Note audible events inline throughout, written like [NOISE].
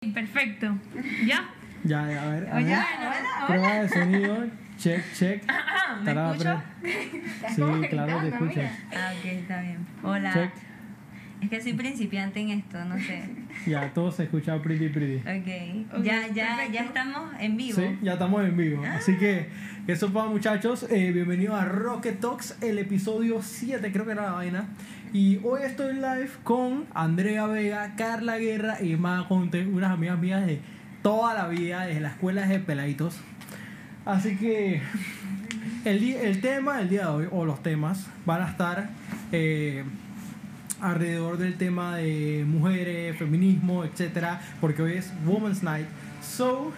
Perfecto. ¿Ya? Ya, ya, a ver. A Oye, ver. hola, Prueba de sonido. Check, check. ¿Me Taraba, escucho? [LAUGHS] Sí, claro, te escuchas. Ah, ok, está bien. Hola. Check. Es que soy principiante en esto, no sé. Ya, todo se escucha pretty, pretty. Ok. Ok, ya, ya, perfecto. ya estamos en vivo. Sí, ya estamos en vivo. Ah. Así que, eso para muchachos. Eh, bienvenidos a Rocket Talks, el episodio 7, creo que era la vaina. Y hoy estoy live con Andrea Vega, Carla Guerra y Maga Conte, unas amigas mías de toda la vida, desde la escuela de peladitos. Así que el, el tema del día de hoy, o los temas, van a estar eh, alrededor del tema de mujeres, feminismo, etcétera, porque hoy es Women's Night. So,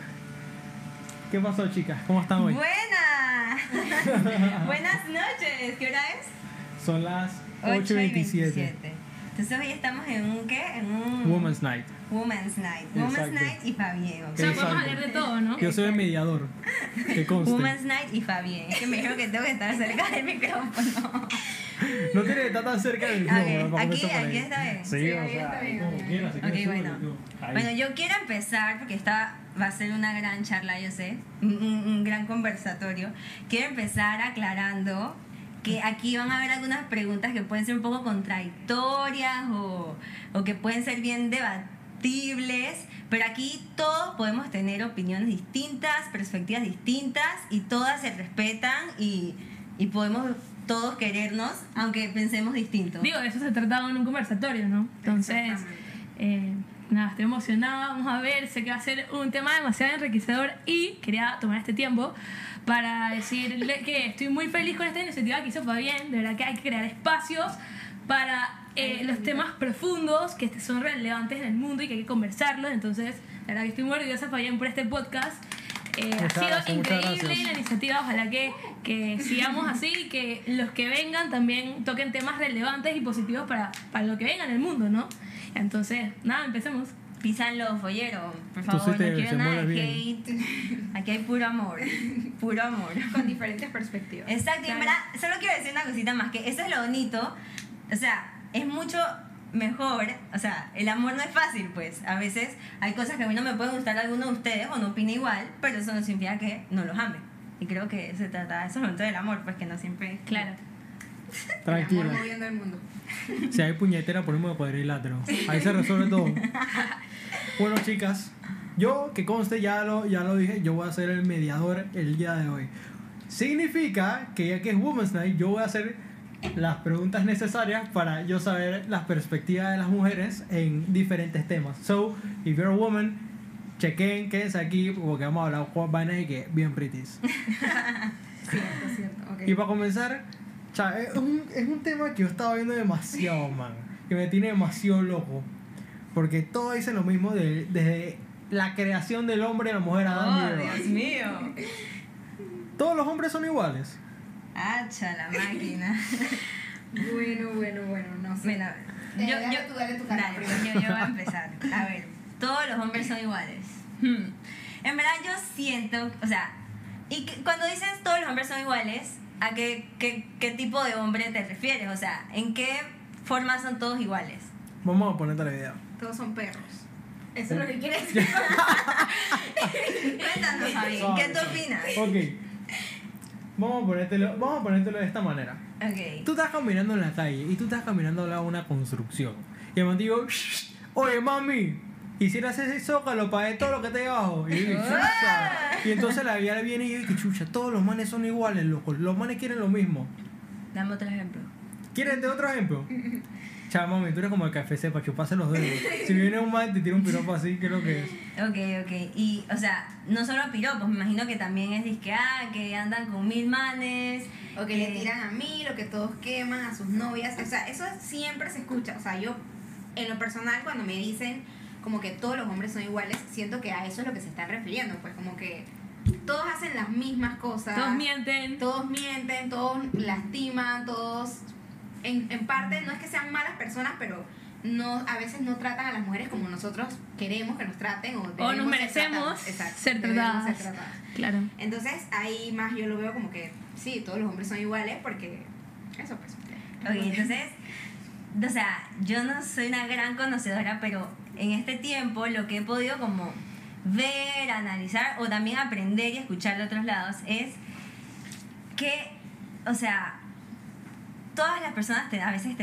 ¿qué pasó, chicas? ¿Cómo están hoy? Buenas. [LAUGHS] Buenas noches. ¿Qué hora es? Son las 8 y 8.27. 27. Entonces hoy estamos en un qué? En un Women's Night. Women's Night. Women's Exacto. Night y Fabien. ok. O sea, podemos Exacto. hablar de todo, ¿no? Yo soy el mediador. Que [LAUGHS] conste. Women's Night y Fabien. Es que me dijeron que tengo que estar cerca del micrófono. No tiene que estar tan cerca del micrófono. para aquí- aquí está bien. Sí, Sí, o sea, está bien, como quieras. si Ok, quieres, bueno. Ahí. Bueno, yo quiero empezar, porque esta va a ser una gran charla, yo sé, un, un- un gran conversatorio. Quiero empezar aclarando que aquí van a haber algunas preguntas que pueden ser un poco contradictorias o, o que pueden ser bien debatibles, pero aquí todos podemos tener opiniones distintas, perspectivas distintas y todas se respetan y, y podemos todos querernos, aunque pensemos distinto. Digo, de eso se trataba en un conversatorio, ¿no? Entonces, eh, nada, estoy emocionada. Vamos a ver, sé que va a ser un tema demasiado enriquecedor y quería tomar este tiempo para decirle que estoy muy feliz con esta iniciativa que hizo Fabián. De verdad que hay que crear espacios para eh, los temas profundos que son relevantes en el mundo y que hay que conversarlos. Entonces, la verdad que estoy muy orgullosa, Fabián, por este podcast. Eh, ha sido gracias, increíble la iniciativa. Ojalá que, que sigamos así y que los que vengan también toquen temas relevantes y positivos para, para lo que venga en el mundo, ¿no? Entonces, nada, empecemos. Pisan los folleros, por favor, no quiero nada de hate. Aquí hay puro amor, [LAUGHS] puro amor. con diferentes perspectivas. Exacto, y en verdad, solo quiero decir una cosita más, que eso es lo bonito, o sea, es mucho mejor, o sea, el amor no es fácil, pues, a veces hay cosas que a mí no me pueden gustar a alguno de ustedes o no opina igual, pero eso no significa que no los ame. Y creo que se trata de eso momento [LAUGHS] del amor, pues que no siempre... Claro. Tranquila. amor moviendo el mundo. Si hay puñetera, ponemos de cuadrilátero. Ahí se resuelve todo. Bueno, chicas, yo que conste, ya lo, ya lo dije, yo voy a ser el mediador el día de hoy. Significa que ya que es Women's Night, yo voy a hacer las preguntas necesarias para yo saber las perspectivas de las mujeres en diferentes temas. So, if you're a woman, chequen, quédense aquí porque vamos a hablar con vainas y que bien pretties. [LAUGHS] Cierto, cierto. ok. Y para comenzar, cha, es, un, es un tema que yo estaba viendo demasiado, [LAUGHS] man. Que me tiene demasiado loco. Porque todos dicen lo mismo de- desde la creación del hombre y la mujer Adán y Oh, Eva. Dios mío. Todos los hombres son iguales. Hacha la máquina. [LAUGHS] Bueno, bueno, bueno, no sé. Bueno, Eh, yo, dale yo, tú, dale tu cara dale, yo, yo voy a empezar. A ver, todos los hombres son iguales. Hmm. En verdad yo siento, o sea, y que- cuando dices todos los hombres son iguales, ¿a qué, qué, qué tipo de hombre te refieres? O sea, ¿en qué forma son todos iguales? Vamos a ponerte la idea. Todos son perros. Eso es lo que quieres decir. [LAUGHS] Cuéntanos, Javi, ¿qué tú opinas? Ok. Vamos a ponértelo, vamos a ponértelo de esta manera. Ok. Tú estás caminando en la calle y tú estás caminando al lado de una construcción. Y el man digo, "Shh, oye mami, quisieras ese zócalo para todo lo que está ahí abajo. Y, yo "Chucha". y entonces la le viene y yo digo, chucha, todos los manes son iguales, loco. Los manes quieren lo mismo. Dame otro ejemplo. ¿Quieres de otro ejemplo? [LAUGHS] Chao, mami, tú eres como el KFC para chuparse los dedos. Si viene un man y te tira un piropo así, ¿qué es lo que es? Ok, ok. Y, o sea, no solo piropos, me imagino que también es disque, ah, que andan con mil manes. O que le tiran a mí, lo que todos queman, a sus novias. O sea, eso siempre se escucha. O sea, yo, en lo personal, cuando me dicen como que todos los hombres son iguales, siento que a eso es lo que se están refiriendo. Pues como que todos hacen las mismas cosas. Todos mienten. Todos mienten, todos lastiman, todos... En, en parte, no es que sean malas personas, pero no a veces no tratan a las mujeres como nosotros queremos que nos traten o, O nos ser merecemos tratadas. Exacto, ser tratadas. ser tratadas. Claro. Entonces ahí más yo lo veo como que sí, todos los hombres son iguales porque eso pues. Ok, entonces, o sea, yo no soy una gran conocedora, pero en este tiempo lo que he podido como ver, analizar o también aprender y escuchar de otros lados es que, o sea, todas las personas, te- a veces,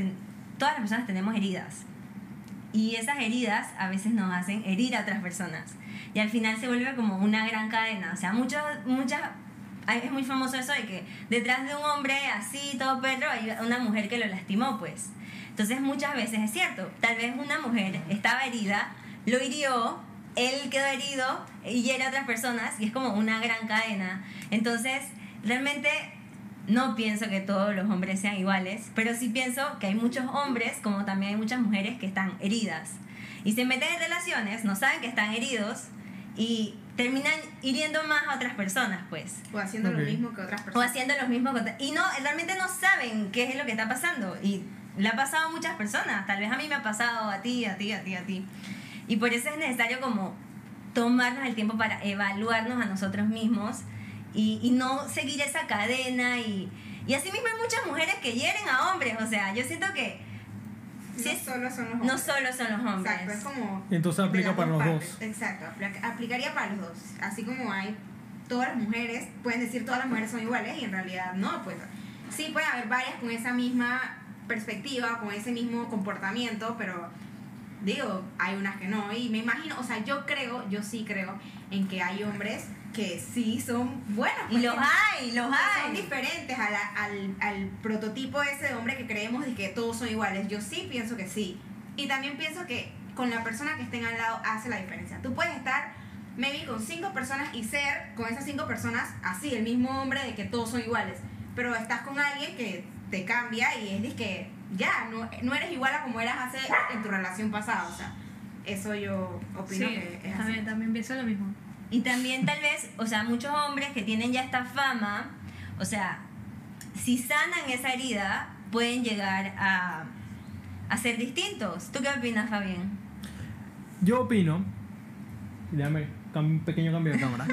todas las personas tenemos heridas. Y esas heridas a veces nos hacen herir a otras personas. Y al final se vuelve como una gran cadena. O sea, muchas... hay- Es muy famoso eso de que detrás de un hombre así, todo perro, hay una mujer que lo lastimó, pues. Entonces muchas veces es cierto, tal vez una mujer estaba herida, lo hirió, él quedó herido y hiere a otras personas y es como una gran cadena. Entonces, realmente no pienso que todos los hombres sean iguales, pero sí pienso que hay muchos hombres, como también hay muchas mujeres que están heridas. Y se meten en relaciones, no saben que están heridos y terminan hiriendo más a otras personas, pues. O haciendo Ok. lo mismo que otras O personas. haciendo lo mismo contra- Y no, realmente no saben qué es lo que está pasando. Y le ha pasado a muchas personas. Tal vez a mí me ha pasado, a ti, a ti, a ti, a ti. Y por eso es necesario como tomarnos el tiempo para evaluarnos a nosotros mismos y, y no seguir esa cadena. Y, y así mismo hay muchas mujeres que hieren a hombres. O sea, yo siento que No sí solo son los no hombres. solo son los hombres. Exacto, es como. Entonces aplica para los partes. dos. Exacto, apl- aplicaría para los dos. Así como hay todas las mujeres, pueden decir todas las mujeres son iguales y en realidad no, pues sí puede haber varias con esa misma perspectiva, con ese mismo comportamiento, pero digo, hay unas que no. Y me imagino, o sea, yo creo, yo sí creo en que hay hombres que sí son buenos. Y pues, los hay, los que son hay. diferentes a la- al, al prototipo ese de hombre que creemos de que todos son iguales. Yo sí pienso que sí. Y también pienso que con la persona que estén al lado hace la diferencia. Tú puedes estar, maybe, con cinco personas y ser con esas cinco personas así, el mismo hombre de que todos son iguales. Pero estás con alguien que te cambia y es de que ya, no, no eres igual a como eras hace en tu relación pasada. O sea, eso yo opino Sí, que es así. también, también pienso lo mismo. Y también tal vez, o sea, muchos hombres que tienen ya esta fama, o sea, si sanan esa herida, pueden llegar a, a ser distintos. ¿Tú qué opinas, Fabián? Yo opino, déjame un pequeño cambio de cámara.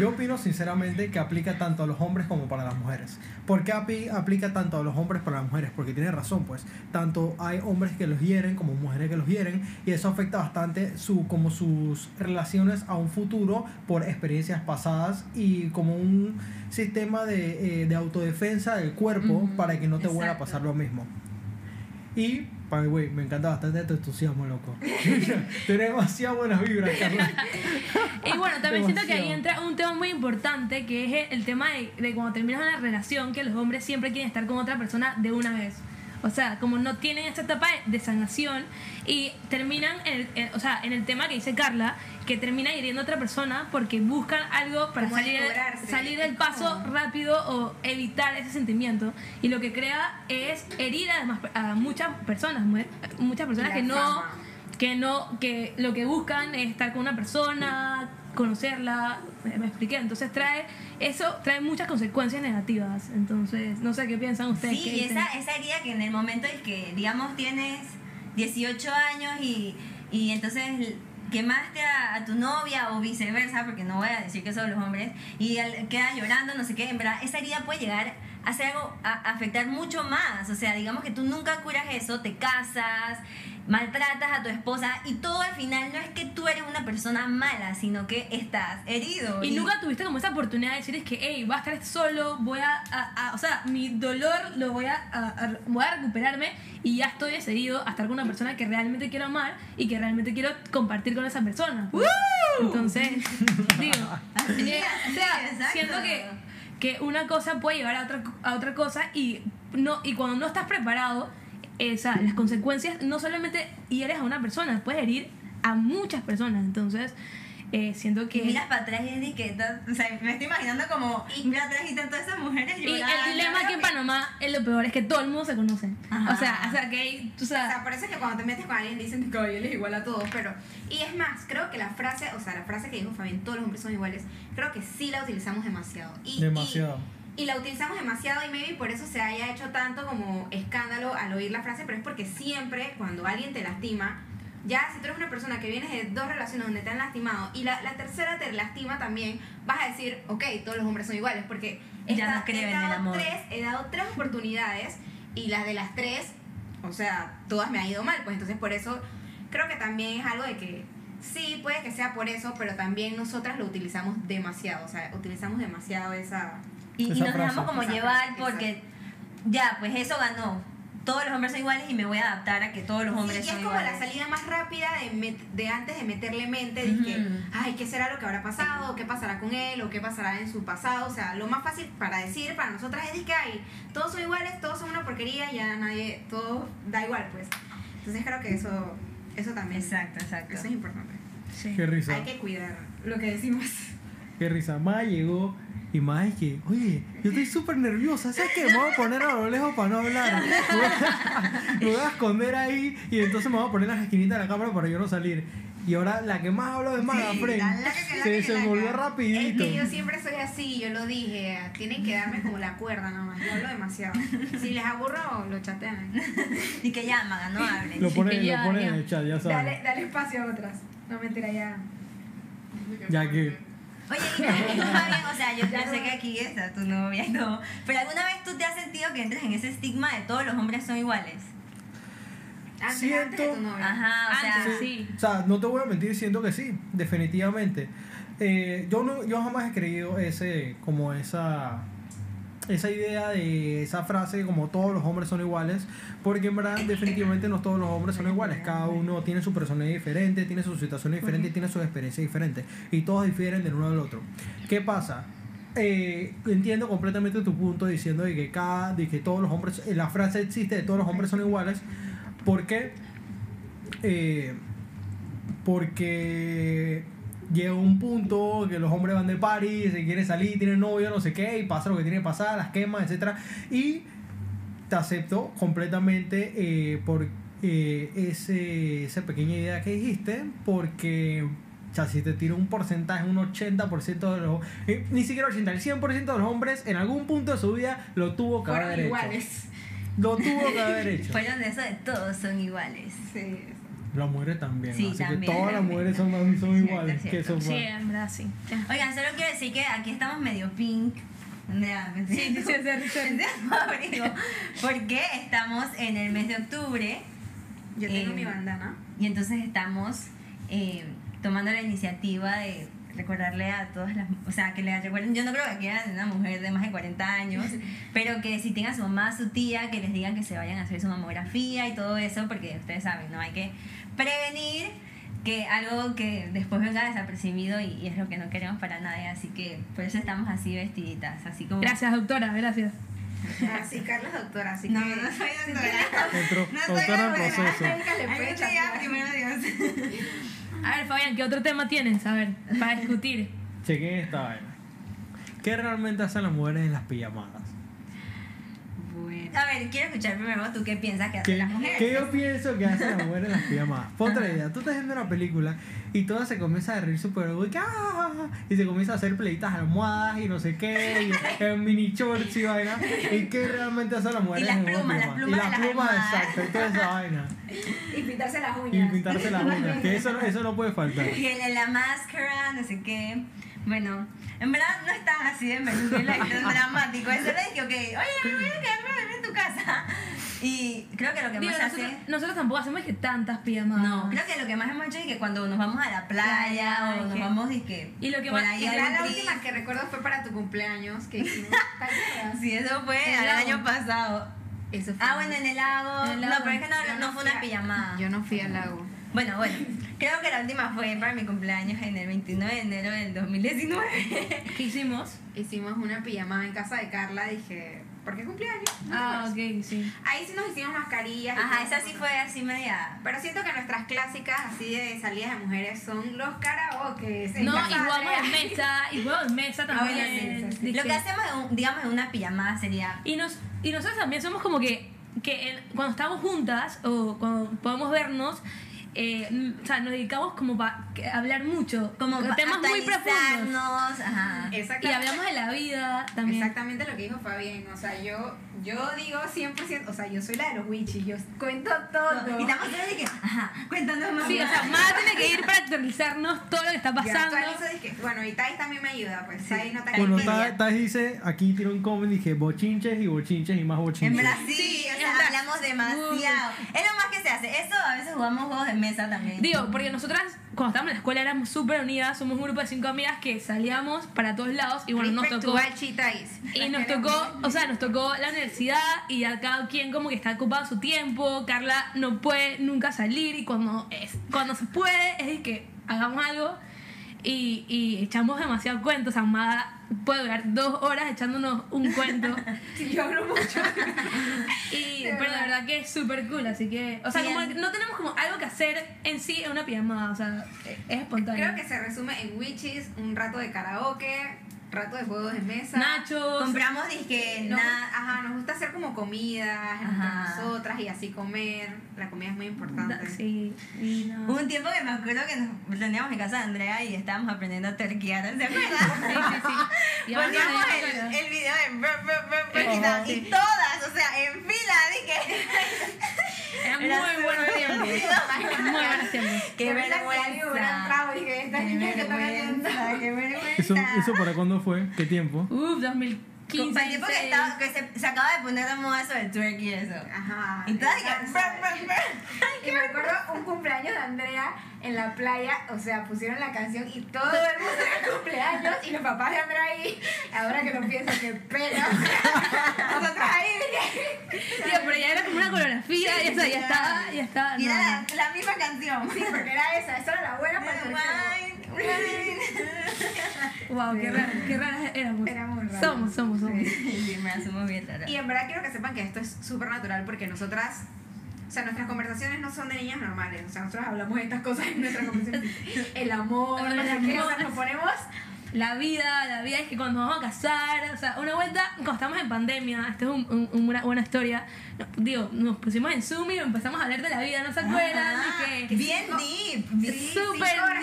Yo opino sinceramente que aplica tanto a los hombres como para las mujeres. ¿Por qué api- aplica tanto a los hombres para las mujeres? Porque tiene razón, pues. Tanto hay hombres que los hieren como mujeres que los hieren y eso afecta bastante su, como sus relaciones a un futuro por experiencias pasadas y como un sistema de, eh, de autodefensa del cuerpo para que no te vuelva a pasar lo mismo. Y, by the way, me encanta bastante tu entusiasmo, loco. [LAUGHS] Tienes demasiado buenas vibras, Carla. [LAUGHS] Y bueno, también siento que ahí entra un tema muy importante que es el tema de, de cuando terminas una relación, que los hombres siempre quieren estar con otra persona de una vez. O sea, como no tienen esta etapa de, sanación y terminan, en el, en- o sea, en el tema que dice Carla, que termina hiriendo a otra persona porque buscan algo para Como salir, salir del paso como- rápido o evitar ese sentimiento. Y lo que crea es herir además a muchas personas, mu- muchas personas que no que no que lo que buscan es estar con una persona conocerla me, me expliqué. Entonces trae eso trae muchas consecuencias negativas. Entonces no sé qué piensan ustedes Sí, ¿Qué y esa, esa herida que en el momento en que, digamos, tienes 18 años y, y entonces quemaste a, a tu novia o viceversa, porque no voy a decir que son los hombres, y al- queda llorando, no sé qué, en verdad, esa herida puede llegar a hacer algo, a, a afectar mucho más. O sea, digamos que tú nunca curas eso, te casas, maltratas a tu esposa y todo al final no es que tú eres una persona mala, sino que estás herido. y nunca tuviste como esa oportunidad de decir es que hey va a estar solo voy a, a- a- o sea mi dolor lo voy a, voy a recuperarme y ya estoy decidido a estar con una persona que realmente quiero amar y que realmente quiero compartir con esa persona pues. entonces [LAUGHS] digo Así eh, o sea siento que que una cosa puede llevar a otra, a otra cosa y, no, y cuando no estás preparado, esa, las consecuencias no solamente hieres a una persona, puedes herir a muchas personas. Entonces, eh, siento que... Y miras para atrás y es de que, ta- o sea, me estoy imaginando como, y mira atrás y están todas esas mujeres y llorando. el dilema aquí en Panamá es lo peor, es que todo el mundo se conoce. Ajá. O sea, o sea, que hay, tú O sea, sabes, por eso es que cuando te metes con alguien dicen que él es igual a todos, pero... Y es más, creo que la frase, o sea, la frase que dijo Fabián, todos los hombres son iguales, creo que sí la utilizamos demasiado. Y, Demasiado. Y, y la utilizamos demasiado y maybe por eso se haya hecho tanto como escándalo al oír la frase, pero es porque siempre cuando alguien te lastima, ya si tú eres una persona que vienes de dos relaciones donde te han lastimado y la, la tercera te lastima también, vas a decir, ok, todos los hombres son iguales, porque Ya esta- no creo he en el dado amor. Tres, he dado tres oportunidades y las de las tres, o sea, todas me ha ido mal, pues entonces por eso creo que también es algo de que sí, puede que sea por eso, pero también nosotras lo utilizamos demasiado, o sea, utilizamos demasiado esa... Y, y nos dejamos como Esa llevar frase, porque ya, pues eso ganó. Todos los hombres son iguales y me voy a adaptar a que todos los hombres Sí, y son es como iguales. la salida más rápida de, met- de antes de meterle mente, de que, ay, ¿qué será lo que habrá pasado? ¿Qué pasará con él? ¿O qué pasará en su pasado? O sea, lo más fácil para decir para nosotras es de que, ay, todos son iguales, todos son una porquería, ya nadie, todo da igual, pues. Entonces creo que eso, eso también, Exacto, exacto. eso es importante. Sí. Qué risa. Hay que cuidar lo que decimos. Risa. Más llegó y más es que, oye, yo estoy súper nerviosa. ¿Sabes qué? Me voy a poner a lo lejos para no hablar. Me voy a, [LAUGHS] esconder ahí y entonces me voy a poner en la esquinita de la cámara para yo no salir. Y ahora la que más habla es Maga Sí, Se desenvolvió rapidito. Es que yo siempre soy así, yo lo dije, tienen que darme como la cuerda nomás, yo hablo demasiado. Si les aburro, lo chatean. Y que llaman, no hablen. Lo Sí, pone, que ya, lo pone ya. en el chat, ya saben. Dale, dale espacio a otras. No mentira ya. Ya que. Oye, y tú, Fabián, o sea, yo, yo sé que aquí está tu novia y todo, pero ¿alguna vez tú te has sentido que entres en ese estigma de todos los hombres son iguales? Antes, Siento- antes de tu novia. Ajá, o sea, sí. O sea, no te voy a mentir diciendo que sí, definitivamente. Eh, yo no, yo jamás he creído ese, como esa, esa idea de esa frase como todos los hombres son iguales, porque en verdad definitivamente no todos los hombres son iguales. Cada uno tiene su personalidad diferente, tiene sus situaciones diferentes, tiene sus experiencias diferentes y todos difieren del uno del otro. ¿Qué pasa? Eh, entiendo completamente tu punto diciendo de que cada, de que todos los hombres, eh, la frase existe de todos los hombres son iguales, porque eh, porque llega un punto que los hombres van de party, se quieren salir, tienen novio, no sé qué, y pasa lo que tiene que pasar, las quemas, etcétera Y te acepto completamente eh, por eh, ese, esa pequeña idea que dijiste, porque o sea, si te tiro un porcentaje, un 80% de los... eh, ni siquiera 80, el 100% de los hombres en algún punto de su vida lo tuvo que Fueron haber hecho. iguales. Lo tuvo que haber [LAUGHS] hecho. fueron de eso de todos son iguales. Sí. Las mujeres también. Sí, así también, que todas las mujeres son, son Cierto, iguales. cierto. Que son Sí, en verdad sí. Oigan, solo quiero decir que aquí estamos medio pink. Sí, sí, sí, Porque estamos en el mes de octubre Yo tengo Eh, mi bandana. y entonces estamos eh, tomando la iniciativa de recordarle a todas las, o sea, que les recuerden, yo no creo que quieran una mujer de más de 40 años, [LAUGHS] pero que si tengan su mamá, su tía, que les digan que se vayan a hacer su mamografía y todo eso, porque ustedes saben, ¿no? Hay que prevenir que algo que después venga desapercibido y, y es lo que no queremos para nadie, así que por eso estamos así vestiditas, así como... Gracias, doctora, gracias. Sí, Carla es doctora, así No, que... no soy si doctora. [LAUGHS] Otro, No soy doctora. proceso. no primero Dios. A ver, Fabián, ¿qué otro tema tienes? A ver, para discutir. Chequen esta vaina. ¿Qué realmente hacen las mujeres en las pijamadas? A ver, quiero escuchar primero tú qué piensas que hacen ¿Qué, las mujeres. qué yo pienso que hacen las mujeres en las pijamadas? Ponte la idea, tú estás viendo una película y todas se comienzan a reír súper y, ¡ah! y se comienza a hacer pleitas almohadas y no sé qué, y en mini shorts y vaina. ¿Y qué realmente hacen las mujeres las en una plumas, las plumas Y de las las plumas, almohadas. exacto, y toda esa vaina. Y pintarse las Y uñas. pintarse las uñas, que eso, eso no puede faltar. Y el de la máscara, no sé qué. Bueno, en verdad no es tan así de y tan dramático. Es solo dije, ok, oye, me voy a quedarme a dormir en tu casa. Y creo que lo que Digo, más nosotros, hace. nosotros tampoco hacemos que tantas pijamadas. No, creo que lo que más hemos hecho es que cuando nos vamos a la playa o nos que- vamos y que. Y lo que por más- ahí Y la, última que recuerdo fue para tu cumpleaños, que hicimos... [LAUGHS] Sí, eso fue El año pasado. Eso fue Ah, bueno, en el lago. En el No, lago. pero es que no, no una pijamada. Yo no fui al lago. Bueno, bueno. Creo que la última fue para mi cumpleaños en el 29 de enero del 2019. ¿Qué hicimos? Hicimos una pijamada en casa de Carla, dije, ¿por qué cumpleaños? ¿No te Ah, ok, sí. Ahí sí nos hicimos mascarillas. Ajá, esa sí fue así media. Pero siento que nuestras clásicas así de salidas de mujeres son los karaoke. No, y jugamos en mesa, y jugamos en mesa Ah, bueno, también. sí, sí, sí. Dije- Lo que hacemos, digamos, en una pijamada sería. Y, nos, y nosotros también somos como que, que en- cuando estamos juntas o cuando podemos vernos, eh, o sea, nos dedicamos como para hablar mucho, Como temas muy profundos. Ajá. Y hablamos de la vida también. Exactamente lo que dijo Fabián. O sea, yo, yo digo 100%, o sea, yo soy la de los witches, yo cuento todo. Y estamos hablando de que, ajá, cuéntanos más. Sí, o sea, más tiene que ir para actualizarnos todo lo que está pasando. que- bueno, y Thais también me ayuda, pues. Sí. No está Bueno, Wikipedia. Thais dice, aquí tiro un comment, dije bochinches y bochinches y más En bochinches. Brasil, Sí, o en sea, Brasil hablamos demasiado. Es lo más que se hace. Eso a veces jugamos juegos de mesa también. Digo, porque nosotras cuando estábamos en la escuela éramos súper unidas, somos un grupo de cinco amigas que salíamos para todos lados y bueno, nos tocó... Y nos tocó, o sea, nos tocó la universidad y ya cada quien como que está ocupado su tiempo. Carla no puede nunca salir y cuando, es, cuando se puede es que hagamos algo y, y echamos demasiado cuentos. O sea, Amada puede durar dos horas echándonos un cuento. [LAUGHS] Sí, yo hablo mucho. [LAUGHS] Y, De pero la verdad. verdad que es súper cool, así que, o sea, como no tenemos como algo que hacer en sí en una pijamada, o sea, es espontáneo. Creo que se resume en witches, un rato de karaoke, rato de juegos de mesa. Nachos. Compramos disque Nos, nada. ajá, nos gusta hacer como comidas entre nosotras y así comer. La comida es muy importante. Sí, y no. Hubo un tiempo que me acuerdo que nos teníamos en casa de Andrea y estábamos aprendiendo a terquear, ¿se acuerdan? Sí, sí, sí. [LAUGHS] Poníamos el, el video en brr, brr, brr, brr, y, y todas, o sea, en fila, dije. Era [LAUGHS] muy bueno súper tiempo. divertido. Muy buenos tiempos. Qué vergüenza. Qué vergüenza, qué vergüenza. ¿Eso, ¿Eso para cuándo fue? ¿Qué tiempo? Uf, 2015. Para el tiempo que, 16. estaba, que se, se acaba de poner de moda eso del twerk y eso. Ajá. Y brr, brr. [LAUGHS] Y me acuerdo un cumpleaños de Andrea en la playa, o sea, pusieron la canción y todo el mundo era cumpleaños y los papás de Andrea ahí, ahora que lo pienso, qué pena. [LAUGHS] Nosotros ahí, dije, Tío, pero ya era como una coreografía, y eso, ya estaba, ya estaba. Y no, era no. la, misma canción. sí, porque era esa, esa era la buena para el Wine, wine. Wow, qué raras, qué raras éramos. Era muy raro. Somos, somos, somos. Sí, me asumo bien rara. Y en verdad quiero que sepan que esto es súper natural porque nosotras, o sea, nuestras conversaciones no son de niñas normales. O sea, nosotros hablamos de estas cosas en nuestras conversaciones. [LAUGHS] El amor, El qué, o amor. sea, nos ponemos La vida, la vida es que cuando nos vamos a casar, o sea, una vuelta, cuando estamos en pandemia, esto es un- un- una buena historia, digo, nos pusimos en Zoom y empezamos a hablar de la vida, ¿no se acuerdan? Ajá, Y que- bien deep. Sí, deep.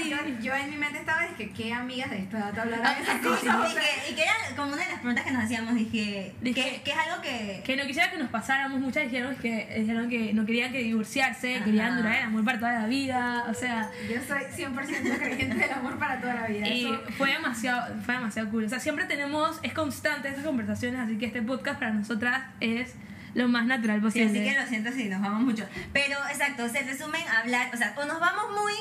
Yo, yo en mi mente estaba, es que qué amigas de esta edad hablarán Ah, de esas Sí, cosas. o y, que, y que era como una de las preguntas que nos hacíamos, dije, Dije- que, que es algo que... que no quisiera que nos pasáramos, muchas dijeron que, dijeron que no querían que divorciarse, Ajá. querían durar el amor para toda la vida, o sea, Yo soy 100% creyente del amor para toda la vida. y Eso, fue demasiado, fue demasiado cool. O sea, siempre tenemos, es constante esas conversaciones, así que este podcast para nosotras es lo más natural Sí, posible. así que lo siento si nos vamos mucho. Pero exacto, se resumen a hablar, o sea, o nos vamos muy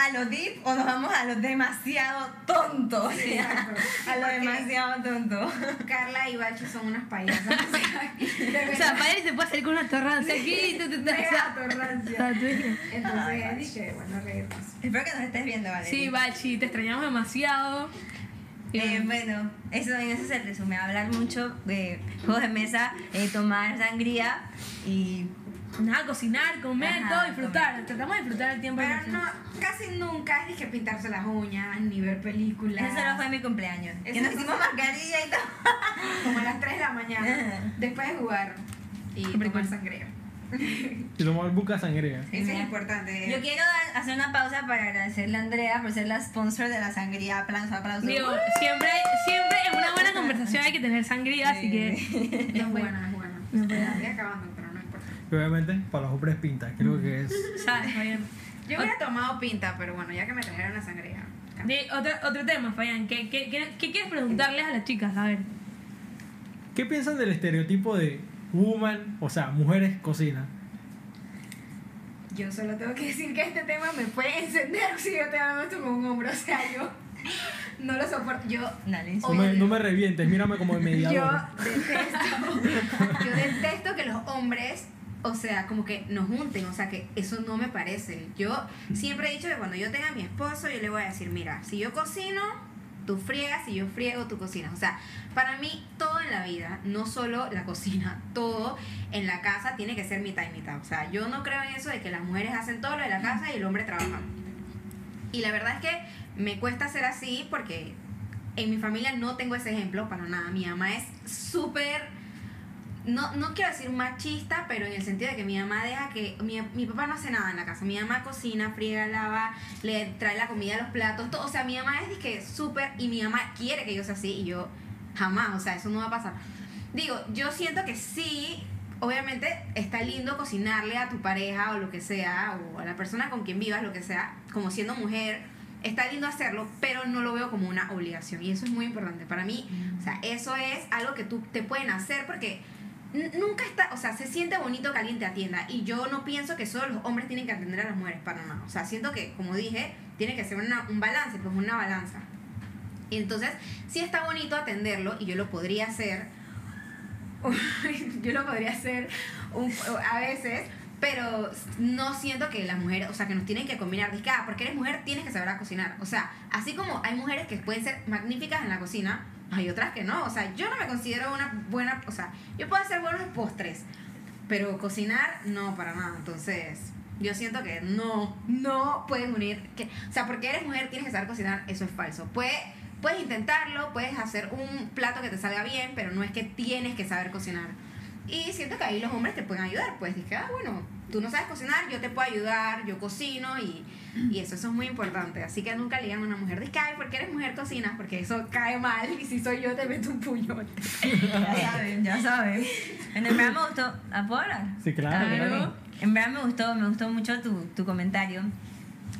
a lo deep o nos vamos a lo demasiado tonto. o sea, exacto. [LAUGHS] a lo demasiado tonto. Carla y Bachi son unas payasas. [LAUGHS] O sea, él se puede salir con una torrancia aquí torrancia. Sí, Entonces dije, bueno, reírnos. Espero que nos estés viendo, Valeria. Sí, Bachi, te extrañamos demasiado. Eh, bueno, eso en eso se resume, hablar mucho de juegos de mesa, eh, tomar sangría y nada, cocinar, comer, Ajá, todo, disfrutar. Tratamos de disfrutar el tiempo. Pero no, casi nunca es dije pintarse las uñas, ni ver películas. eso solo fue mi cumpleaños. Eso que nos hicimos mascarilla y todo. [LAUGHS] Como a las 3 de la mañana, [LAUGHS] después de jugar y tomar sangría. [LAUGHS] Y tomar buca sangría. Eso es importante. Yo quiero dar- hacer una pausa para agradecerle a Andrea por ser la sponsor de la sangría. Aplauso, aplauso. Digo, siempre, siempre en una buena conversación hay que tener sangría, así que. [LAUGHS] es buena, es buena. No puede. Estoy acabando, pero no importa. Y obviamente para los hombres pinta, creo que es. [LAUGHS] ¿Sabes, Fabián? Yo hubiera tomado pinta, pero bueno, ya que me trajeron la sangría. De, otro, otro tema, Fabián. ¿Qué, qué, qué, qué quieres preguntarles a las chicas? A ver. ¿Qué piensan del estereotipo de woman, o sea, mujeres cocina? Yo solo tengo que decir que este tema me puede encender si yo te hago esto con un hombro. O sea, yo no lo soporto. Yo, Dale, No me, no me revientes, mírame como el yo mediador. detesto. Yo detesto que los hombres, o sea, como que nos junten. O sea, que eso no me parece. Yo siempre he dicho que cuando yo tenga a mi esposo, yo le voy a decir: Mira, si yo cocino, tú friegas, si yo friego, tú cocinas. O sea, para mí todo en la vida, no solo la cocina, [LAUGHS] todo en la casa tiene que ser mitad y mitad. O sea, yo no creo en eso de que las mujeres hacen todo lo de la casa y el hombre trabaja. Y la verdad es que me cuesta ser así porque en mi familia no tengo ese ejemplo para nada. Mi mamá es súper, no, no quiero decir machista, pero en el sentido de que mi mamá deja que, mi, mi papá no hace nada en la casa. Mi mamá cocina, friega, lava, le trae la comida a los platos, todo. O sea, mi mamá es que súper, y mi mamá quiere que yo sea así y yo jamás, o sea, eso no va a pasar. Digo, yo siento que sí, obviamente está lindo cocinarle a tu pareja o lo que sea, o a la persona con quien vivas, lo que sea, como siendo mujer, está lindo hacerlo, pero no lo veo como una obligación. Y eso es muy importante. Para mí, o sea, eso es algo que tú te pueden hacer porque nunca está, o sea, se siente bonito que alguien te atienda. Y yo no pienso que solo los hombres tienen que atender a las mujeres para nada. O sea, siento que, como dije, tiene que ser una- un balance, pues una balanza. Y entonces, sí está bonito atenderlo y yo lo podría hacer. [LAUGHS] yo lo podría hacer a veces, pero no siento que las mujeres, o sea, que nos tienen que combinar. Dice, ah, porque eres mujer tienes que saber a cocinar. O sea, así como hay mujeres que pueden ser magníficas en la cocina, hay otras que no. O sea, yo no me considero una buena, o sea, yo puedo hacer buenos postres, pero cocinar no para nada. Entonces, yo siento que no, no pueden unir. Que, o sea, porque eres mujer tienes que saber cocinar, eso es falso. Puede, puedes intentarlo, puedes hacer un plato que te salga bien, pero no es que tienes que saber cocinar. Y siento que ahí los hombres te pueden ayudar. Pues dije, ah, bueno, tú no sabes cocinar, yo te puedo ayudar, yo cocino y, y eso, eso es muy importante. Así que nunca le digan a una mujer, dice, ay, porque eres mujer cocinas, porque eso cae mal y si soy yo te meto un puñote. Ya saben, ya saben. En el verdad me gustó. ¿Ah, ¿Puedo hablar? Sí, claro. Claro. claro. En verdad me gustó, me gustó mucho tu, tu comentario.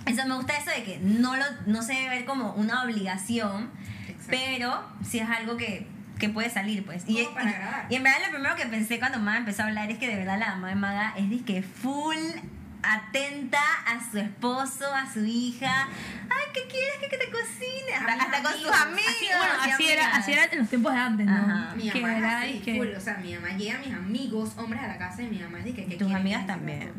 Eso, me gusta eso de que no, lo, no se debe ver como una obligación, pero sí es algo que, que puede salir, pues. Y, Como para y- agradar. y en verdad lo primero que pensé cuando Maga empezó a hablar es que de verdad la mamá de Maga es de que full atenta a su esposo, a su hija. Ay, ¿qué quieres que, que te cocine? Hasta, con sus amigos. Así, bueno, y así era, así era en los tiempos de antes, ¿no? Ajá. Mi que mamá es era así, y que- full, o sea, mi mamá llega a mis amigos, hombres a la casa y mi mamá dice que... ¿qué Tus amigas también.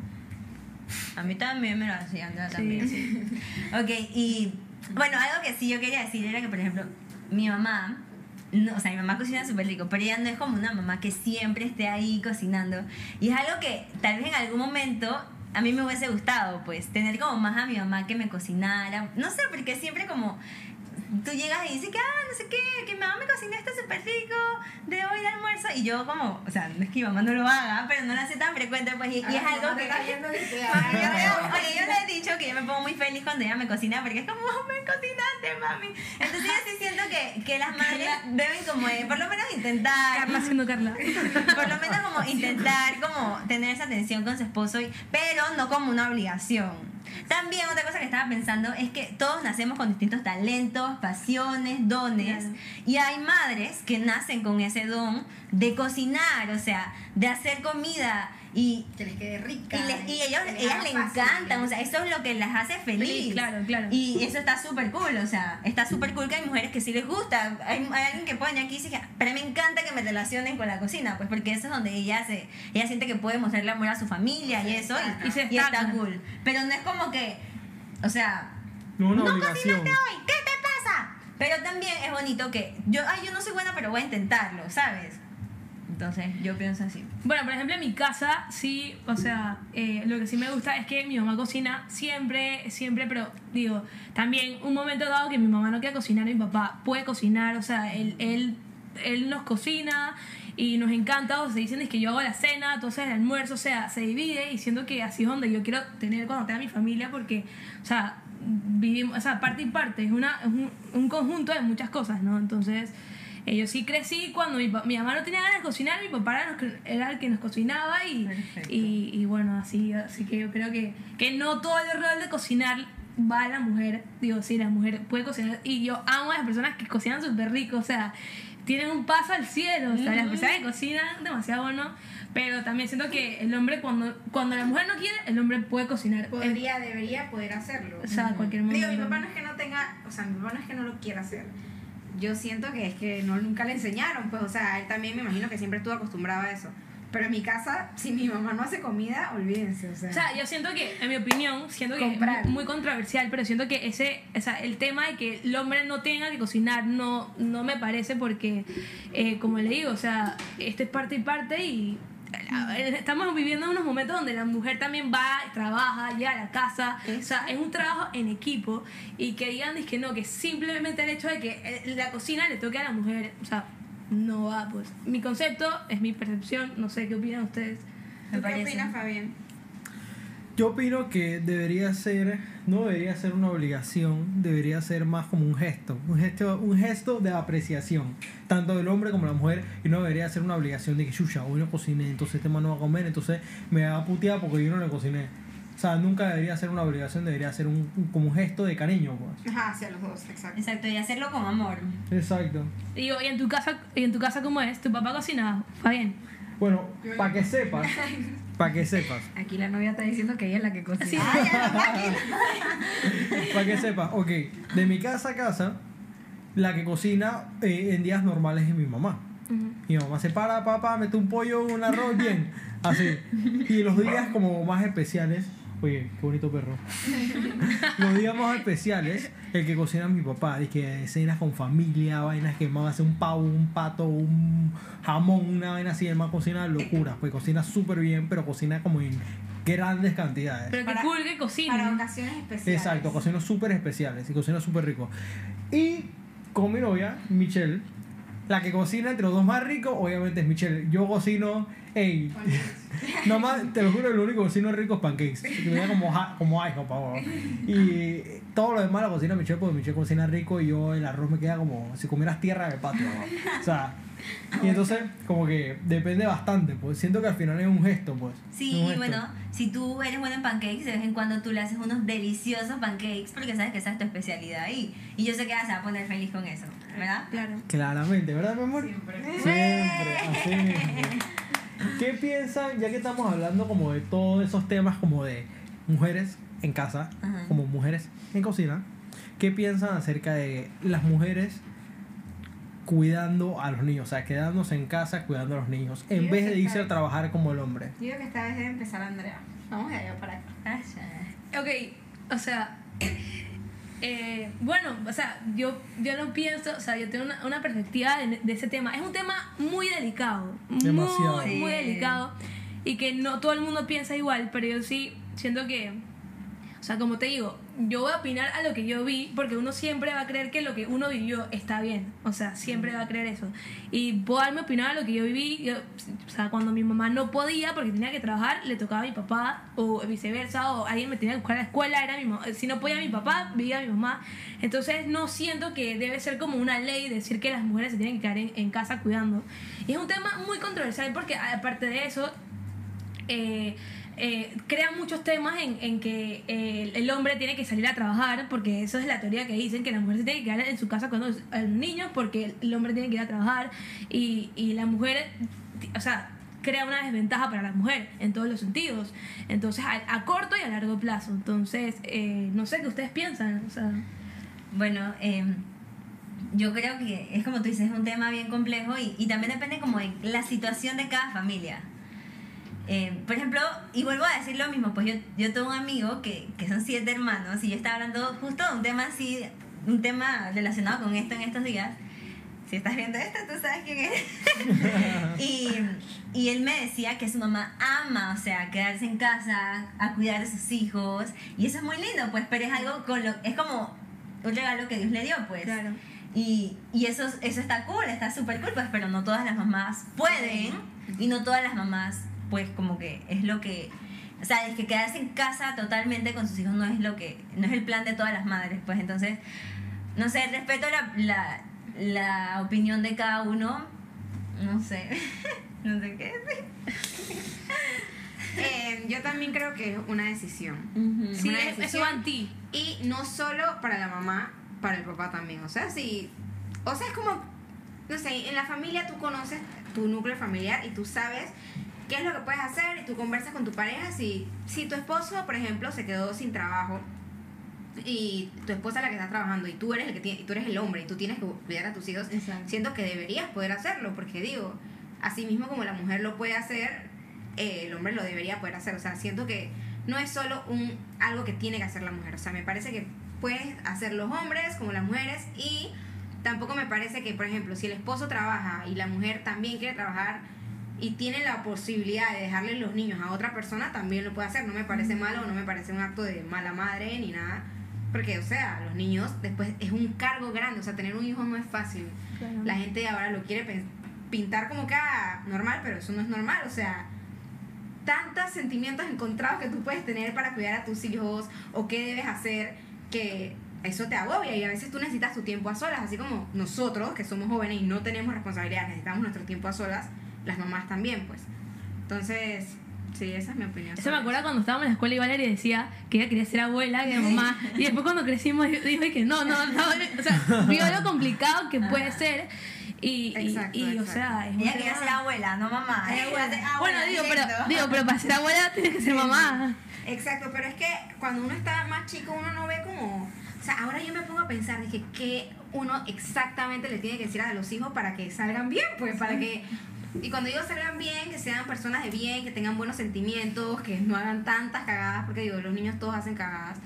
A mí también me lo hacían, yo también. sí. [LAUGHS] Ok, y bueno, algo que sí yo quería decir era que, por ejemplo, mi mamá, no, o sea, mi mamá cocina súper rico, pero ella no es como una mamá que siempre esté ahí cocinando. Y es algo que tal vez en algún momento a mí me hubiese gustado, pues, tener como más a mi mamá que me cocinara. No sé, porque siempre como tú llegas y dices que, ah, no sé qué, que mi mamá me cocinó esto súper rico de hoy de almuerzo. Y yo como, o sea, no es que mi mamá no lo haga, pero no lo hace tan frecuente, pues, y, y es algo que... oye, yo le he dicho que yo me pongo muy feliz cuando ella me cocina porque es como, "Oh, me cocinaste, mami. Entonces yo sí siento que, que las madres deben como, de, por lo menos intentar, Carla siendo Carla. por lo menos como intentar como tener esa atención con su esposo, y- pero no como una obligación. También otra cosa que estaba pensando es que todos nacemos con distintos talentos, pasiones, dones. Y hay madres que nacen con ese don de cocinar, o sea, de hacer comida. Y, Que les quede rica. y, les- y ellos, que les ellas le encantan, o sea, eso es lo que las hace feliz. Feliz, claro, claro. Y eso está súper cool, o sea, está súper cool que hay mujeres que sí les gusta. Hay, hay alguien que pone aquí y dice, pero me encanta que me relacionen con la cocina, pues porque eso es donde ella se ella siente que puede mostrarle amor a su familia y eso, y, Y se y está cool. Pero no es como que, o sea, No no cocinaste hoy, ¿qué te pasa? Pero también es bonito que yo, ay, yo no soy buena, pero voy a intentarlo, ¿sabes? Entonces, yo pienso así. Bueno, por ejemplo, en mi casa sí, o sea, eh, lo que sí me gusta es que mi mamá cocina siempre, siempre, pero digo, también un momento dado que mi mamá no quiere cocinar, mi papá puede cocinar, o sea, él, él, él nos cocina y nos encanta, o sea, dicen es que yo hago la cena, entonces el almuerzo, o sea, se divide y siento que así es donde yo quiero tener cuando tenga mi familia porque, o sea, vivimos, o sea, parte y parte, es, una, es un, un conjunto de muchas cosas, ¿no? Entonces... Eh, yo sí crecí cuando mi, mi mamá no tenía ganas de cocinar, mi papá era, que- era el que nos cocinaba y, y, y bueno, así, así que yo creo que, que no todo el rol de cocinar va a la mujer. Digo, sí, la mujer puede cocinar y yo amo a las personas que cocinan súper rico, o sea, tienen un paso al cielo, o sea, las personas que cocinan demasiado bueno, pero también siento que el hombre cuando, cuando la mujer no quiere, el hombre puede cocinar. Podría, debería poder hacerlo. o sea, cualquier momento. Digo, mi papá no es que no tenga, o sea, mi papá no es que no lo quiera hacer. Yo siento que es que no nunca le enseñaron, pues, o sea, él también me imagino que siempre estuvo acostumbrado a eso. Pero en mi casa, si mi mamá no hace comida, olvídense, o sea. O sea, yo siento que, en mi opinión, siento que Comprar. es muy, muy controversial, pero siento que ese, o sea, el tema de que el hombre no tenga que cocinar no, no me parece porque, eh, como le digo, o sea, esto es parte y parte y estamos viviendo unos momentos donde la mujer también va, trabaja, llega a la casa, o sea, es un trabajo en equipo y que digan es que no, que simplemente el hecho de que eh, la cocina le toque a la mujer, o sea, no va, pues. Mi concepto es mi percepción, no sé qué opinan ustedes. me ¿Tú qué opinas, Fabián? Yo opino que debería ser, no debería ser una obligación, debería ser más como un gesto, un gesto, un gesto de apreciación, tanto del hombre como de la mujer, y no debería ser una obligación de que, chucha, hoy no cociné, entonces este man no va a comer, entonces me va a putear porque yo no le cociné. O sea, nunca debería ser una obligación, debería ser un, un- como un gesto de cariño, pues. Ajá, hacia los dos, exacto. Exacto, y hacerlo con amor. Exacto. Digo, ¿y en tu casa, y en tu casa cómo es? ¿Tu papá cocina? Fabián. Bueno, para que sepas, [LAUGHS] para que sepas, Aquí la novia está diciendo que ella es la que cocina. [LAUGHS] para que sepas, ok, de mi casa a casa, la que cocina eh, en días normales es mi mamá. Mi mamá se para, papá, mete un pollo, un arroz, bien, [LAUGHS] así. Y los días como más especiales, oye, qué bonito perro. [LAUGHS] Los días más especiales, el que cocina mi papá, es que cenas con familia, vainas que mamá hace un pavo, un pato, un jamón, una vaina así, el más cocina locura, pues cocina súper bien, pero cocina como en grandes cantidades. Pero que Para- cool que Para cocina. ocasiones especiales. Exacto, cocinas súper especiales y cocina súper rico. Y con mi novia, Michelle, la que cocina entre los dos más ricos, obviamente es Michelle. Yo cocino, ey, [LAUGHS] nomás, te lo juro, lo único que cocino rico es pancakes. Que me da como, como ay, por. Y todo lo demás la cocina Michelle, porque Michelle cocina rico y yo el arroz me queda como si comieras tierra de patio. ¿no? O sea, y entonces, como que depende bastante, pues siento que al final es un gesto, pues. Sí, y gesto. bueno, si tú eres bueno en pancakes, de vez en cuando tú le haces unos deliciosos pancakes porque sabes que esa es tu especialidad ahí. Y yo sé que ella se va a poner feliz con eso, ¿verdad? Claro. Claramente, ¿verdad, mi amor? Siempre, así [LAUGHS] mismo. ¿Qué piensan, ya que estamos hablando como de todos esos temas como de mujeres en casa, Ajá. como mujeres en cocina, qué piensan acerca de las mujeres cuidando a los niños, o sea, quedándose en casa cuidando a los niños, en vez de irse a trabajar como el hombre? Creo que esta vez debe empezar Andrea. Vamos de allá para acá. Ok, o sea, [COUGHS] eh, bueno, o sea, yo, yo lo pienso, o sea, yo tengo una, una perspectiva de, de ese tema. Es un tema muy delicado, Demasiado. muy, muy delicado y que no todo el mundo piensa igual, pero yo sí siento que, o sea, como te digo, yo voy a opinar a lo que yo vi, porque uno siempre va a creer que lo que uno vivió está bien, o sea, siempre va a creer eso. Y puedo darme opinión a lo que yo viví, o sea, cuando mi mamá no podía porque tenía que trabajar, le tocaba a mi papá, o viceversa, o alguien me tenía que buscar a la escuela, era mi mamá. Si no podía mi papá, vivía mi mamá. Entonces no siento que debe ser como una ley decir que las mujeres se tienen que quedar en, en casa cuidando. Y es un tema muy controversial porque aparte de eso, eh, eh, crean muchos temas en, que eh, el hombre tiene que salir a trabajar, porque eso es la teoría que dicen, que la mujer se tiene que quedar en su casa cuando los los niños, porque el hombre tiene que ir a trabajar, y, y la mujer, o sea, crea una desventaja para la mujer en todos los sentidos. Entonces, a, corto y a largo plazo. Entonces, eh, no sé qué ustedes piensan. O sea, Bueno, eh, yo creo que es como tú dices, es un tema bien complejo y, y también depende como de la situación de cada familia. Eh, por ejemplo, y vuelvo a decir lo mismo, pues yo, yo tengo un amigo que, que son siete hermanos y yo estaba hablando justo de un tema así, un tema relacionado con esto en estos días. Si estás viendo esto, tú sabes quién es. [LAUGHS] [LAUGHS] y, y él me decía que su mamá ama, o sea, quedarse en casa, a cuidar de sus hijos. Y eso es muy lindo, pues, pero es algo con lo... Es como un regalo que Dios le dio, pues. Claro. Y, y eso, eso está cool, está súper cool, pues, pero no todas las mamás pueden y no todas las mamás, pues, como que es lo que... O sea, es que quedarse en casa totalmente con sus hijos no es lo que... No es el plan de todas las madres, pues, entonces... No sé, respeto la, la, la opinión de cada uno. No sé. [LAUGHS] no sé qué decir. Eh, yo también creo que es una decisión. Ujú. sí, una es- eso va en ti. Y no solo para la mamá, para el papá también. O sea, si. O sea, es como. No sé, en la familia tú conoces tu núcleo familiar y tú sabes qué es lo que puedes hacer y tú conversas con tu pareja. Si, si tu esposo, por ejemplo, se quedó sin trabajo y tu esposa es la que está trabajando y tú eres el que tiene, y tú eres el hombre y tú tienes que cuidar a tus hijos, Exacto. siento que deberías poder hacerlo porque digo, así mismo como la mujer lo puede hacer, eh, el hombre lo debería poder hacer. O sea, siento que no es solo un algo que tiene que hacer la mujer. O sea, me parece que pueden hacer los hombres como las mujeres y tampoco me parece que, por ejemplo, si el esposo trabaja y la mujer también quiere trabajar y tiene la posibilidad de dejarle los niños a otra persona, también lo puede hacer. No me parece malo, no me parece un acto de mala madre ni nada. Porque, o sea, los niños después es un cargo grande. O sea, tener un hijo no es fácil. La gente ahora lo quiere pintar como que ah, normal, pero eso no es normal. O sea, tantos sentimientos encontrados que tú puedes tener para cuidar a tus hijos o qué debes hacer que eso te agobia y a veces tú necesitas tu tiempo a solas, así como nosotros que somos jóvenes y no tenemos responsabilidades, necesitamos nuestro tiempo a solas, las mamás también, pues. Entonces, sí, esa es mi opinión. Eso me acuerdo cuando estábamos en la escuela y Valeria decía que ella quería ser abuela, que era mamá. Y después cuando crecimos dijo que no, no, no. O sea, vio lo complicado que puede ser. Y, Exacto, y, o exacto. sea, es Ella quería ser abuela, no mamá. Ella Bueno, digo, pero, digo, pero para ser abuela tienes que ser mamá. Exacto, pero es que cuando uno está más chico uno no ve como... O sea, ahora yo me pongo a pensar, dije, ¿qué uno exactamente le tiene que decir a los hijos para que salgan bien? Pues para que... Y cuando digo salgan bien, que sean personas de bien, que tengan buenos sentimientos, que no hagan tantas cagadas, porque digo, los niños todos hacen cagadas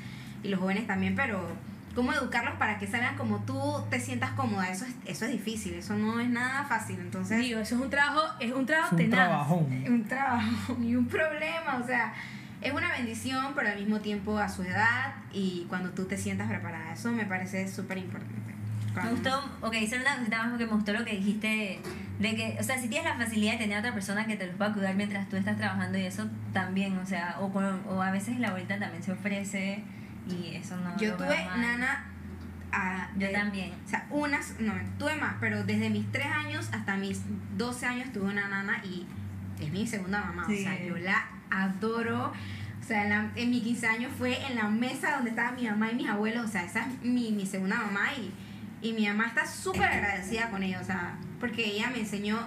y los jóvenes también, pero cómo educarlos para que salgan como tú te sientas cómoda, eso es, eso es difícil, eso no es nada fácil, entonces... Digo, eso es un trabajo, es un Es trabajo un tenaz. trabajón. un trabajo y un problema, o sea, es una bendición, pero al mismo tiempo a su edad y cuando tú te sientas preparada. Eso me parece súper importante. Me gustó, ok, solo una cosita más porque me gustó lo que dijiste de que, o sea, si tienes la facilidad de tener a otra persona que te los pueda cuidar mientras tú estás trabajando y eso también, o sea, o, con- o a veces la abuelita también se ofrece y eso no Yo lo veo tuve mal. nana. a- Yo de- también. O sea, unas, no, tuve más, pero desde mis 3 años hasta mis 12 años tuve una nana y es mi segunda mamá. Sí. O sea, yo la adoro. O sea, en, la- en mi 15 años fue en la mesa donde estaba mi mamá y mis abuelos. O sea, esa es mi, mi segunda mamá y, y mi mamá está súper agradecida con ella. O sea, porque ella me enseñó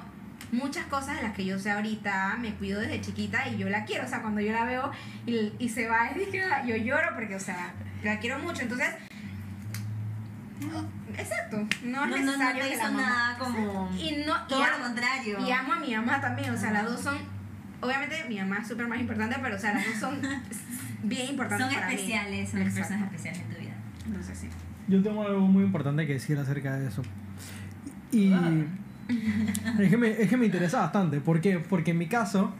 muchas cosas de las que yo sé ahorita. Me cuido desde chiquita y yo la quiero. O sea, cuando yo la veo y, y se va, [LAUGHS] es que yo lloro porque, o sea, la quiero mucho. Entonces, exacto. No No, es no, no necesario te que la mamá- nada como... y no todo y lo amo- contrario. y amo a mi mamá también, o sea, las dos son, obviamente mi mamá es súper más importante, pero o sea, las dos son [LAUGHS] bien importantes Son para mí. especiales, son las Exacto. personas especiales en tu vida. Entonces sí. Yo tengo algo muy importante que decir acerca de eso. Y es, que me, es que me interesa bastante. ¿Por qué? Porque en mi caso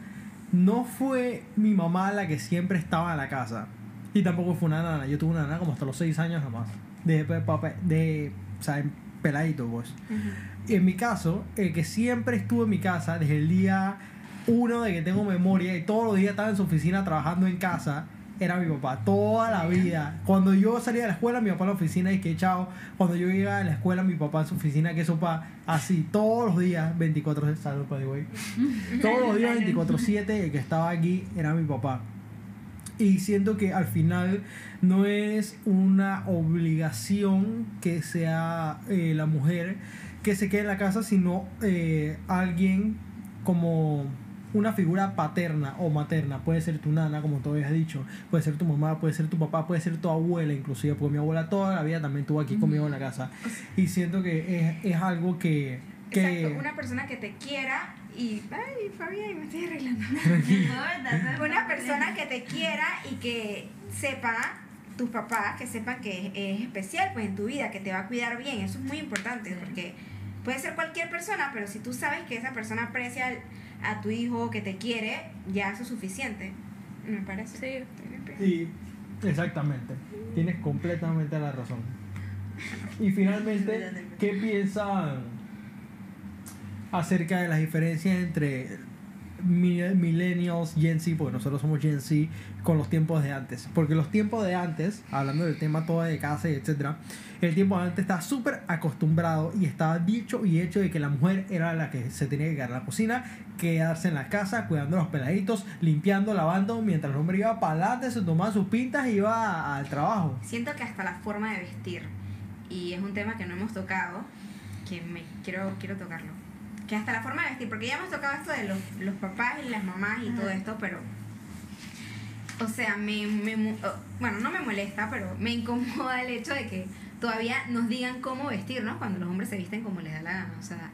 no fue mi mamá la que siempre estaba en la casa. Y tampoco fue una nana. Yo tuve una nana como hasta los 6 años nomás. De, pape- de, o sea, peladito, pues. En mi caso, el que siempre estuvo en mi casa desde el día uno de que tengo memoria y todos los días estaba en su oficina trabajando en casa, era mi papá. Toda la vida. Cuando yo salía de la escuela, mi papá en la oficina y que chao. Cuando yo llegaba a la escuela, mi papá en su oficina, que sopa. Así, todos los días, 24 salud, by the way. Todos los días, 24-7, el que estaba aquí era mi papá. Y siento que al final no es una obligación que sea eh, la mujer que se quede en la casa, sino eh, alguien como una figura paterna o materna. Puede ser tu nana, como tú habías dicho, puede ser tu mamá, puede ser tu papá, puede ser tu abuela inclusive, porque mi abuela toda la vida también estuvo aquí conmigo en la casa. Y siento que es, es algo que... que Exacto, una persona que te quiera y ay, Fabián, me estoy arreglando. [LAUGHS] una una persona que te quiera y que sepa tus papás que sepan que es, es especial pues en tu vida, que te va a cuidar bien, eso es muy importante porque puede ser cualquier persona, pero si tú sabes que esa persona aprecia a tu hijo, que te quiere, ya eso es suficiente, me parece. Sí. Y exactamente, tienes completamente la razón. Y finalmente, [LAUGHS] ¿qué piensan acerca de las diferencias entre millennials, Gen Z, porque nosotros somos Gen Z, con los tiempos de antes? Porque los tiempos de antes, hablando del tema todo de casa etcétera, el tiempo de antes estaba súper acostumbrado y estaba dicho y hecho de que la mujer era la que se tenía que quedar en la cocina, quedarse en la casa, cuidando los peladitos, limpiando, lavando, mientras el hombre iba para adelante, se tomaba sus pintas y iba al trabajo. Siento que hasta la forma de vestir, y es un tema que no hemos tocado, que me quiero, quiero tocarlo. Que hasta la forma de vestir, porque ya hemos tocado esto de los, los papás y las mamás y todo esto, pero. O sea, me, me oh, bueno, no me molesta, pero me incomoda el hecho de que todavía nos digan cómo vestirnos cuando los hombres se visten como les da la gana. O sea,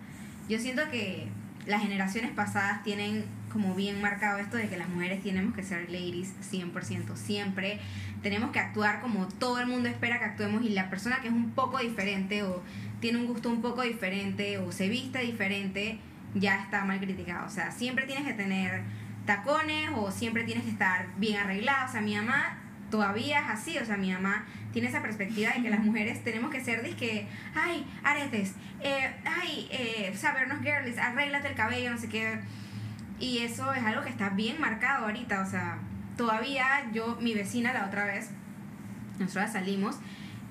yo siento que las generaciones pasadas tienen como bien marcado esto de que las mujeres tenemos que ser ladies 100%, siempre tenemos que actuar como todo el mundo espera que actuemos y la persona que es un poco diferente o tiene un gusto un poco diferente o se viste diferente ya está mal criticado. O sea, siempre tienes que tener tacones o siempre tienes que estar bien arreglada. O sea, mi mamá todavía es así. O sea, mi mamá tiene esa perspectiva de que las mujeres tenemos que ser disque, ay, aretes, eh, ay, eh, sabernos girlies, arréglate el cabello, no sé qué. Y eso es algo que está bien marcado ahorita. O sea, todavía yo, mi vecina la otra vez, nosotros salimos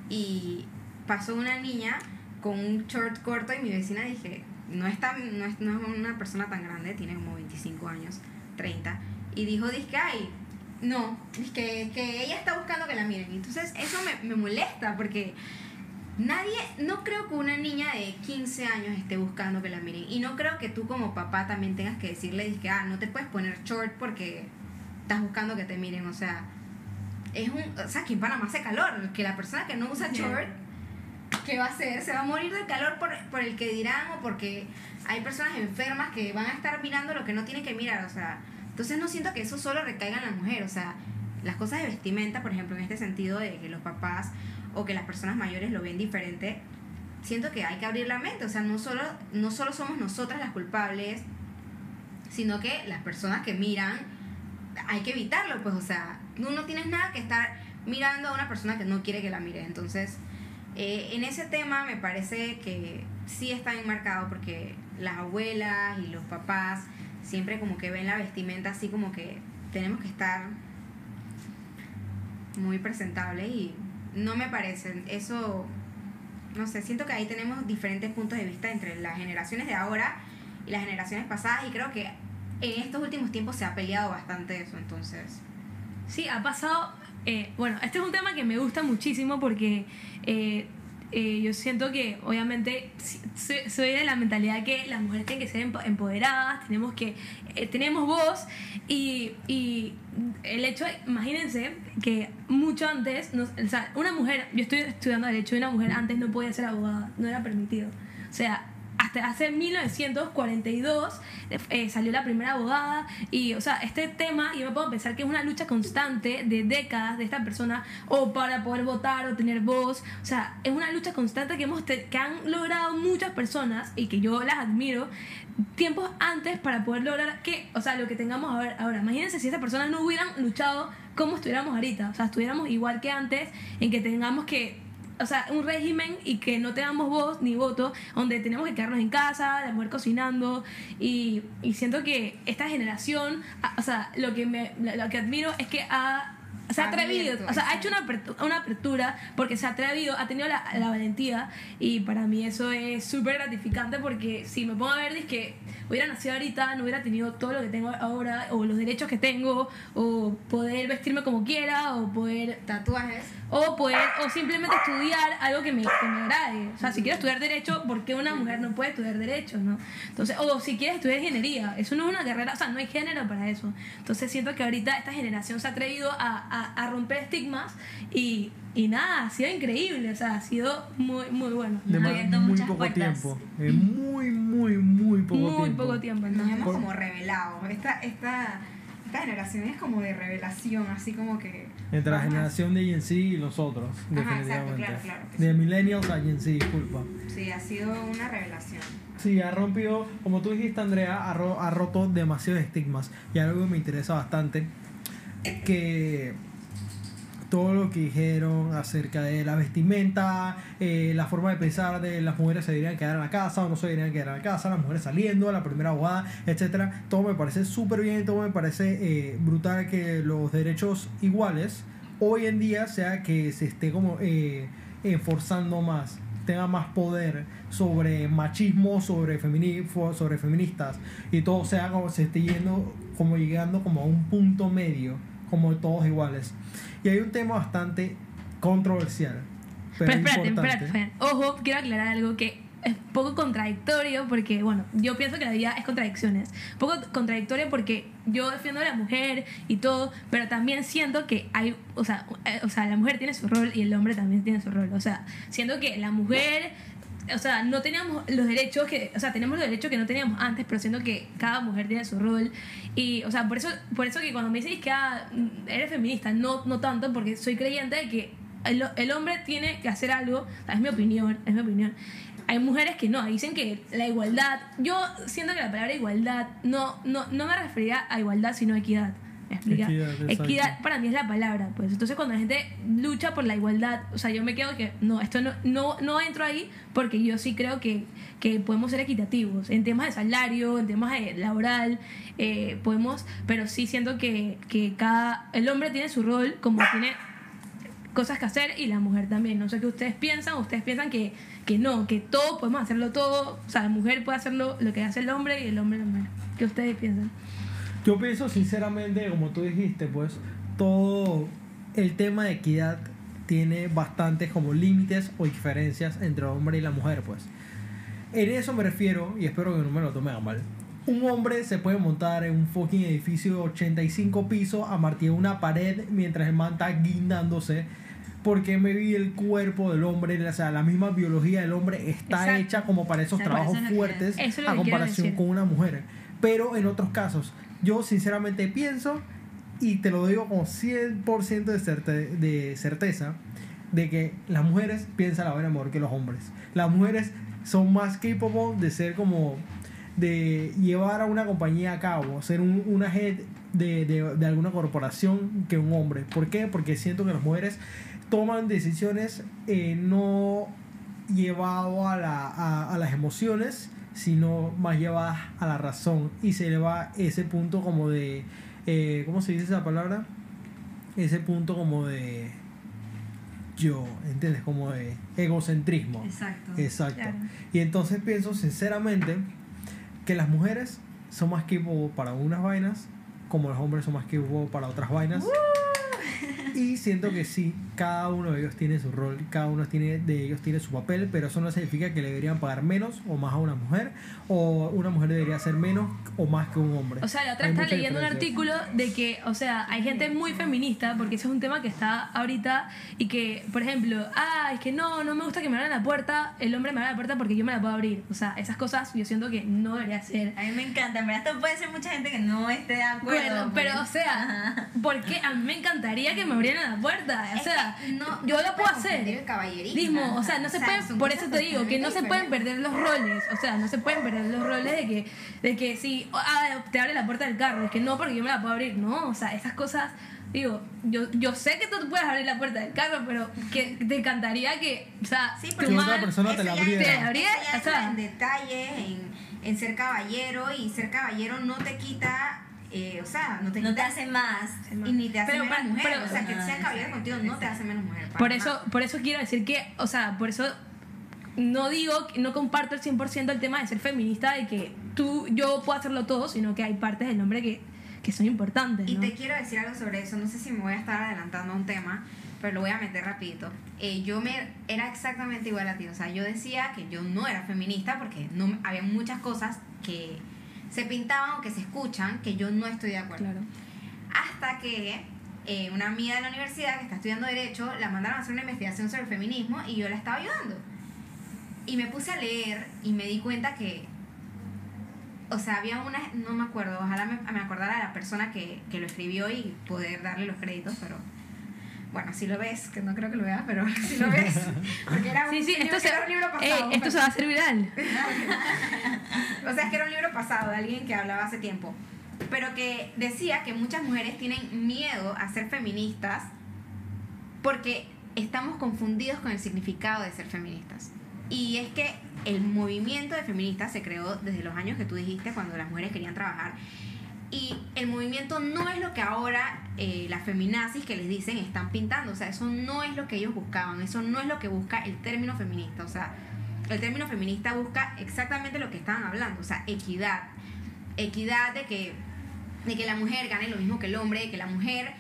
y pasó una niña con un short corto y mi vecina dije, no es, tan, no es, no es una persona tan grande, tiene como 25 años, 30, y dijo, dizque, ay, no, es que, que ella está buscando que la miren. Entonces eso me, me molesta porque nadie, no creo que una niña de 15 años esté buscando que la miren. Y no creo que tú como papá también tengas que decirle que, ah, no te puedes poner short porque estás buscando que te miren. O sea, es un, o sea, aquí en Panamá hace calor. Que la persona que no usa short, ¿qué va a hacer? Se va a morir del calor por, por el que dirán o porque hay personas enfermas que van a estar mirando lo que no tienen que mirar. O sea, entonces no siento que eso solo recaiga en la mujer. O sea, las cosas de vestimenta, por ejemplo, en este sentido de que los papás o que las personas mayores lo ven diferente, siento que hay que abrir la mente. O sea, no solo, no solo somos nosotras las culpables, sino que las personas que miran, hay que evitarlo. Pues, o sea, tú no tienes nada que estar mirando a una persona que no quiere que la mire. Entonces, eh, en ese tema me parece que sí está enmarcado porque las abuelas y los papás siempre como que ven la vestimenta así como que tenemos que estar muy presentables y no me parece. Eso, no sé, siento que ahí tenemos diferentes puntos de vista entre las generaciones de ahora y las generaciones pasadas y creo que en estos últimos tiempos se ha peleado bastante eso, entonces... Sí, ha pasado. Eh, bueno, este es un tema que me gusta muchísimo porque eh, eh, yo siento que, obviamente, soy, de la mentalidad que las mujeres tienen que ser empo- empoderadas, tenemos que. tenemos voz y, el hecho, imagínense que mucho antes, o sea, una mujer, yo estoy estudiando Derecho y una mujer antes no podía ser abogada, no era permitido. O sea, hasta hace 1942 eh, salió la primera abogada y, o sea, este tema, yo me puedo pensar que es una lucha constante de décadas de esta persona o para poder votar o tener voz, o sea, es una lucha constante que, hemos que han logrado muchas personas y que yo las admiro tiempos antes para poder lograr que, o sea, lo que tengamos ahora. ahora. Imagínense si esas personas no hubieran luchado como estuviéramos ahorita, o sea, estuviéramos igual que antes en que tengamos que o sea, un régimen y que no tengamos voz ni voto, donde tenemos que quedarnos en casa, la mujer cocinando, y, y siento que esta generación, a- o sea, lo que, me, lo que admiro es que ha, se ha atrevido, o sea, ha hecho una apertura, una apertura porque se ha atrevido, ha tenido la, la valentía, y para mí eso es súper gratificante porque si me pongo a ver, que hubiera nacido ahorita, no hubiera tenido todo lo que tengo ahora, o los derechos que tengo, o poder vestirme como quiera, o poder Tatuajes. o poder o simplemente estudiar algo que me, que me agrade. O sea si quiero estudiar derecho ¿por qué una mujer no puede estudiar derecho no entonces o si quieres estudiar ingeniería eso no es una carrera o sea no hay género para eso. Entonces siento que ahorita esta generación se ha atrevido a, a, a romper estigmas y, y nada ha sido increíble o sea ha sido muy muy bueno De abriendo muy muchas poco puertas. tiempo. En muy, muy, muy poco muy tiempo. poco tiempo Nos entonces. hemos Por- como revelado. Esta, esta, esta generación es como de revelación, así como que... Entre la generación de Gen Z y nosotros, Ajá, definitivamente. exacto, claro, claro de sí. Millennials a Gen Z, disculpa. Sí, ha sido una revelación. Sí, ha rompido, como tú dijiste, Andrea, ha, ro- ha roto demasiados estigmas. Y algo que me interesa bastante, que todo lo que dijeron acerca de la vestimenta, eh, la forma de pensar de las mujeres se deberían quedar en la casa o no se deberían quedar en la casa, las mujeres saliendo, la primera abogada, etcétera. Todo me parece súper bien, todo me parece eh, brutal que los derechos iguales hoy en día sea que se esté como eh, enforzando más, tenga más poder sobre machismo, sobre, femini- sobre feministas y todo sea como se esté yendo como llegando como a un punto medio, como todos iguales. Y hay un tema bastante controversial. Pero, Pero espérate, importante. espérate. Ojo, quiero aclarar algo que es poco contradictorio porque, bueno, yo pienso que la vida es contradicciones. Poco contradictorio porque yo defiendo a la mujer y todo, pero también siento que hay, o sea, eh, o sea, la mujer tiene su rol y el hombre también tiene su rol. O sea, siento que la mujer, o sea, no teníamos los derechos que, o sea, tenemos los derechos que no teníamos antes, pero siento que cada mujer tiene su rol. Y, o sea, por eso, por eso que cuando me dices que ah, eres feminista, no, no tanto, porque soy creyente de que el, el hombre tiene que hacer algo, o sea, es mi opinión, es mi opinión. Hay mujeres que no, dicen que la igualdad, yo siento que la palabra igualdad no, no, no me referiría a igualdad, sino a equidad. ¿Me explica? Equidad. Equidad para mí es la palabra, pues. Entonces cuando la gente lucha por la igualdad, o sea, yo me quedo que no, esto no, no, no entro ahí porque yo sí creo que, que podemos ser equitativos en temas de salario, en temas de laboral, eh, podemos, pero sí siento que, que cada, el hombre tiene su rol como tiene cosas que hacer y la mujer también. No sé qué ustedes piensan, ustedes piensan que, que no, que todo podemos hacerlo todo, o sea, la mujer puede hacerlo lo que hace el hombre y el hombre la mujer. ¿Qué ustedes piensan? Yo pienso sinceramente, como tú dijiste, pues todo el tema de equidad tiene bastantes como límites o diferencias entre el hombre y la mujer, pues. En eso me refiero, y espero que no me lo tomen a mal. Un hombre se puede montar en un fucking edificio de 85 pisos a martillar una pared mientras el man está guindándose. Porque me vi el cuerpo del hombre, o sea, la misma biología del hombre está Exacto. hecha como para esos trabajos fuertes es a comparación con una mujer. Pero en otros casos, yo sinceramente pienso, y te lo digo con 100% de, certe- de certeza, de que las mujeres piensan la vaina mejor que los hombres. Las mujeres son más capable de ser como de llevar a una compañía a cabo, ser un, una head de, de, de alguna corporación que un hombre. ¿Por qué? Porque siento que las mujeres toman decisiones eh, no llevado a, la, a las emociones, sino más llevadas a la razón. Y se le va ese punto como de, eh, ¿cómo se dice esa palabra? Ese punto como de yo, ¿entiendes? Como de egocentrismo. Exacto. Exacto. Claro. Y entonces pienso sinceramente que las mujeres son más capable para unas vainas, como los hombres son más capable para otras vainas. [LAUGHS] Y siento que sí, cada uno de ellos tiene su rol, cada uno tiene, de ellos tiene su papel, pero eso no significa que le deberían pagar menos o más a una mujer, o una mujer debería ser menos o más que un hombre. O sea, la otra está leyendo un artículo de que, o sea, hay gente muy feminista, porque ese es un tema que está ahorita, y que, por ejemplo, ah, es que no, no me gusta que me abran la puerta, el hombre me abra la puerta porque yo me la puedo abrir. O sea, esas cosas yo siento que no debería ser. A mí me encanta, en verdad esto puede ser mucha gente que no esté de acuerdo. Bueno, pero, o porque- sea, porque a mí me encantaría que me abrieran la puerta. O sea, no- yo no lo puedo hacer. el. Mismo, o sea, no se O sea, pueden, por eso te digo, que no se pueden perder los roles, o sea, no se pueden perder los roles de que, de que si ah, te abre la puerta del carro, es que no, porque yo me la puedo abrir, no, o sea, esas cosas, digo, yo, yo sé que tú puedes abrir la puerta del carro, pero que te encantaría que, o sea, Sí, tu porque Que otra persona te la abriera. Te entra- abriera, o sea. en detalles, en, en ser caballero, y ser caballero no te quita, eh, o sea, no te no te hace más. y ni te hace Pero menos mujer. pero- o sea, que sea caballero contigo no te hace menos mujer. Por eso, por eso quiero decir que, o sea, por eso no digo, no comparto el 100% el tema de ser feminista, de que tú, yo puedo hacerlo todo, sino que hay partes del hombre que, que son importantes. Y te quiero decir algo sobre eso. No sé si me voy a estar adelantando a un tema, pero lo voy a meter rapidito. Eh, yo me era exactamente igual a ti. O sea, yo decía que yo no era feminista porque no había muchas cosas que se pintaban o que se escuchan que yo no estoy de acuerdo. Claro. Hasta que eh, una amiga de la universidad que está estudiando Derecho la mandaron a hacer una investigación sobre el feminismo y yo la estaba ayudando. Y me puse a leer y me di cuenta que, o sea, había una, no me acuerdo, ojalá me, me acordara de la persona que, que lo escribió y poder darle los créditos, pero bueno, si lo ves, que no creo que lo veas, pero [LAUGHS] si lo ves, porque era un, Sí, sí, libro- esto, se, era un libro eh, pasado. esto se va a hacer viral. [LAUGHS] O sea, es que era un libro pasado de alguien que hablaba hace tiempo. Pero que decía que muchas mujeres tienen miedo a ser feministas porque estamos confundidos con el significado de ser feministas. Y es que el movimiento de feministas se creó desde los años que tú dijiste, cuando las mujeres querían trabajar. Y el movimiento no es lo que ahora eh, las feminazis que les dicen están pintando. O sea, eso no es lo que ellos buscaban. Eso no es lo que busca el término feminista. O sea, el término feminista busca exactamente lo que estaban hablando. O sea, equidad. Equidad de que, de que la mujer gane lo mismo que el hombre, de que la mujer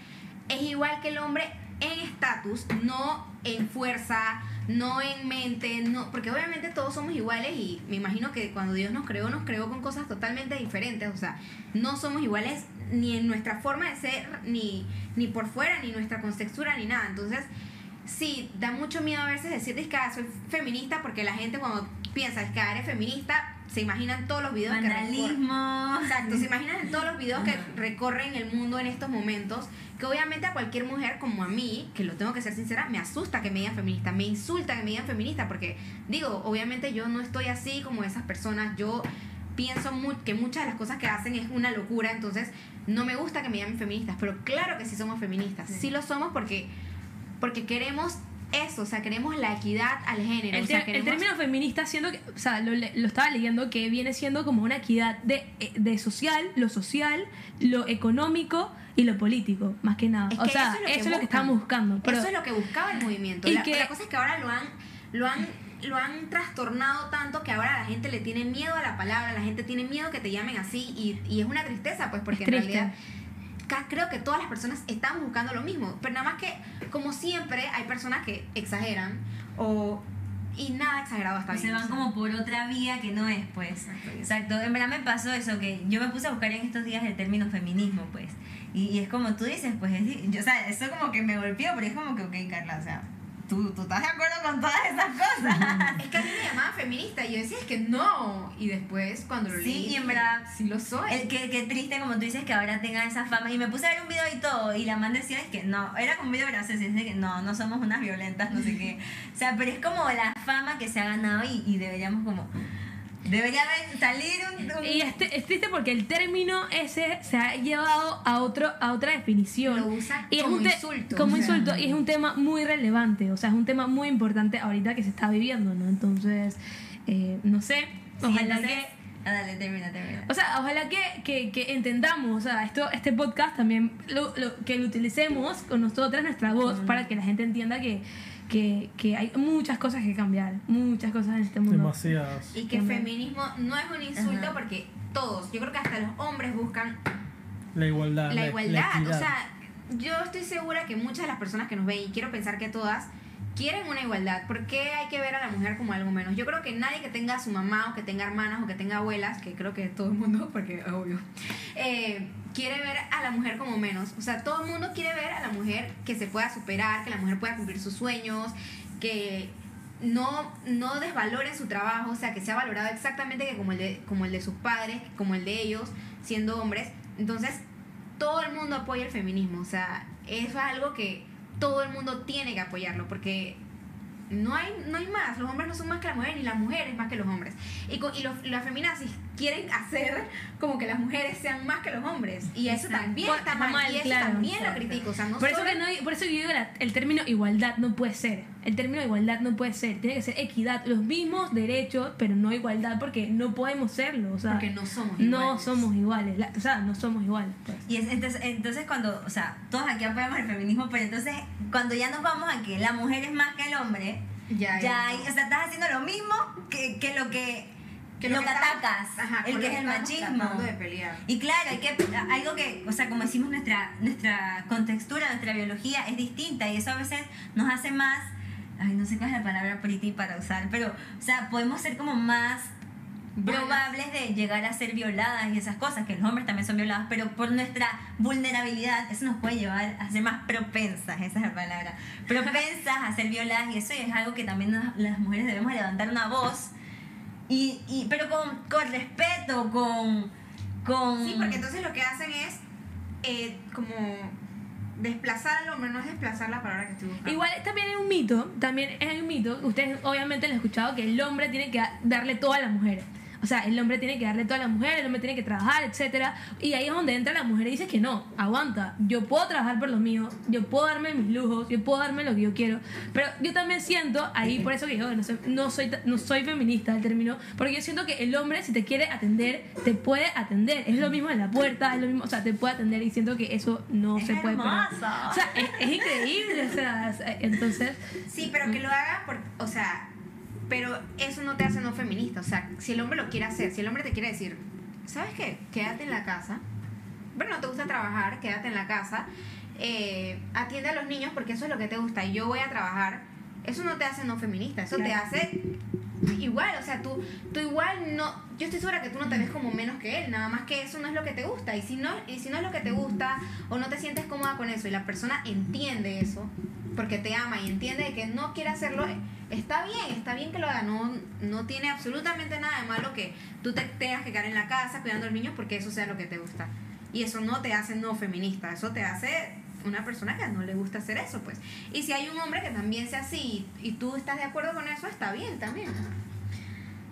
es igual que el hombre en estatus, no en fuerza, no en mente, no, porque obviamente todos somos iguales y me imagino que cuando Dios nos creó, nos creó con cosas totalmente diferentes, o sea, no somos iguales ni en nuestra forma de ser, ni, ni por fuera, ni nuestra contextura, ni nada. Entonces, sí, da mucho miedo a veces decir que ah, soy feminista porque la gente cuando piensa que ah, eres feminista, se imaginan todos los videos que recorren. Vandalismo. Exacto, se imaginan todos los videos que recorren el mundo en estos momentos, que obviamente a cualquier mujer como a mí, que lo tengo que ser sincera, me asusta que me digan feminista, me insulta que me digan feminista, porque digo, obviamente yo no estoy así como esas personas, yo pienso mu- que muchas de las cosas que hacen es una locura, entonces no me gusta que me llamen feministas, pero claro que sí somos feministas, sí, lo somos porque, porque queremos eso, o sea, queremos la equidad al género, El, o sea, ter- el término feminista siendo que, o sea, lo, lo estaba leyendo que viene siendo como una equidad de, eh, de social, lo social, lo económico y lo político, más que nada. Es o sea, eso es lo que eso es lo que estábamos buscando. Pero, Eso es lo que buscaba el movimiento. Y La, que- la cosa es que ahora lo han, lo han, lo han trastornado tanto que ahora la gente le tiene miedo a la palabra, la gente tiene miedo que te llamen así y, y es una tristeza, pues, porque Es en triste. realidad creo que todas las personas estamos buscando lo mismo, pero nada más que, como siempre, hay personas que exageran o... Y nada exagerado hasta se van como por otra vía que no es, pues. Exacto, en verdad me pasó eso, que yo me puse a buscar en estos días el término feminismo, pues. Y, y es como tú dices, pues, es, yo, o sea, eso como que me golpeó, pero es como que, ok, Carla, o sea, tú, tú estás de acuerdo con todas esas cosas. [LAUGHS] Es que a mí me llamaban feminista y yo decía, es que no. Y después, cuando lo Sí, leí, y en verdad- sí lo soy. El que, que triste, como tú dices, que ahora tenga esa fama. Y me puse a ver un video y todo, y la man decía es que no, era como un video gracioso, y dice que no, no somos unas violentas, no sé qué. O sea, pero es como la fama que se ha ganado y, y deberíamos como... Debería salir un... un- Y es, es triste porque el término ese se ha llevado a otro a otra definición. Lo y es como un insulto. Como O sea, insulto. Y es un tema muy relevante. O sea, es un tema muy importante ahorita que se está viviendo, ¿no? Entonces, eh, no sé. Sí, Ojalá entonces- que. Ah, dale, termina, termina. O sea, ojalá que, que, que entendamos, o sea, esto, este podcast también, lo, lo- que lo utilicemos con nosotras, nuestra voz, para que la gente entienda que, que, que hay muchas cosas que cambiar, muchas cosas en este mundo. Demasiadas. Y que También. feminismo no es un insulto Ajá. porque todos, yo creo que hasta los hombres buscan La igualdad. la igualdad. o sea, yo estoy segura que muchas de las personas que nos ven, y quiero pensar que todas, quieren una igualdad. ¿Por qué hay que ver a la mujer como algo menos? Yo creo que nadie que tenga a su mamá o que tenga hermanas o que tenga abuelas, que creo que todo el mundo, [LAUGHS] porque es obvio, eh, quiere ver a la mujer como menos. O sea, todo el mundo quiere ver a la mujer que se pueda superar, que la mujer pueda cumplir sus sueños, que no, no desvaloren su trabajo, o sea, que sea valorado exactamente como el, de, como el de sus padres, como el de ellos, siendo hombres. Entonces, todo el mundo apoya el feminismo, o sea, es algo que todo el mundo tiene que apoyarlo, porque no hay, no hay más, los hombres no son más que las mujeres, ni las mujeres más que los hombres. Y, co- y los, las feminazis quieren hacer como que las mujeres sean más que los hombres, y eso Exacto. también está mal, mal, y eso claro, también lo critico, o sea, no Por eso, solo- que no, por eso yo digo la- el término igualdad no puede ser. El término igualdad no puede ser. Tiene que ser equidad, los mismos derechos, pero no igualdad, porque no podemos serlo. O sea, porque no somos no iguales. somos iguales. La- o sea, no somos iguales. Pues. Y es- entonces, entonces cuando, o sea, todos aquí apoyamos el feminismo, pero entonces cuando ya nos vamos a que la mujer es más que el hombre, Ya, ya, hay- o sea, estás haciendo lo mismo que, que lo que, Que lo que atacas, Ajá, el que es el machismo. tratando de pelear. Y claro, hay que, algo que, o sea, como decimos, nuestra, nuestra contextura, nuestra biología es distinta y eso a veces nos hace más, ay, no sé cuál es la palabra pretty para usar, pero, o sea, podemos ser como más probables de llegar a ser violadas y esas cosas, que los hombres también son violados, pero por nuestra vulnerabilidad, eso nos puede llevar a ser más propensas, esa es la palabra, propensas a ser violadas y eso es algo que también nos- las mujeres debemos levantar una voz, y, y, pero con, con respeto, con... con Sí, porque entonces lo que hacen es eh, como desplazar al hombre, no es desplazar la palabra que estoy buscando. Igual también hay un mito, también es un mito, ustedes obviamente lo han escuchado, que el hombre tiene que darle todo a la mujer. O sea, el hombre tiene que darle todo a la mujer, el hombre tiene que trabajar, etcétera Y ahí es donde entra la mujer y dice que no, aguanta, yo puedo trabajar por lo mío, yo puedo darme mis lujos, yo puedo darme lo que yo quiero. Pero yo también siento, ahí por eso que yo no soy, no soy, no soy feminista al término, porque yo siento que el hombre si te quiere atender, te puede atender. Es lo mismo en la puerta, es lo mismo, o sea, te puede atender y siento que eso no Es se puede. O sea, es, es increíble, o sea, entonces, Sí, pero que lo haga por, o sea, pero eso no te hace no feminista, o sea, si el hombre lo quiere hacer, si el hombre te quiere decir, ¿sabes qué? Quédate en la casa. Bueno, no te gusta trabajar, quédate en la casa. eh, atiende a los niños porque eso es lo que te gusta y yo voy a trabajar. Eso no te hace no feminista, eso te hace igual, o sea, tú, tú igual no, yo estoy segura que tú no te ves como menos que él, nada más que eso no es lo que te gusta y si no, y si no es lo que te gusta o no te sientes cómoda con eso y la persona entiende eso, porque te ama y entiende que no quiere hacerlo, está bien, está bien que lo haga, no, no tiene absolutamente nada de malo que tú te tengas que quedar en la casa cuidando a los niños porque eso sea lo que te gusta. Y eso no te hace no feminista, eso te hace una persona que no le gusta hacer eso, pues. Y si hay un hombre que también sea así y, y tú estás de acuerdo con eso, está bien también.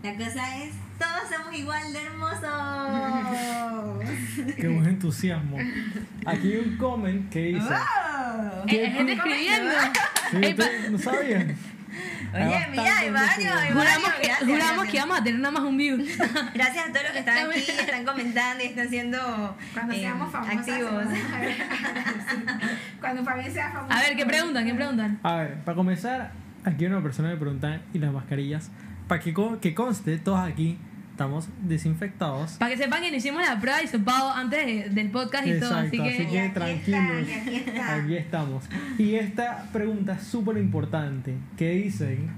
La cosa es, todos somos igual de hermosos. Qué buen entusiasmo. Aquí hay un comment que dice. ¡Wow! ¿Qué? gente escribiendo. Sí, Ey, pa- ¿ustedes ¿No sabían? Oye, mira, hay varios, hay Juramos, varios. que, Gracias, juramos gracias. que íbamos a tener nada más un view. [LAUGHS] Gracias a todos los que están aquí, están comentando y están siendo Cuando eh, seamos famosas. activos. [LAUGHS] Cuando Fabián sea famosa. A ver, ¿qué preguntan? ¿Qué preguntan? A ver, para comenzar, aquí una persona me pregunta, ¿y las mascarillas? Para que, co- que conste, todos aquí estamos desinfectados. Para que sepan que hicimos la prueba de hisopado antes de- del podcast y todo, así Exacto, que... así Y que tranquilos. está, y aquí está. Aquí estamos. Y esta pregunta es súper importante. Que dicen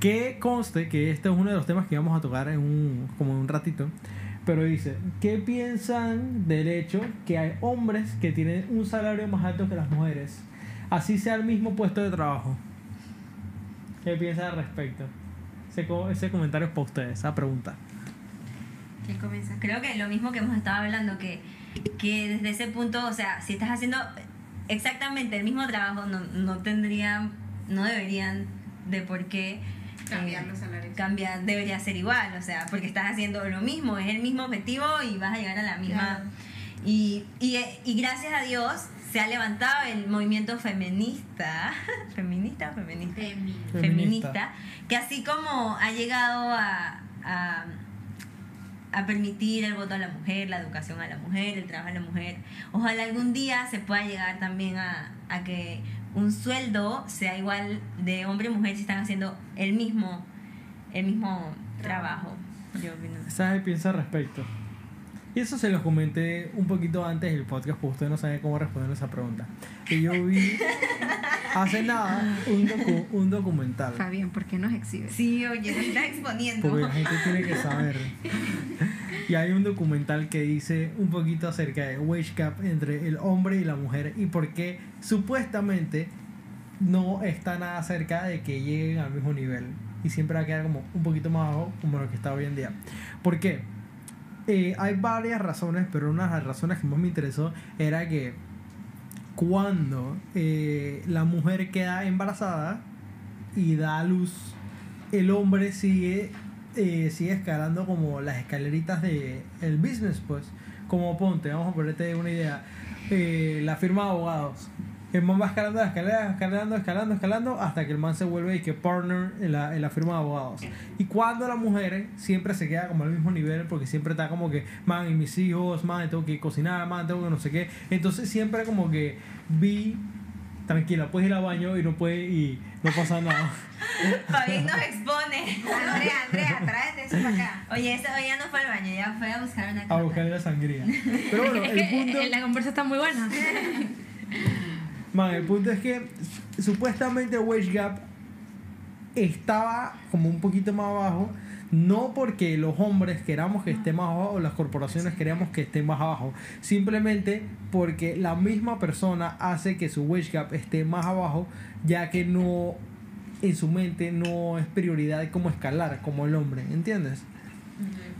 que conste que este es uno de los temas que vamos a tocar en un, como en un ratito. Pero dice, ¿qué piensan del hecho que hay hombres que tienen un salario más alto que las mujeres? Así sea el mismo puesto de trabajo. ¿Qué piensan al respecto? Ese, ese comentario es para ustedes, esa pregunta. ¿Quién comienza? Creo que lo mismo que hemos estado hablando, que, que desde ese punto, o sea, si estás haciendo exactamente el mismo trabajo, no, no tendrían, no deberían de por qué Cambiar eh, los salarios. cambiar, debería ser igual, o sea, porque estás haciendo lo mismo, es el mismo objetivo y vas a llegar a la misma. Claro. Y, y, y gracias a Dios se ha levantado el movimiento feminista, [LAUGHS] feminista o feminista, Femi. Feminista. feminista, que así como ha llegado a, a, a permitir el voto a la mujer, la educación a la mujer, el trabajo a la mujer, ojalá algún día se pueda llegar también a, a que un sueldo sea igual de hombre y mujer si están haciendo el mismo, el mismo trabajo. Yo opino. ¿Sabes qué piensa al respecto? Y eso se los comenté un poquito antes del podcast, porque ustedes no saben cómo responder esa pregunta. Y yo vi hace nada un, docu- un documental. Fabián, ¿por qué nos exhibes? Sí, oye, te estás exponiendo. Porque la gente tiene que saber. Y hay un documental que dice un poquito acerca de wage gap entre el hombre y la mujer y por qué supuestamente no está nada cerca de que lleguen al mismo nivel. Y siempre va a quedar como un poquito más abajo como lo que está hoy en día. ¿Por qué? Eh, hay varias razones, pero una de las razones que más me interesó era que cuando eh, la mujer queda embarazada y da a luz, el hombre sigue, eh, sigue escalando como las escaleritas de el business, pues. Como ponte, vamos a ponerte una idea. eh, la firma de abogados. El man va escalando las escaleras, escalando, escalando, escalando, hasta que el man se vuelve y que partner en la, en la firma de abogados. Y cuando la mujer siempre se queda como al mismo nivel, porque siempre está como que, man, y mis hijos, man, tengo que cocinar, man, tengo que no sé qué. Entonces siempre como que vi, tranquila, puedes ir al baño y no puede, y no pasa nada. [LAUGHS] Fabián nos expone. Andrea, Andrea, tráete eso para acá. Oye, eso hoy ya no fue al baño, ya fue a buscar una a buscar la sangría. Pero bueno, el [LAUGHS] punto, la conversa está muy buena. [LAUGHS] man, el punto es que supuestamente wage gap estaba como un poquito más abajo, no porque los hombres queramos que esté más abajo o las corporaciones queramos que esté más abajo, simplemente porque la misma persona hace que su wage gap esté más abajo, ya que no en su mente no es prioridad como escalar como el hombre, ¿entiendes?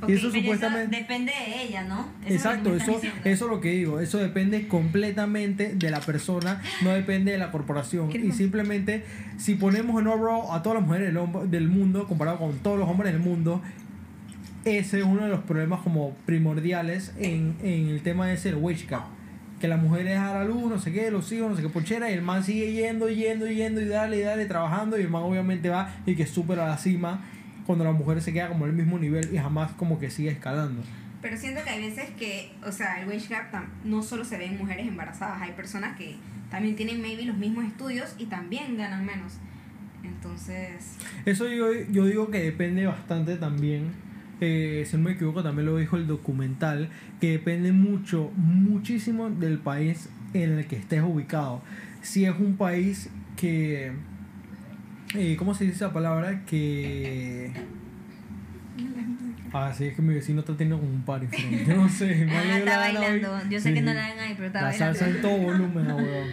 Ok, y eso pero supuestamente- depende de ella, ¿no? Eso Exacto, eso, eso es lo que digo, eso depende completamente de la persona, no depende de la corporación. Y simplemente, si ponemos en overall a todas las mujeres del, hombre- del mundo, comparado con todos los hombres del mundo, ese es uno de los problemas como primordiales en, en el tema de ese wage gap. Que la mujer deja a la luz, no sé qué, los hijos, no sé qué pochera, y el man sigue yendo, yendo, yendo, y dale, y dale, trabajando, y el man obviamente va y que supera la cima cuando la mujer se queda como al mismo nivel y jamás como que sigue escalando. Pero siento que hay veces que, o sea, el wage gap no solo se ve en mujeres embarazadas, hay personas que también tienen maybe los mismos estudios y también ganan menos. Entonces, Eso yo, yo digo que depende bastante también, eh, si no me equivoco también lo dijo el documental, que depende mucho, muchísimo del país en el que estés ubicado. Si es un país que, eh, ¿cómo se dice esa palabra? Que... Ah, sí, es que mi vecino está teniendo como un party frente. No sé, [LAUGHS] me Ah, está la hoy. bailando. Yo sé Sí. que no la ven ahí, pero está La bailando. salsa en todo volumen, [LAUGHS] weón.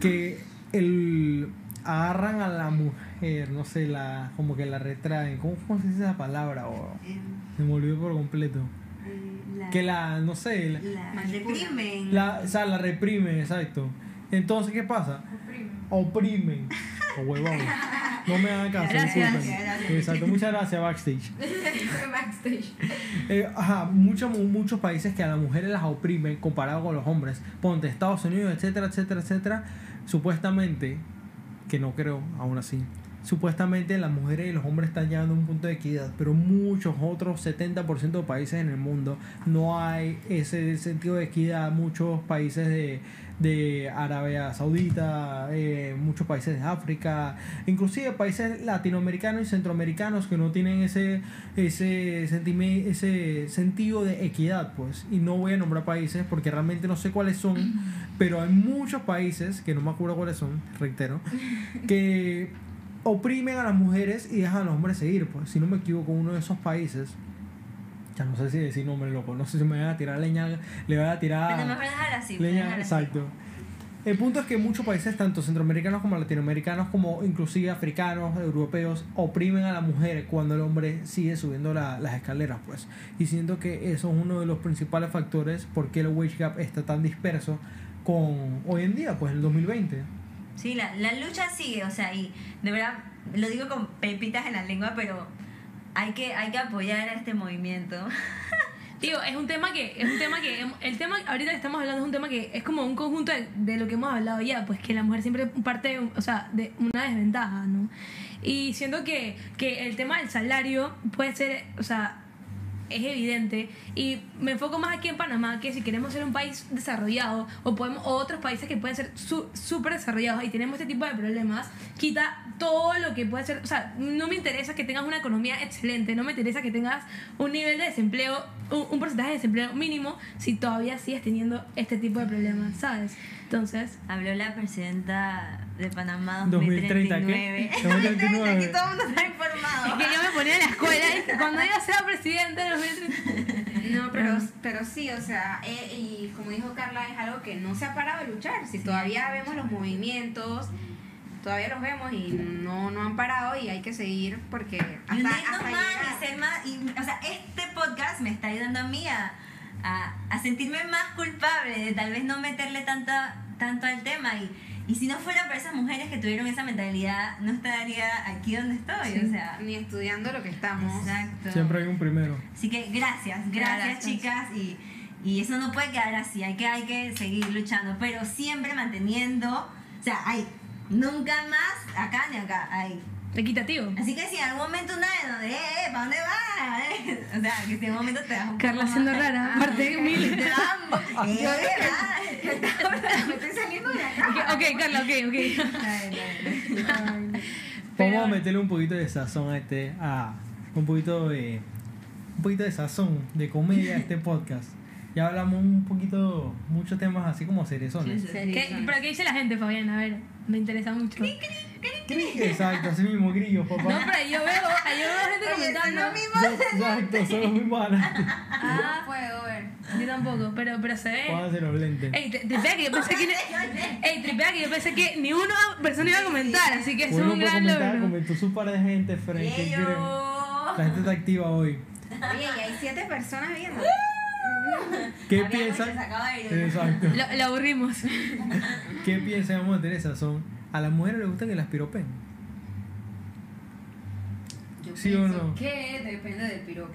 Que el agarran a la mujer, no sé, la como que la retraen. ¿Cómo, cómo se dice esa palabra, weón? Eh, Se me olvidó por completo. la- Que la, no sé, la, la reprimen. la- o sea, la reprime, exacto. Entonces, ¿qué pasa? Oprimen. Huevón. No me hagan caso. Gracias. Exacto, muchas gracias, Backstage. [LAUGHS] backstage. Eh, ajá, muchos, muchos países que a las mujeres las oprimen comparado con los hombres. Ponte Estados Unidos, etcétera, etcétera, etcétera. Supuestamente, que no creo, aún así. supuestamente las mujeres y los hombres están llegando a un punto de equidad, pero muchos otros 70% de países en el mundo no hay ese sentido de equidad. Muchos países de, de Arabia Saudita, eh, muchos países de África, inclusive países latinoamericanos y centroamericanos que no tienen ese ese sentime- ese sentido de equidad, pues. Y no voy a nombrar países porque realmente no sé cuáles son, [CLEARS THROAT] pero hay muchos países que no me acuerdo cuáles son, reitero, [LAUGHS] que oprimen a las mujeres y dejan a los hombres seguir, pues. Si no me equivoco, uno de esos países ya no sé si decir nombre loco, no sé si me van a tirar leña, le van a tirar Pero dejar así. Leña, dejar así. exacto. El punto es que muchos países, tanto centroamericanos como latinoamericanos, como inclusive africanos, europeos, oprimen a la mujer cuando el hombre sigue subiendo la- las escaleras, pues. Y siento que eso es uno de los principales factores por qué el wage gap está tan disperso con hoy en día, pues en el 2020. Sí, la, la lucha sigue, o sea, y de verdad, lo digo con pepitas en la lengua, pero hay que, hay que apoyar a este movimiento. [LAUGHS] Digo, es un tema que, es un tema que, hem- el tema ahorita que estamos hablando es un tema que es como un conjunto de, lo que hemos hablado ya, pues que la mujer siempre parte, de o sea, de una desventaja, ¿no? Y siento que, que el tema del salario puede ser, o sea, es evidente y me enfoco más aquí en Panamá que si queremos ser un país desarrollado o podemos o otros países que pueden ser su- súper desarrollados y tenemos este tipo de problemas quita todo lo que puede ser o sea no me interesa que tengas una economía excelente no me interesa que tengas un nivel de desempleo un, un porcentaje de desempleo mínimo si todavía sigues teniendo este tipo de problemas sabes entonces Habló la presidenta de Panamá 2030, 2039. ¿qué? 2039. [LAUGHS] Aquí todo el mundo está es informado. que yo me ponía en la escuela y cuando yo sea presidente de los 2030. No, pero, pero sí, o sea, eh, y como dijo Carla, es algo que no se ha parado de luchar. Si todavía vemos los movimientos, todavía los vemos y no, no han parado y hay que seguir porque hasta, y hasta más llegar. y ser más. y, o sea, este podcast me está ayudando a mí a, a, a sentirme más culpable de tal vez no meterle tanta, tanto al tema. Y, y si no fuera por esas mujeres que tuvieron esa mentalidad, no estaría aquí donde estoy. O sea, Ni estudiando lo que estamos. exacto. Siempre hay un primero. Así que gracias, gracias, Gracias. chicas y, y eso no puede quedar así, hay que, hay que seguir luchando, pero siempre manteniendo, o sea, hay nunca más acá ni acá, hay. Equitativo Así que si en algún momento una de donde, eh, eh, ¿para dónde vas? Eh, [LAUGHS] O sea, que si en algún momento te das un Carla siendo más- rara aparte humilde [LAUGHS] Te dan- [LAUGHS] eh, me estoy saliendo de acá. ok, ok, Carla ok ok. Vamos a meterle un poquito de sazón a este, a un poquito de, un poquito de sazón, de comedia a este podcast. Ya hablamos un poquito, muchos temas así como cerezones. ¿Qué, ¿Pero qué dice la gente, Fabián? A ver, me interesa mucho. Exacto, así mismo, grillos, papá. No, pero yo veo, yo veo gente comentando. Exacto, son los mismos. Ah, No puedo ver. yo tampoco, pero, pero se ve. Pónganse los lentes. Ey, tripea que yo pensé que. [LAUGHS] Ey, tripea que yo pensé que ni una persona iba a comentar, así que es un gran comentar, logro. comentó su par de gente, Frank. Yo- La gente está activa hoy. Oye, y hay siete personas viendo. ¿Qué piensan? de. Exacto. Lo, lo aburrimos. ¿Qué piensan? Vamos a tener sazón. A las mujeres les gusta que las piropen. Yo ¿Sí o pienso no? que depende del piropo.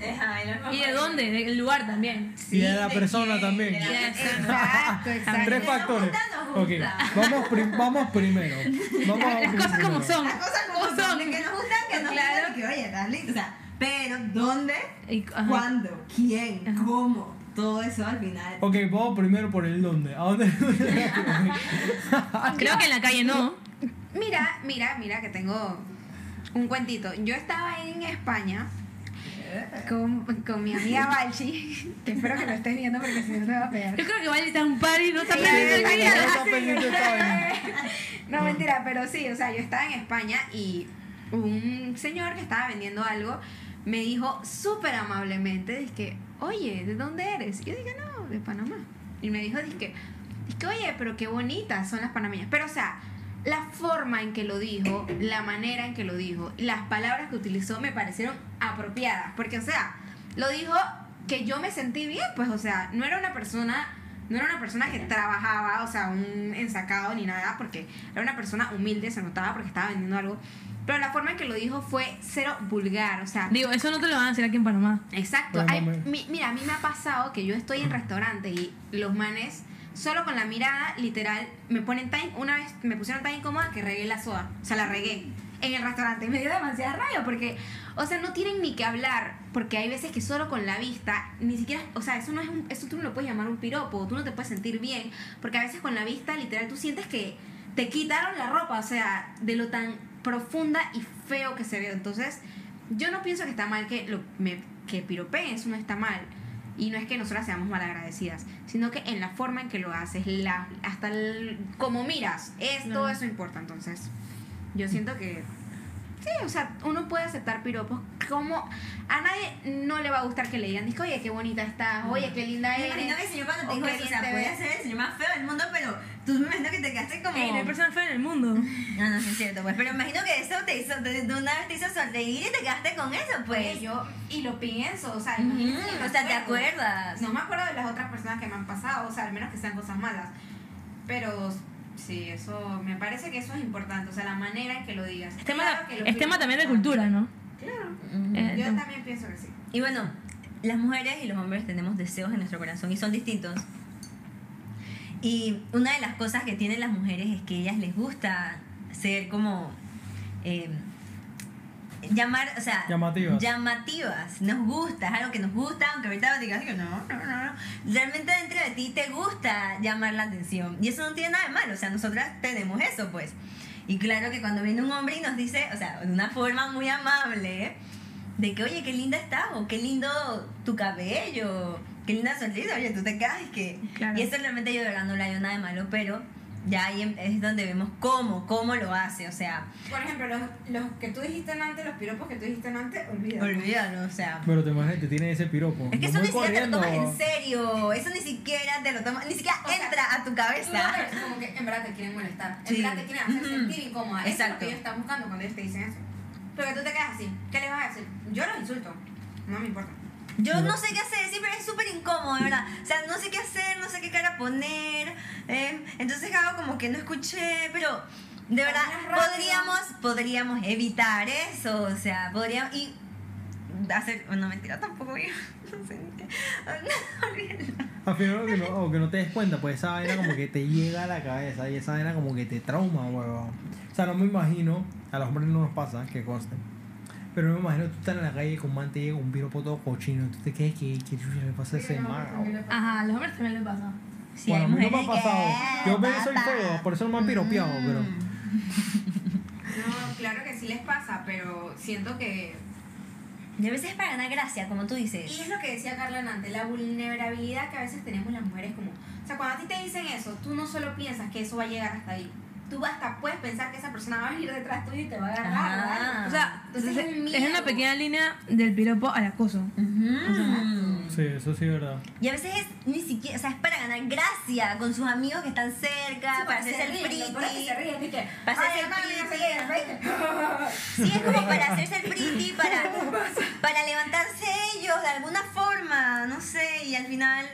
No, ¿Y de dónde? Del lugar también. y de la de persona también. la. Exacto, exacto. Tres Nos factores. gusta, nos vamos, prim- vamos primero. Vamos Las cosas como son. Las cosas como son, que nos gustan, que nos Claro. gustan, que oye, estás sea, pero ¿dónde? Ajá. ¿Cuándo? ¿Quién? Ajá. ¿Cómo? Todo eso al final. Ok, vamos primero por el dónde. ¿A dónde? [LAUGHS] Creo que en la calle no. Mira, mira, mira que tengo un cuentito. Yo estaba en España con, con mi amiga Balchi. Que espero que lo estés viendo porque si no te va a pegar. Yo creo que Vale está en un party y no está video. Esta vaina. No, mentira, pero sí, o sea, yo estaba en España y un señor que estaba vendiendo algo me dijo súper amablemente, dije, oye, ¿de dónde eres? Y yo dije, no, de Panamá. Y me dijo, dije, dije, oye, pero qué bonitas son las panameñas. Pero, o sea, la forma en que lo dijo, la manera en que lo dijo, las palabras que utilizó me parecieron apropiadas. Porque, o sea, lo dijo que yo me sentí bien, pues, o sea, no era una persona no era una persona que trabajaba, o sea, un ensacado ni nada, porque era una persona humilde, se notaba porque estaba vendiendo algo. Pero la forma en que lo dijo fue cero vulgar, o sea, Digo, eso no te lo van a hacer aquí en Panamá. exacto. Mi- mira, a mí me ha pasado que yo estoy en restaurante y los manes, solo con la mirada, literal, me ponen tan, una vez me pusieron tan incómoda que regué la soda, o sea, la regué. en el restaurante. [LAUGHS] Me dio demasiada rabia porque, o sea, no tienen ni que hablar. Porque hay veces que solo con la vista, ni siquiera, o sea, eso no es un, eso tú no lo puedes llamar un piropo, tú no te puedes sentir bien. Porque a veces con la vista, literal, tú sientes que te quitaron la ropa, o sea, de lo tan profunda y feo que se ve. Entonces, yo no pienso que está mal que, lo, me, que piropeen, eso no está mal. Y no es que nosotras seamos malagradecidas, sino que en la forma en que lo haces, la, hasta el, como miras, es todo eso importa. Entonces, yo siento que sí, o sea, uno puede aceptar piropos como a nadie no le va a gustar que le digan, disco, oye, qué bonita estás, oye, qué linda eres. imagino que el señor cuando te o dijo eso, o sea, ves. ser el señor más feo del mundo, pero tú me imagino que te quedaste como... Ey, no hay persona fea en el mundo. [LAUGHS] No, no, sí es cierto, pues. Pero imagino que eso te hizo, de, una vez te hizo sonreír y te quedaste con eso, pues. Pues yo, y lo pienso, o sea, que me O sea, ¿te acuerdas? No me acuerdo de las otras personas que me han pasado, o sea, al menos que sean cosas malas. Pero sí, eso, me parece que eso es importante, o sea, la manera en que lo digas. Es tema, Claro es tema también de cultura, ¿no? Claro. Eh, Yo no. también pienso que sí. Y bueno, las mujeres y los hombres tenemos deseos en nuestro corazón y son distintos. Y una de las cosas que tienen las mujeres es que a ellas les gusta ser como... eh, llamar, o sea... Llamativas. Llamativas. Nos gusta, es algo que nos gusta, aunque ahorita digas que no, no, no, no. Realmente dentro de ti te gusta llamar la atención. Y eso no tiene nada de malo, o sea, nosotras tenemos eso, pues. Y claro que cuando viene un hombre y nos dice, o sea, de una forma muy amable, de que, oye, qué linda estás, o qué lindo tu cabello, qué linda sonrisa, oye, tú te quedas y que... Claro. Y eso realmente yo de verdad no le hallo nada de malo, pero ya ahí em- es donde vemos cómo, cómo lo hace, o sea, Por ejemplo, los, los que tú dijiste antes, los piropos que tú dijiste antes, olvídalo. olvídalo, o sea... Pero te imaginas que tiene ese piropo. Es que eso ni siquiera te lo tomas en serio. Eso ni siquiera te lo tomas, ni siquiera O sea, entra a tu cabeza. ves [LAUGHS] como que en verdad te quieren molestar, en Sí. verdad te quieren hacer sentir incómoda. Eso es lo Exacto. que ellos están buscando cuando ellos te dicen eso. Porque tú te quedas así, ¿qué les vas a decir? Yo los insulto, no me importa. Yo no sé qué hacer, siempre es súper incómodo, de verdad. O sea, no sé qué hacer, no sé qué cara poner. eh, entonces hago como que no escuché, pero de verdad podríamos, podríamos evitar eso. O sea, podríamos. Y hacer. No, mentira, tampoco. yo [LAUGHS] No sé ni qué. No. [LAUGHS] Al final, que no, o que no te des cuenta, pues esa vaina como que te llega a la cabeza y esa vaina como que te trauma, huevón. O sea, no me imagino, a los hombres no nos pasa, que conste. Pero no me imagino tú estás en la calle con un man te llega un piropo todo cochino, tú te quedas que, que chucha le pasa a ese huevón? Ajá, a los hombres también les pasa. Sí, bueno, a mí no me ha pasado. que, Yo me soy feo, por eso no me han piropeado, pero. Mm. No, claro que sí les pasa, pero siento que... Y a veces es para ganar gracia, como tú dices. Y es lo que decía Carla antes, la vulnerabilidad que a veces tenemos las mujeres como... O sea, cuando a ti te dicen eso, tú no solo piensas que eso va a llegar hasta ahí. Tú hasta puedes pensar que esa persona va a venir detrás tuyo y te va a agarrar. O sea, Entonces es, es un es una pequeña línea del piropo al acoso. Sí, eso sí es verdad. Y a veces es ni siquiera, o sea, es para ganar gracia con sus amigos que están cerca, Sí, para hacerse se el pretty. Para hacerse "Ay, el pretty. qué". [LAUGHS] Sí, es como para hacerse el pretty, [LAUGHS] para, para levantarse ellos de alguna forma, no sé, y al final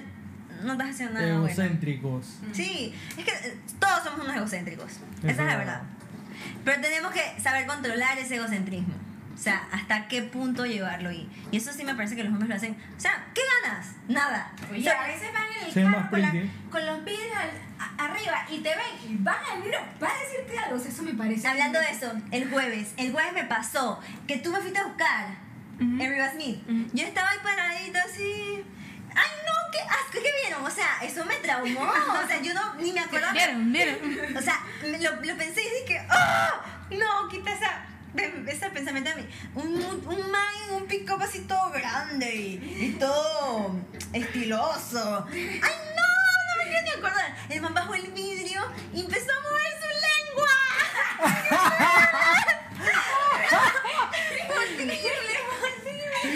no estás haciendo nada bueno. Egocéntricos. Sí, es que eh, todos somos unos egocéntricos. Eso Esa es la es verdad. verdad. Pero tenemos que saber controlar ese egocentrismo. O sea, hasta qué punto llevarlo. Y, y eso sí me parece que los hombres lo hacen. O sea, ¿qué ganas? Nada. Oye, O sea, a veces van en el Sí, carro con, la- con los al- a- arriba y te ven y van al vidrio para decirte algo. O sea, eso me parece. Hablando de eso, el jueves, el jueves me pasó que tú me fuiste a buscar Ujú. en Riva Smith. Ujú. Yo estaba ahí paradita así. ¡Ay, no! ¡Qué asco! ¿Qué vieron? O sea, eso me traumó. O sea, yo no, ni me acordaba. ¿Vieron? ¿Vieron? O sea, lo, lo pensé y dije, ¡ah! No, quita esa, ese pensamiento de mí. Un, un, man en un pick-up así todo grande y, y todo estiloso. ¡Ay, no! No me quiero ni acordar. El man bajó el vidrio y empezó a mover su lengua. [LAUGHS] [LAUGHS]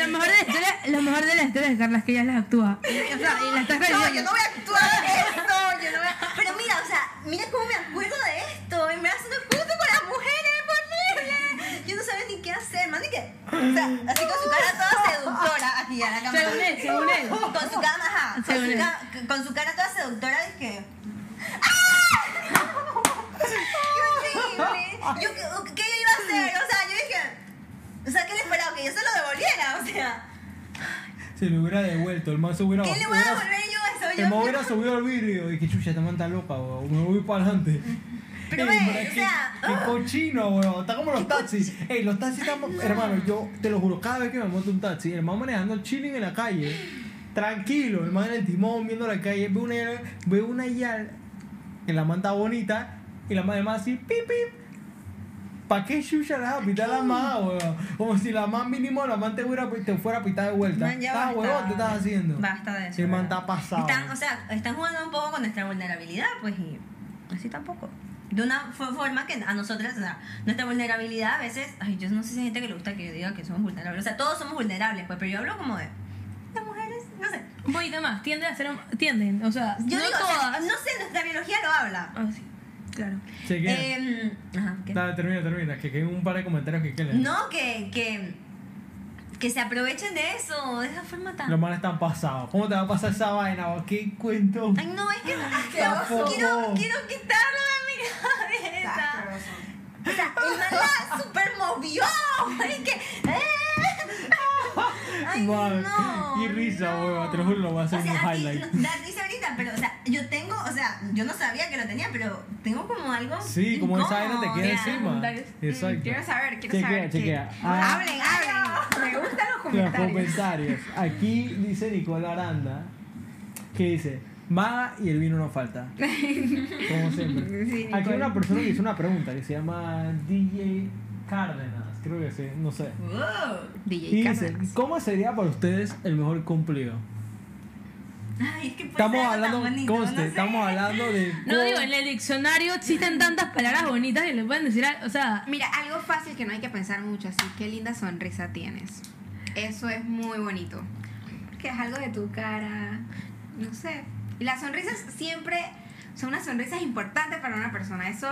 Lo mejor de la historia, lo mejor de la historia de Carla es que ella las actúa. [LAUGHS] O sea, y la estás No, yo no voy a actuar esto. Yo no voy a... Pero mira, o sea, mira cómo me acuerdo de esto. En verdad, una justo con las mujeres, es horrible. Yo no sabía ni qué hacer, man. Ni qué. O sea, así con su cara toda seductora, aquí a la cámara. Según él, según él. Con su cara, ajá. Con su, ca- con su cara toda seductora, dije. ¡Ah! [LAUGHS] ¡Qué horrible! Yo, ¿qué, ¿Qué yo iba a hacer? O sea, yo dije. O sea, ¿qué le esperaba? Que yo se lo devolviera, o sea. Si lo hubiera devuelto, el man se hubiera. ¿Qué le voy a devolver yo a eso? El Yo, man yo- hubiera subido al vidrio y que chucha, esta man está loca, weón, me voy para adelante. [LAUGHS] Pero Ey, ve, o qué- sea, Qué cochino, weón. Está como los taxis. Ey, los taxis están. Hermano, yo te lo juro, cada vez que me monto un taxi, el man manejando chilling en la calle, tranquilo, el man en el timón viendo la calle, ve una, ve una yal, que la man está bonita, y la man además así, pip, pip. ¿Para qué chucha le vas a pitar a la man, weón? Como si la man mínimo, la man te fuera, te fuera a pitar de vuelta. ¿Estás basta. huevón? ¿Qué estás haciendo? Basta de eso. El man está pasado. Están, o sea, están jugando un poco con nuestra vulnerabilidad, pues, y así tampoco. De una fo- forma que a nosotras, o sea, nuestra vulnerabilidad a veces, ay, yo no sé si hay gente que le gusta que yo diga que somos vulnerables. O sea, todos somos vulnerables, pues, pero yo hablo como de las mujeres, no sé. Un poquito más, tienden a ser. Tienden, o sea, Yo no digo, o sea, todas. no sé, nuestra biología lo habla. Ah, sí, claro. Eh, ajá, ¿qué? Dale, termina, termina, que hay un par de comentarios que quieren. No, que, que, que se aprovechen de eso, de esa forma tan... Los manes están pasados. ¿Cómo te va a pasar esa vaina? ¿Qué cuento? Ay, no, es que Tampoco. quiero, quiero quitarlo de mi cabeza. O sea, el man la super movió. [LAUGHS] Es que... ¡eh! Ay, no. qué risa, no. weón. Te lo juro, lo voy a hacer O sea, un a ti highlight. no- da risa ahorita, pero, o sea, yo tengo, o sea, yo no sabía que lo tenía, pero tengo como algo. Sí, como esa vaina te queda incómodo. encima. comentarios. Exacto. Mm, Quiero saber, quiero Chequea, saber. chequea. que- Ah. Hablen, hablen. Me gustan los Los comentarios. comentarios. Aquí dice Nicole Aranda que dice, Maga y el vino no falta. Como siempre. Sí, Aquí hay una persona que hizo una pregunta que se llama DJ Cárdenas, creo que sí, no sé. Wow. DJ Y dice. ¿cómo sería para ustedes el mejor cumplido? Ay, es que puede Estamos ser algo hablando, tan bonito, conste, no sé. estamos hablando de... [LAUGHS] No digo, en el diccionario existen tantas palabras bonitas que le pueden decir, a- o sea, Mira, algo fácil que no hay que pensar mucho, así, qué linda sonrisa tienes. Eso es muy bonito. Que es algo de tu cara, no sé. Y las sonrisas siempre son unas sonrisas importantes para una persona. Eso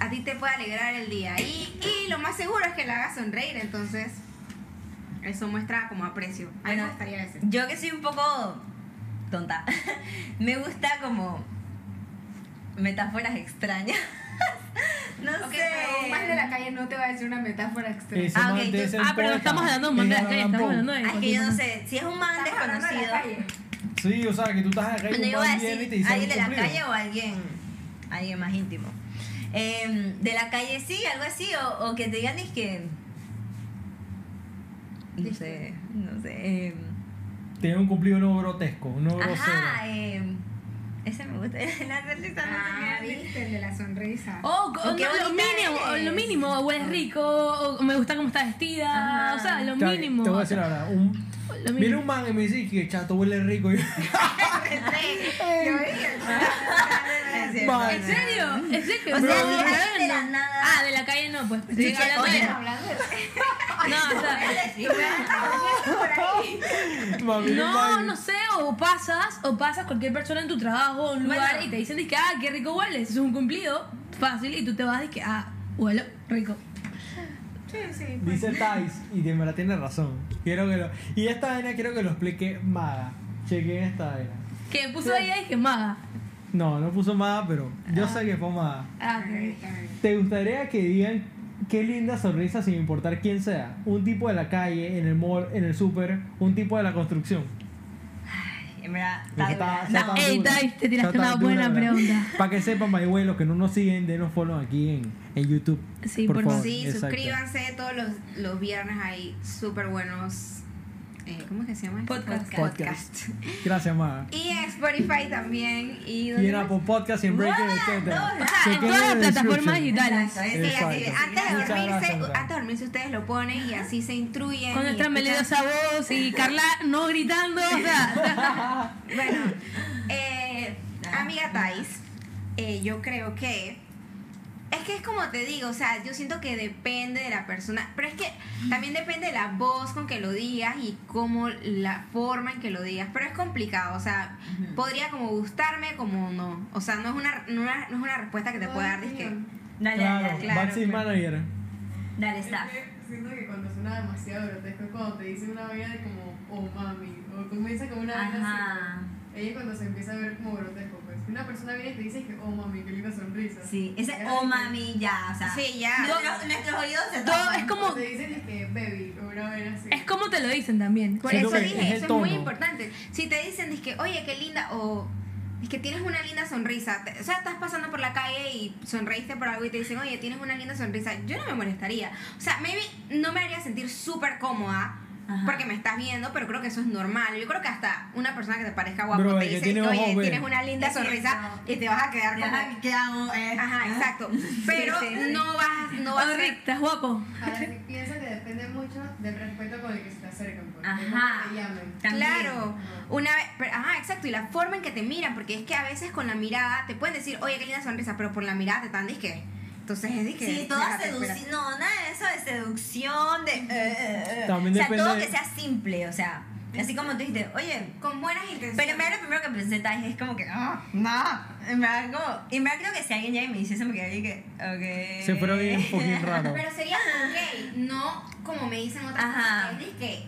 a ti te puede alegrar el día. Y, y lo más seguro es que la hagas sonreír, entonces eso muestra como aprecio. A mí me gustaría ese. Yo que soy un poco tonta, [LAUGHS] me gusta como metáforas extrañas. [LAUGHS] no Ok, sé. pero un man de la calle no te va a decir una metáfora extraña. Ah, man ok, de tú- ese ah, pero no estamos hablando de un man de la es calle, estamos hablando de. Ay, que yo no sé, si es un man desconocido. Sí, o sea, que tú estás en la calle yo voy a decir alguien de la calle o alguien, alguien más íntimo. Em, de la calle sí, algo así, o, o que te digan es que. No sé, no sé. em, Tiene un cumplido no grotesco, no grosero. ajá, em, ese me gusta. [LAUGHS] La sonrisa no Ah, qué viste, el de la sonrisa. O, co- O no, lo mínimo, o eres. lo mínimo, o hueles rico, o me gusta cómo estás vestida, Ajá. o sea, lo mínimo. Te voy a decir ahora, un, viene un man y me dice que chato huele rico. [LAUGHS] [LAUGHS] Y yo, Yo dije, Es cierto. Vale. ¿En serio? ¿En serio? O No, sea, de la de nada- Ah, de la calle no, pues. Estoy Sí, de- hablando de No, o sea, no, no sé, o pasas, o pasas cualquier persona en tu trabajo o un Bueno. lugar y te dicen que ah, qué rico hueles, es un cumplido fácil y tú te vas y que ah, huelo rico. Sí, sí. Dice Thais, y de verdad tiene razón. Quiero que lo, y esta vaina quiero que lo explique Maga. Chequen esta vaina. Que puso ahí ahí que maga. No, no puso Maga, pero yo sé que fue Maga. Ah, ok. ¿Te gustaría que digan qué linda sonrisa sin importar quién sea? Un tipo de la calle, en el mall, en el súper, un tipo de la construcción. En verdad, está No, Ey, te tiraste una buena pregunta. Para que sepan, my way, los que no nos siguen, denos follow aquí en, en YouTube. Sí, por por favor. Sí, Exacto. suscríbanse todos los, los viernes hay súper buenos. Eh, ¿Cómo es que se llama? Podcast. Podcast. Gracias, Maga. Y en Spotify también. Y, Y ¿dónde en? Apple Podcast y en Breaker, etc. No, o sea, en todas las plataformas digitales. Sí, antes antes de dormirse ustedes lo ponen y así se instruyen. Con nuestra melodiosa voz y Carla no gritando, o sea. [LAUGHS] Bueno, eh, amiga Thais, eh, yo creo que es que es como te digo, o sea, yo siento que depende de la persona, pero es que también depende de la voz con que lo digas y cómo la forma en que lo digas, pero es complicado, o sea, podría como gustarme como no, o sea, no es una, no una- no es una respuesta que te pueda dar, dizque, Dale, Claro, dale, claro, claro. Manager. Dale, Es staff. que Siento que cuando suena demasiado grotesco es cuando te dicen una vaina de como, oh mami, o comienza con una vaina Ajá. así. Ella cuando se empieza a ver como grotesco. Una persona viene y te dice que, oh mami, qué linda sonrisa. Sí, ese oh que- mami, ya, o sea. Sí, ya. Nuestros, nuestros oídos se Todo tapan. es como, Te dicen que baby, o una vaina así. es como te lo dicen también. Por eso que dije, es eso es muy importante. Si te dicen, dizque, oye, qué linda, o es que tienes una linda sonrisa. O sea, estás pasando por la calle y sonreíste por algo y te dicen, oye, tienes una linda sonrisa. Yo no me molestaría. O sea, maybe no me haría sentir súper cómoda. Ajá. Porque me estás viendo, pero creo que eso es normal. Yo creo que hasta una persona que te parezca guapo Bro, te que dice, tiene oye, ojos ve". tienes una linda Es sonrisa y te vas a quedar como... Ya, ¿Qué hago? Eh, Ajá, exacto. [LAUGHS] Pero sí, sí. no vas, no vas a ser... estás guapo. Ahora sí [LAUGHS] pienso que depende mucho del respeto con el que se te acercan. Pues. Ajá. Te llamen. Claro, una vez, pero- ajá, exacto, y la forma en que te miran, porque es que a veces con la mirada te pueden decir, oye, qué linda sonrisa, pero por la mirada te están disque. Entonces es disque. Sí, toda seducción. No, nada de eso de seducción, de. eh, eh, eh. También o sea, depende todo de- que sea simple, o sea. Así como tú dijiste, oye. Con buenas intenciones. Pero en verdad lo primero que pensé tal, es como que, ah, no. En verdad, como. En verdad creo que si alguien llega y me dice eso, me quedaría que, ok. Se fueron bien fucking [LAUGHS] raro. Pero sería ok, no como me dicen otras Ajá. personas, que.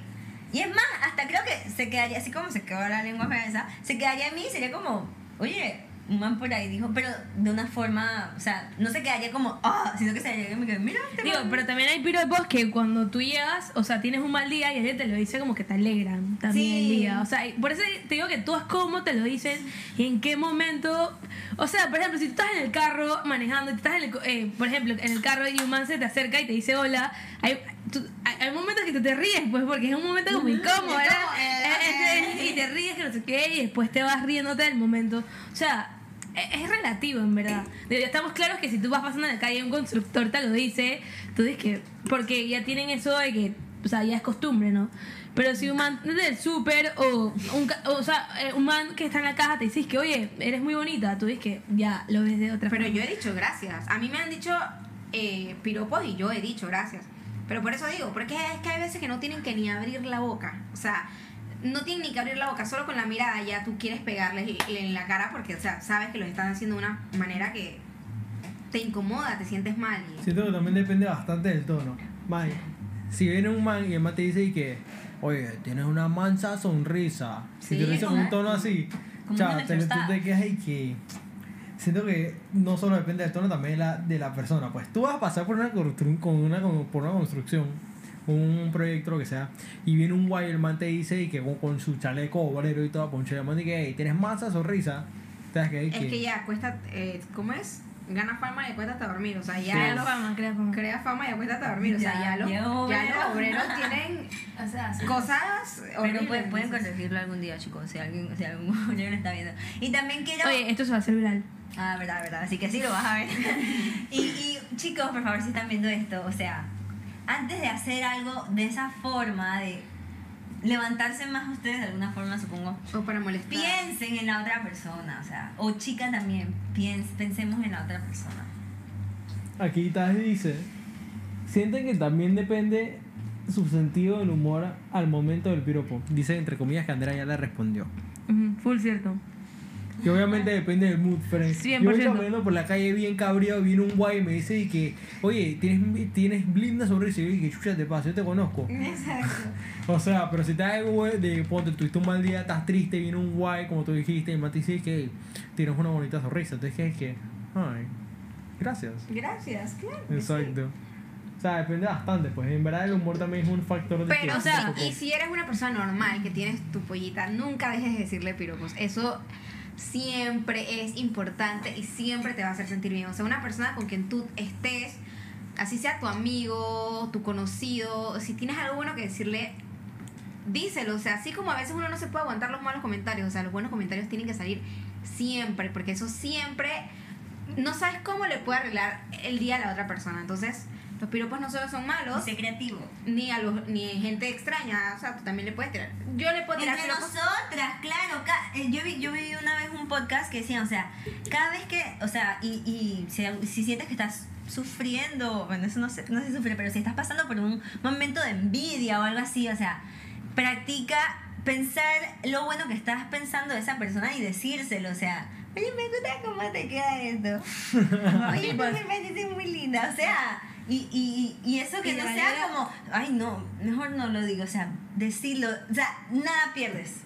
Y es más, hasta creo que se quedaría, así como se quedó la lengua esa, se quedaría a mí y sería como, oye, un man por ahí dijo, pero de una forma, o sea, no se quedaría como, ah, sino que se quedaría y me quedaría, mira, este Digo, man". pero también hay piropos que cuando tú llegas, o sea, tienes un mal día y alguien te lo dice como que te alegran también Sí. el día. O sea, por eso te digo que tú es cómo te lo dicen y en qué momento. O sea, por ejemplo, si tú estás en el carro manejando, estás en el, eh, por ejemplo, en el carro y un man se te acerca y te dice hola, hay, tú- hay, hay momentos que tú te ríes, pues, porque es un momento como incómodo, ¿verdad? como, eh. [LAUGHS] y te ríes que no sé qué, y después te vas riéndote del momento. O sea, es, relativo, en verdad. Estamos claros que si tú vas pasando en la calle y un constructor te lo dice, tú dices que. Porque ya tienen eso de que. O sea, ya es costumbre, ¿no? Pero si un man del súper o, un, o sea, eh, un man que está en la caja te dices que, oye, eres muy bonita, tú dices que ya lo ves de otra Pero forma. yo he dicho gracias. A mí me han dicho eh, piropos y yo he dicho gracias. Pero por eso digo, porque es que hay veces que no tienen que ni abrir la boca. O sea, no tienen ni que abrir la boca, solo con la mirada ya tú quieres pegarles en la cara porque, o sea, sabes que lo están haciendo de una manera que te incomoda, te sientes mal. y- Siento que también depende bastante del tono. May, si viene un man y el man te dice y que, oye, tienes una mansa sonrisa. Si Sí, te dice con un tono así, chao, te, tú te quedas y que. Siento que no solo depende del tono, también de la, de la persona. Pues tú vas a pasar por una, constru- con una, con- por una construcción, un proyecto, lo que sea, y viene un guay, el man te dice y que con, con su chaleco obrero y todo, poncho, y el man dice que, hey, tienes mansa sonrisa. Te das que, Es que ya cuesta, eh, ¿cómo es? Gana fama y cuesta hasta dormir. O sea, ya Crea los- fama, crea fama. crea fama y cuesta hasta dormir. O sea, Ya, ya, los, ya obreros. los obreros tienen [LAUGHS] O sea, sí. cosas Pero pueden, pueden corregirlo algún día, chicos, si alguien, si algún [LAUGHS] obrero está viendo. Y también quiero... Oye, esto se va a hacer viral. Ah, verdad, verdad. Así que sí lo vas a ver. [LAUGHS] y, y chicos, por favor, si están viendo esto, o sea, antes de hacer algo de esa forma, de levantarse más ustedes de alguna forma, supongo, O para molestar. piensen en la otra persona, o sea, o chica también, piens, pensemos en la otra persona. Aquí Taz dice, sienten que también depende su sentido del humor al momento del piropo. Dice entre comillas que Andrea ya le respondió. Ujú, full cierto. Y obviamente depende del mood, friend. 100%. Yo voy caminando por la calle bien cabreado, viene un guay y me dice y que, oye, tienes, tienes blinda sonrisa. Y yo dije, chucha, te pasa, yo te conozco. Exacto. O sea, pero si te güey, de ponte, tuviste un mal día, estás triste, viene un guay, como tú dijiste, y te dice que tienes una bonita sonrisa. Entonces, que es que, ay, gracias. Gracias, claro. que sí. Exacto. O sea, depende bastante, pues en verdad el humor también es un factor de Pero, que- o sea, y si eres una persona normal que tienes tu pollita, nunca dejes de decirle piropos. Eso siempre es importante y siempre te va a hacer sentir bien. O sea, una persona con quien tú estés, así sea tu amigo, tu conocido, si tienes algo bueno que decirle, díselo. O sea, así como a veces uno no se puede aguantar los malos comentarios, o sea, los buenos comentarios tienen que salir siempre, porque eso siempre, no sabes cómo le puede arreglar el día a la otra persona. Entonces, los piropos no solo son malos, Sé creativo. ni a los ni a gente extraña, o sea, tú también le puedes tirar. Yo le puedo tirar Entre piropos. nosotras, claro. eh, yo, vi, yo vi una vez un podcast que decían, o sea, cada vez que, o sea, y, y si, si sientes que estás sufriendo, bueno, eso no sé, no sé si sufre, pero si estás pasando por un momento de envidia o algo así, o sea, practica pensar lo bueno que estás pensando de esa persona y decírselo, o sea, oye, me gusta cómo te queda esto. [LAUGHS] Oye, tú me pareces muy linda, o sea, y, y, y eso que Y no sea manera- como, ay, no, mejor no lo digo, o sea, decirlo, o sea, nada pierdes.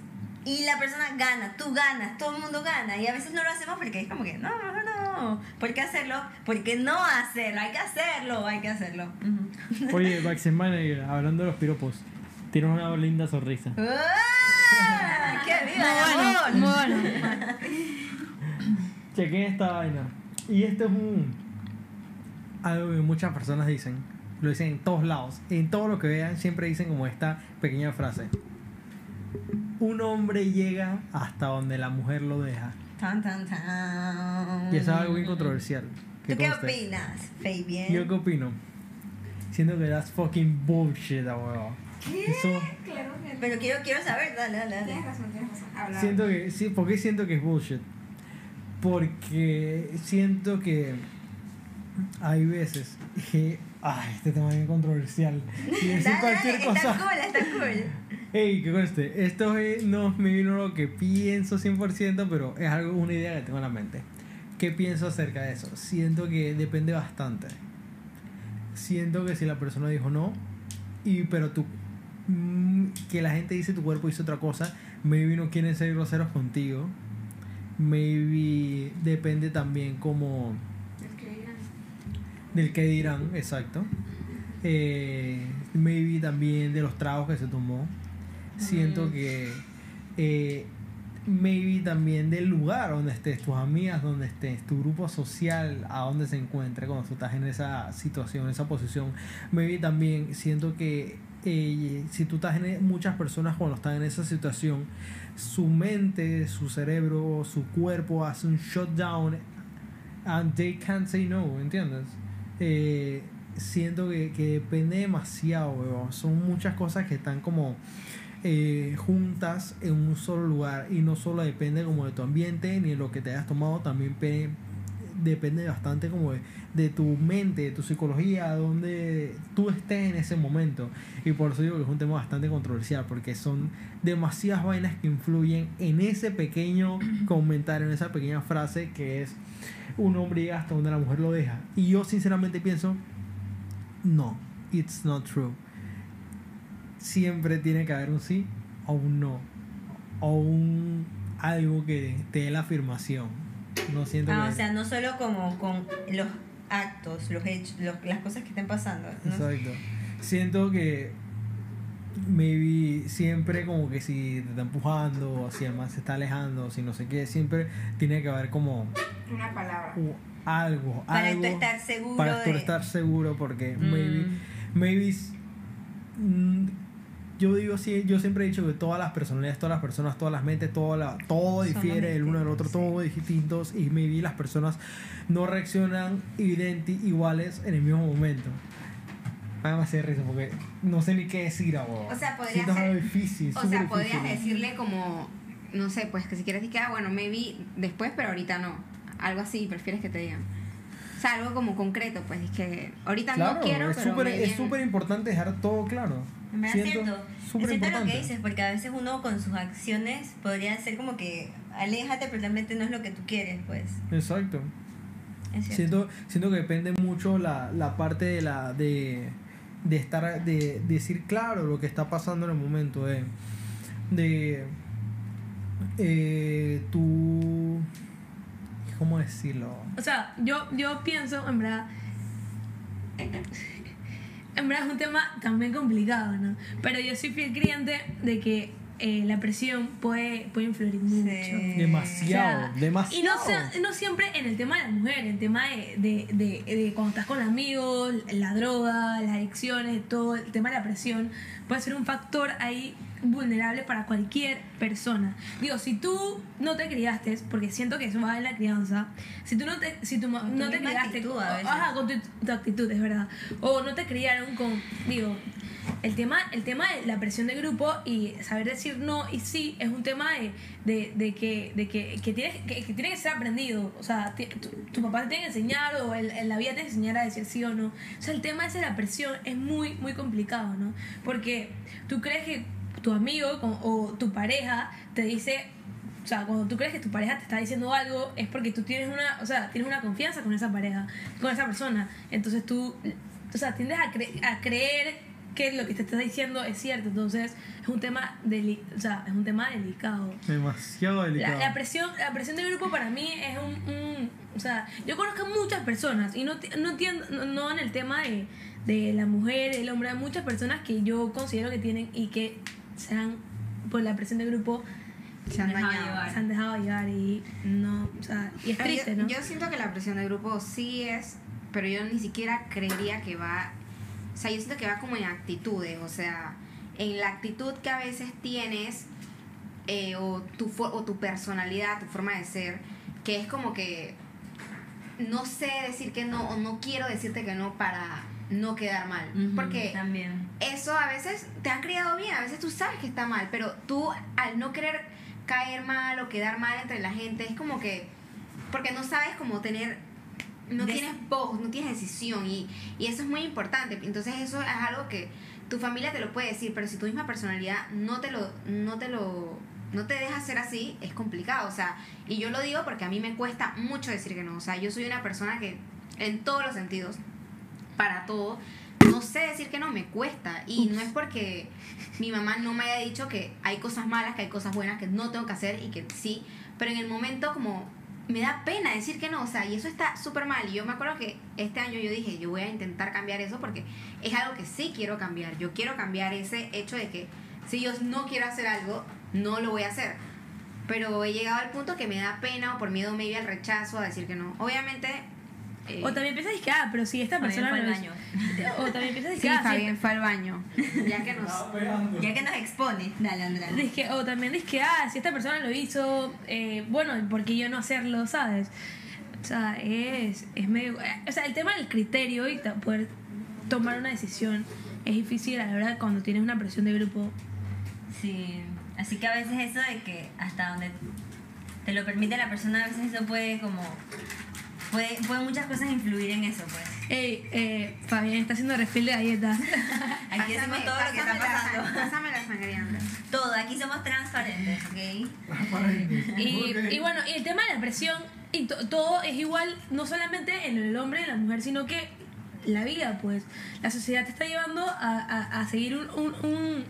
Y la persona gana, tú ganas, todo el mundo gana. Y a veces no lo hacemos porque es como que, no, mejor no. ¿Por qué hacerlo? Porque no hacerlo, hay que hacerlo, hay que hacerlo. Ujú. Oye, [LAUGHS] Baxter Manager, hablando de los piropos, tienes una linda sonrisa. ¡Ah! ¡Qué viva el Muy bueno, amor! muy bueno. chequen esta vaina. Y esto es un. Algo que muchas personas dicen. Lo dicen en todos lados. En todo lo que vean, siempre dicen como esta pequeña frase. Un hombre llega hasta donde la mujer lo deja. Tan, tan, tan. Y eso es algo bien controversial. ¿Tú qué conste. opinas, Fabian? ¿Yo qué opino? Siento que that's fucking bullshit, huevón. Eso. Claro que Pero quiero, quiero saber, dale, dale, dale. Tienes razón, tienes razón. Habla. Siento que. Sí, ¿Por qué siento que es bullshit? Porque siento que hay veces que. Ay, este tema es bien controversial. Y decir Dale, cualquier dale, cosa. está cool, está cool. Ey, que conste, esto es- no me vino lo que pienso 100%, pero es algo, una idea que tengo en la mente. ¿Qué pienso acerca de eso? Siento que depende bastante. Siento que si la persona dijo no, y pero tú, mm, que la gente dice tu cuerpo dice otra cosa, maybe no quieren ser groseros contigo, maybe depende también como El que dirán. del que dirán, exacto. Eh, maybe también de los tragos que se tomó. Siento que eh, maybe también del lugar donde estés, tus amigas, donde estés, tu grupo social, a donde se encuentre cuando tú estás en esa situación, en esa posición. Maybe también siento que eh, si tú estás en muchas personas cuando están en esa situación, su mente, su cerebro, su cuerpo hace un shutdown and they can't say no, ¿entiendes? Eh, siento que, que depende demasiado, weón. Son muchas cosas que están como eh, juntas en un solo lugar y no solo depende como de tu ambiente ni de lo que te hayas tomado, también pe- depende bastante como de, de tu mente, de tu psicología, donde tú estés en ese momento. Y por eso digo que es un tema bastante controversial, porque son demasiadas vainas que influyen en ese pequeño [CLEARS THROAT] comentario, en esa pequeña frase que es un hombre llega hasta donde la mujer lo deja. Y yo sinceramente pienso, no, it's not true. Siempre tiene que haber un sí o un no. O un algo que te dé la afirmación. No siento Ah, que... o sea, no solo como con los actos, los hechos, los- las cosas que estén pasando. ¿no? Exacto. Siento que maybe siempre como que si te está empujando, o si además se está alejando, o si no sé qué, siempre tiene que haber como Una palabra. algo, Para algo tú estar seguro para tú de... estar seguro porque Mm. maybe maybe s- mm, yo digo sí yo siempre he dicho que todas las personalidades todas las personas todas las mentes todo la, todo difiere el uno del otro distintos, todo distintos y maybe las personas no reaccionan identi iguales en el mismo momento Nada más de risa porque no sé ni qué decir ahora. O sea, podría Siento ser- algo difícil. O sea, podrías decirle como, no sé, pues que si quieres decir que, ah, bueno, maybe después, pero ahorita no. Algo así, prefieres que te digan. O sea, algo como concreto, pues, es que ahorita Claro, no quiero, es es súper importante dejar todo claro. En verdad es Siento cierto. súper cierto lo que dices, porque a veces uno con sus acciones podría ser como que aléjate, pero realmente no es lo que tú quieres, pues. Exacto. Es. Siento, siento que depende mucho la, la parte de la de, de estar de, decir claro lo que está pasando en el momento de de eh, tu cómo decirlo O sea, yo, yo pienso, en verdad. En verdad es un tema también complicado, ¿no? Pero yo soy fiel creyente de que eh, la presión puede, puede influir mucho. demasiado O sea, demasiado Y no, sea- no siempre en el tema de la mujer, en el tema de, de, de, de cuando estás con amigos, la droga, las adicciones, todo el tema de la presión, puede ser un factor ahí vulnerable para cualquier persona. Digo, si tú no te criaste, porque siento que eso va en la crianza, si tú no te, si tú no te criaste, actitud veces. ajá, con tu, tu actitud, es verdad, o no te criaron con, digo, el tema, el tema de la presión de grupo y saber decir no y sí es un tema de, de, de que, de que, que, tienes, que, que tiene que ser aprendido. O sea, tu, tu papá te tiene que enseñar o el, en la vida te tiene que enseñar a decir sí o no. O sea, el tema ese de la presión es muy, muy complicado, ¿no? Porque tú crees que tu amigo o tu pareja te dice o sea, cuando tú crees que tu pareja te está diciendo algo, es porque tú tienes una, o sea, tienes una confianza con esa pareja, con esa persona. Entonces tú, o sea, tiendes a, cre- a creer que lo que te está diciendo es cierto. Entonces es un tema, deli o sea, es un tema delicado. demasiado La, delicado la presión la presión de grupo para mí es un, un- o sea yo conozco a muchas personas y no, no entiendo no, no en el tema de, de la mujer el hombre hay muchas personas que yo considero que tienen y que se dan por la presión de grupo Se han Dejado dañado. se han dejado llevar y no, o sea, y es triste, yo, ¿no? yo siento que la presión de grupo sí es, pero yo ni siquiera creería que va, o sea, yo siento que va como en actitudes, o sea, en la actitud que a veces tienes eh, o, tu, o tu personalidad, tu forma de ser, que es como que no sé decir que no o no quiero decirte que no para no quedar mal, porque También. eso a veces te han criado bien, a veces tú sabes que está mal, pero tú al no querer caer mal o quedar mal entre la gente, es como que, porque no sabes cómo tener, no Des- tienes voz, no tienes decisión y, y eso es muy importante. Entonces eso es algo que tu familia te lo puede decir, pero si tu misma personalidad no te lo, no te lo, no te deja ser así, es complicado. O sea, y yo lo digo porque a mí me cuesta mucho decir que no. O sea, yo soy una persona que en todos los sentidos, para todo, no sé decir que no, me cuesta. Y no es porque mi mamá no me haya dicho que hay cosas malas, que hay cosas buenas, que no tengo que hacer y que sí, pero en el momento como me da pena decir que no, o sea, y eso está súper mal. Y yo me acuerdo que este año yo dije, yo voy a intentar cambiar eso porque es algo que sí quiero cambiar. Yo quiero cambiar ese hecho de que si yo no quiero hacer algo, no lo voy a hacer. Pero he llegado al punto que me da pena o por miedo maybe al rechazo a decir que no. Obviamente... eh, O también piensas que, ah, pero si esta persona fue no al es- O también piensas Sí, que, ah, si Fabián fue al baño. Ya que nos... Ya que nos expone. Dale, Andrea. Dices que- o también dices que, ah, si esta persona lo hizo, eh, bueno, ¿por qué yo no hacerlo, sabes? O sea, es, es medio... eh, O sea, el tema del criterio y poder tomar una decisión es difícil, la verdad, cuando tienes una presión de grupo. Sí, así que a veces eso de que hasta donde te lo permite la persona, a veces eso puede como... Puede, puede muchas cosas influir en eso, pues. Ey, eh, Fabián está haciendo refil de galletas. [LAUGHS] Aquí decimos todo lo que está pásame la sang- pasando. Pásame la sangrienta. Todo, aquí somos transparentes, ¿ok? Y, y bueno, y el tema de la presión, y to- todo es igual, no solamente en el hombre y en la mujer, sino que la vida, pues. La sociedad te está llevando a, a- a seguir un, un, un-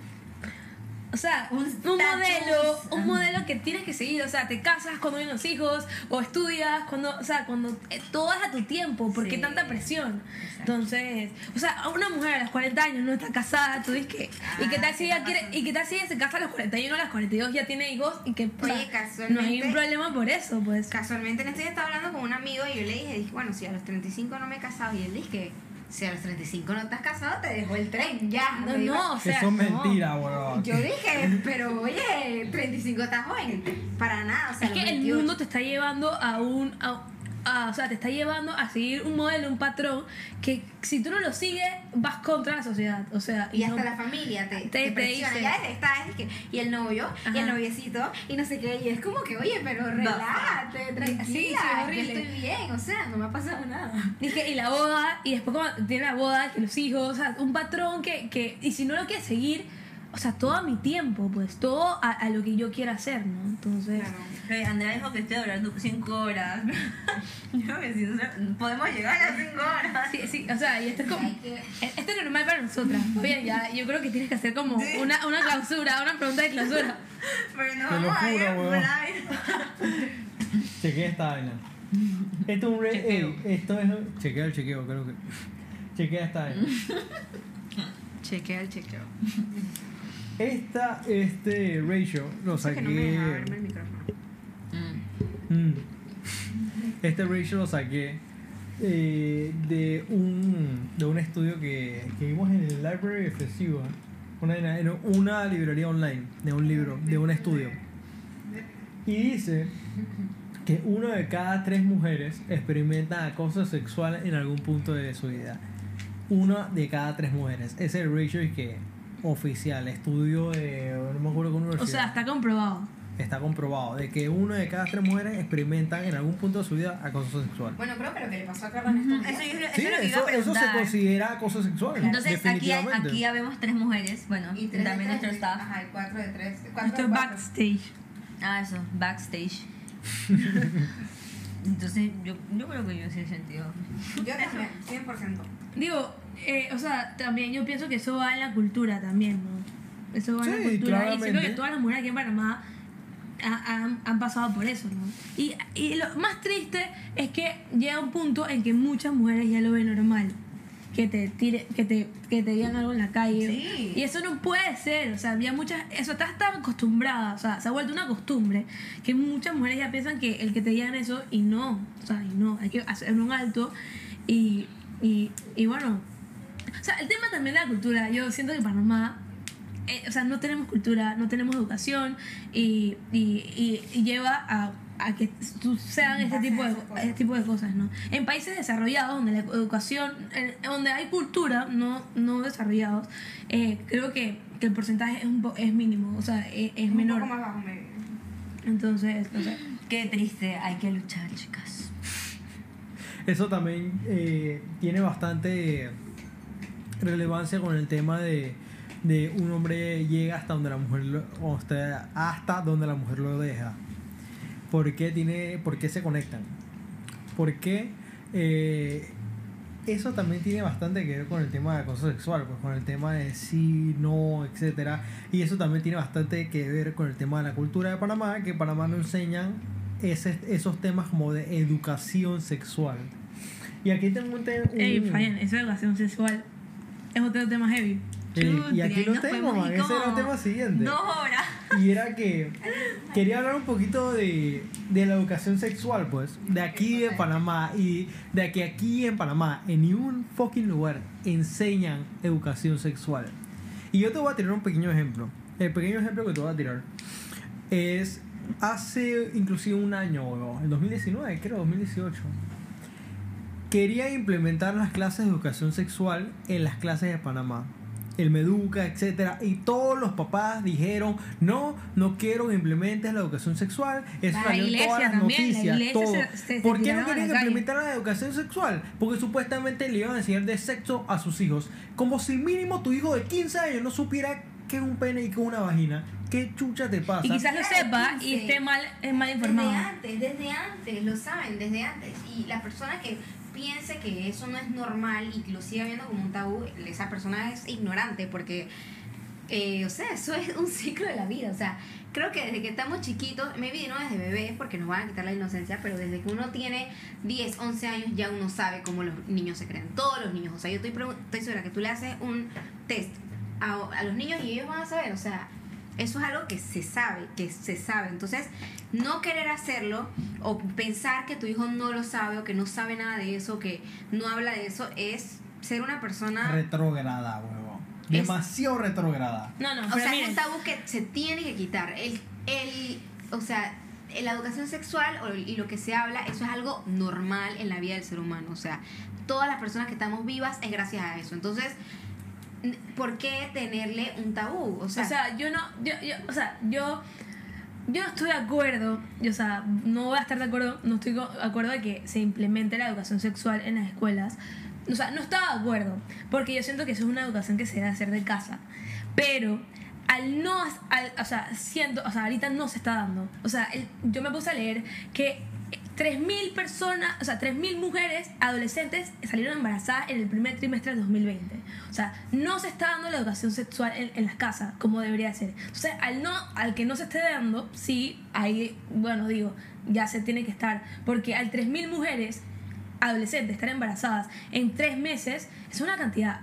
o sea, Un modelo, un modelo que tienes que seguir, o sea, te casas cuando vienen los hijos, o estudias, cuando, o sea, cuando eh, todo es a tu tiempo, ¿por qué Sí. tanta presión? Exacto. Entonces, o sea, una mujer a los 40 años no está casada, tú dices que, ¿y qué tal Ah, si ella me quiere, y qué tal si ella se casa a los 41, a los 42 ya tiene hijos y que, sea, Oye, no casualmente- hay un problema por eso, pues. Casualmente en este día estaba hablando con un amigo y yo le dije, dije, bueno, si a los 35 no me he casado. Y él dice que si a los 35 no has casado, te dejó el tren, ya. No, no, o sea, Eso es no. mentira, weón. Yo dije, pero oye, 35 estás joven. Para nada, o sea, Es que el 28. mundo te está llevando a un. A, a- o sea, te está llevando a seguir un modelo, un patrón que si tú no lo sigues, vas contra la sociedad. O sea, Y no- hasta la familia te, te- te, presiona. dice. Ya esta es que, y el novio, y el Ajá. noviecito, y no sé qué. Y es como que, oye, pero relájate, tranquila. Sí, sí, yo horrible. estoy bien, o sea, no me ha pasado nada. Dije, y la boda, y después cuando tiene la boda, que los hijos, o sea, un patrón que, que y si no lo quieres seguir, o sea, todo mi tiempo, pues, todo a, a lo que yo quiera hacer, ¿no? Entonces, Ok, Andrea dijo que estoy hablando 5 horas. [LAUGHS] Yo que sí, o sea, podemos llegar a las 5 horas. sí, sí, o sea, y esto es como, esto es normal para nosotras. [LAUGHS] Oye, ya, yo creo que tienes que hacer como una, una clausura, una pregunta de clausura. [LAUGHS] Pero no vamos a ir. Chequea esta vaina. Esto es un re- Chequeo. ey, esto es chequea el chequeo, creo que. Chequea esta vaina. Chequea el chequeo. Esta, este ratio lo Sé que saqué. no me deja verme el micrófono. Mm. Este ratio lo saqué eh, de un de un estudio que, que vimos en el Library of Festival. Una, una librería online de un libro, de un estudio. Y dice que una de cada tres mujeres experimenta acoso sexual en algún punto de su vida. Una de cada tres mujeres. Ese es ratio y que oficial, estudio de no me acuerdo qué O universidad sea, está comprobado. está comprobado de que una de cada tres mujeres experimentan en algún punto de su vida acoso sexual. Bueno, creo que lo que le pasó a Carla en estos días. Eso, yo- eso Sí, es lo que iba eso, a eso se considera acoso sexual. Entonces aquí, aquí ya vemos tres mujeres, bueno, Y tres también nuestro staff. Ajá, cuatro de tres. Cuatro Esto de es cuatro. backstage. Ah, eso, backstage. [LAUGHS] Entonces yo, yo creo que yo sí he sentido. Yo también, 100%. Digo, eh, o sea, también yo pienso que eso va en la cultura también, ¿no? Eso va en la cultura. Y claramente. siento que todas las mujeres aquí en Panamá ha- han, han pasado por eso, ¿no? Y, y lo más triste es que llega un punto en que muchas mujeres ya lo ven normal. Que te tire, que te, que te digan algo en la calle. Sí. Y eso no puede ser, o sea, había muchas, eso está tan acostumbrada, o sea, se ha vuelto una costumbre que muchas mujeres ya piensan que el que te digan eso y no, o sea, y no, hay que hacer un alto y, y, y bueno, o sea, el tema también de la cultura, yo siento que Panamá, eh, o sea, no tenemos cultura, no tenemos educación y, y, y- y lleva a, a que sucedan este tipo, de, este tipo de cosas, ¿no? En países desarrollados, donde la educación, en- donde hay cultura, no, no desarrollados, eh, creo que, que el porcentaje es, un po- es mínimo, o sea, es, es Un menor. poco más bajo, me- Entonces, no sé. Qué triste, hay que luchar, chicas. Eso también eh, tiene bastante relevancia con el tema de, de un hombre llega hasta donde la mujer lo, hasta, hasta donde la mujer lo deja. ¿Por qué, tiene, por qué se conectan? Porque eso también tiene bastante que ver con el tema de acoso sexual, pues con el tema de sí, no, etcétera. Y eso también tiene bastante que ver con el tema de la cultura de Panamá, que Panamá no enseñan ese, esos temas como de educación sexual. Y aquí tengo un tema. Ey, eso de educación sexual es otro tema heavy. y aquí lo tengo, man, ese era el tema siguiente. Dos horas. Y era que [LAUGHS] quería hablar un poquito de, de la educación sexual, pues, de aquí de Panamá y de que aquí en Panamá, en ningún fucking lugar, enseñan educación sexual. Y yo te voy a tirar un pequeño ejemplo. El pequeño ejemplo que te voy a tirar es hace inclusive un año, o el 2019, creo, 2018. Quería implementar las clases de educación sexual en las clases de Panamá. El Meduca, etcétera, y todos los papás dijeron, no, no quiero que implementes la educación sexual. Eso La salió en todas las también, noticias, todo. se- se- se ¿Por qué no querían la calle. implementar la educación sexual? Porque supuestamente le iban a enseñar de sexo a sus hijos. Como si mínimo tu hijo de 15 años no supiera qué es un pene y qué es una vagina. ¿Qué chucha te pasa? Y quizás lo sepa y 15. esté mal, es mal Desde informado. antes, desde antes, lo saben, desde antes. Y la persona que piense que eso no es normal y que lo siga viendo como un tabú, esa persona es ignorante porque, eh, o sea, eso es un ciclo de la vida. O sea, creo que desde que estamos chiquitos, maybe no desde bebés porque nos van a quitar la inocencia, pero desde que uno tiene 10, 11 años ya uno sabe cómo los niños se creen. Todos los niños. O sea, yo estoy, estoy segura que tú le haces un test a los niños y ellos van a saber, o sea, eso es algo que se sabe, que se sabe. Entonces, no querer hacerlo o pensar que tu hijo no lo sabe o que no sabe nada de eso, que no habla de eso, es ser una persona... Retrógrada, huevo. Es- Demasiado retrógrada. No, no, o sea, es un tabú que se tiene que quitar. El, el, o sea, la educación sexual y lo que se habla, eso es algo normal en la vida del ser humano. O sea, todas las personas que estamos vivas es gracias a eso. Entonces, ¿por qué tenerle un tabú? O sea, o sea, yo no, yo, yo, o sea, yo, yo no estoy de acuerdo, yo, o sea, no voy a estar de acuerdo, no estoy de acuerdo de que se implemente la educación sexual en las escuelas. O sea, no estaba de acuerdo, porque yo siento que eso es una educación que se debe hacer de casa. Pero al no, al- o sea, siento, o sea, ahorita no se está dando. O sea, el- yo me puse a leer que 3.000 personas, o sea, 3.000 mujeres adolescentes salieron embarazadas en el primer trimestre del 2020. O sea, no se está dando la educación sexual en, en las casas como debería ser. Entonces, al, no, al que no se esté dando, sí, ahí, bueno, digo, ya se tiene que estar. Porque al 3.000 mujeres adolescentes estar embarazadas en tres meses es una cantidad.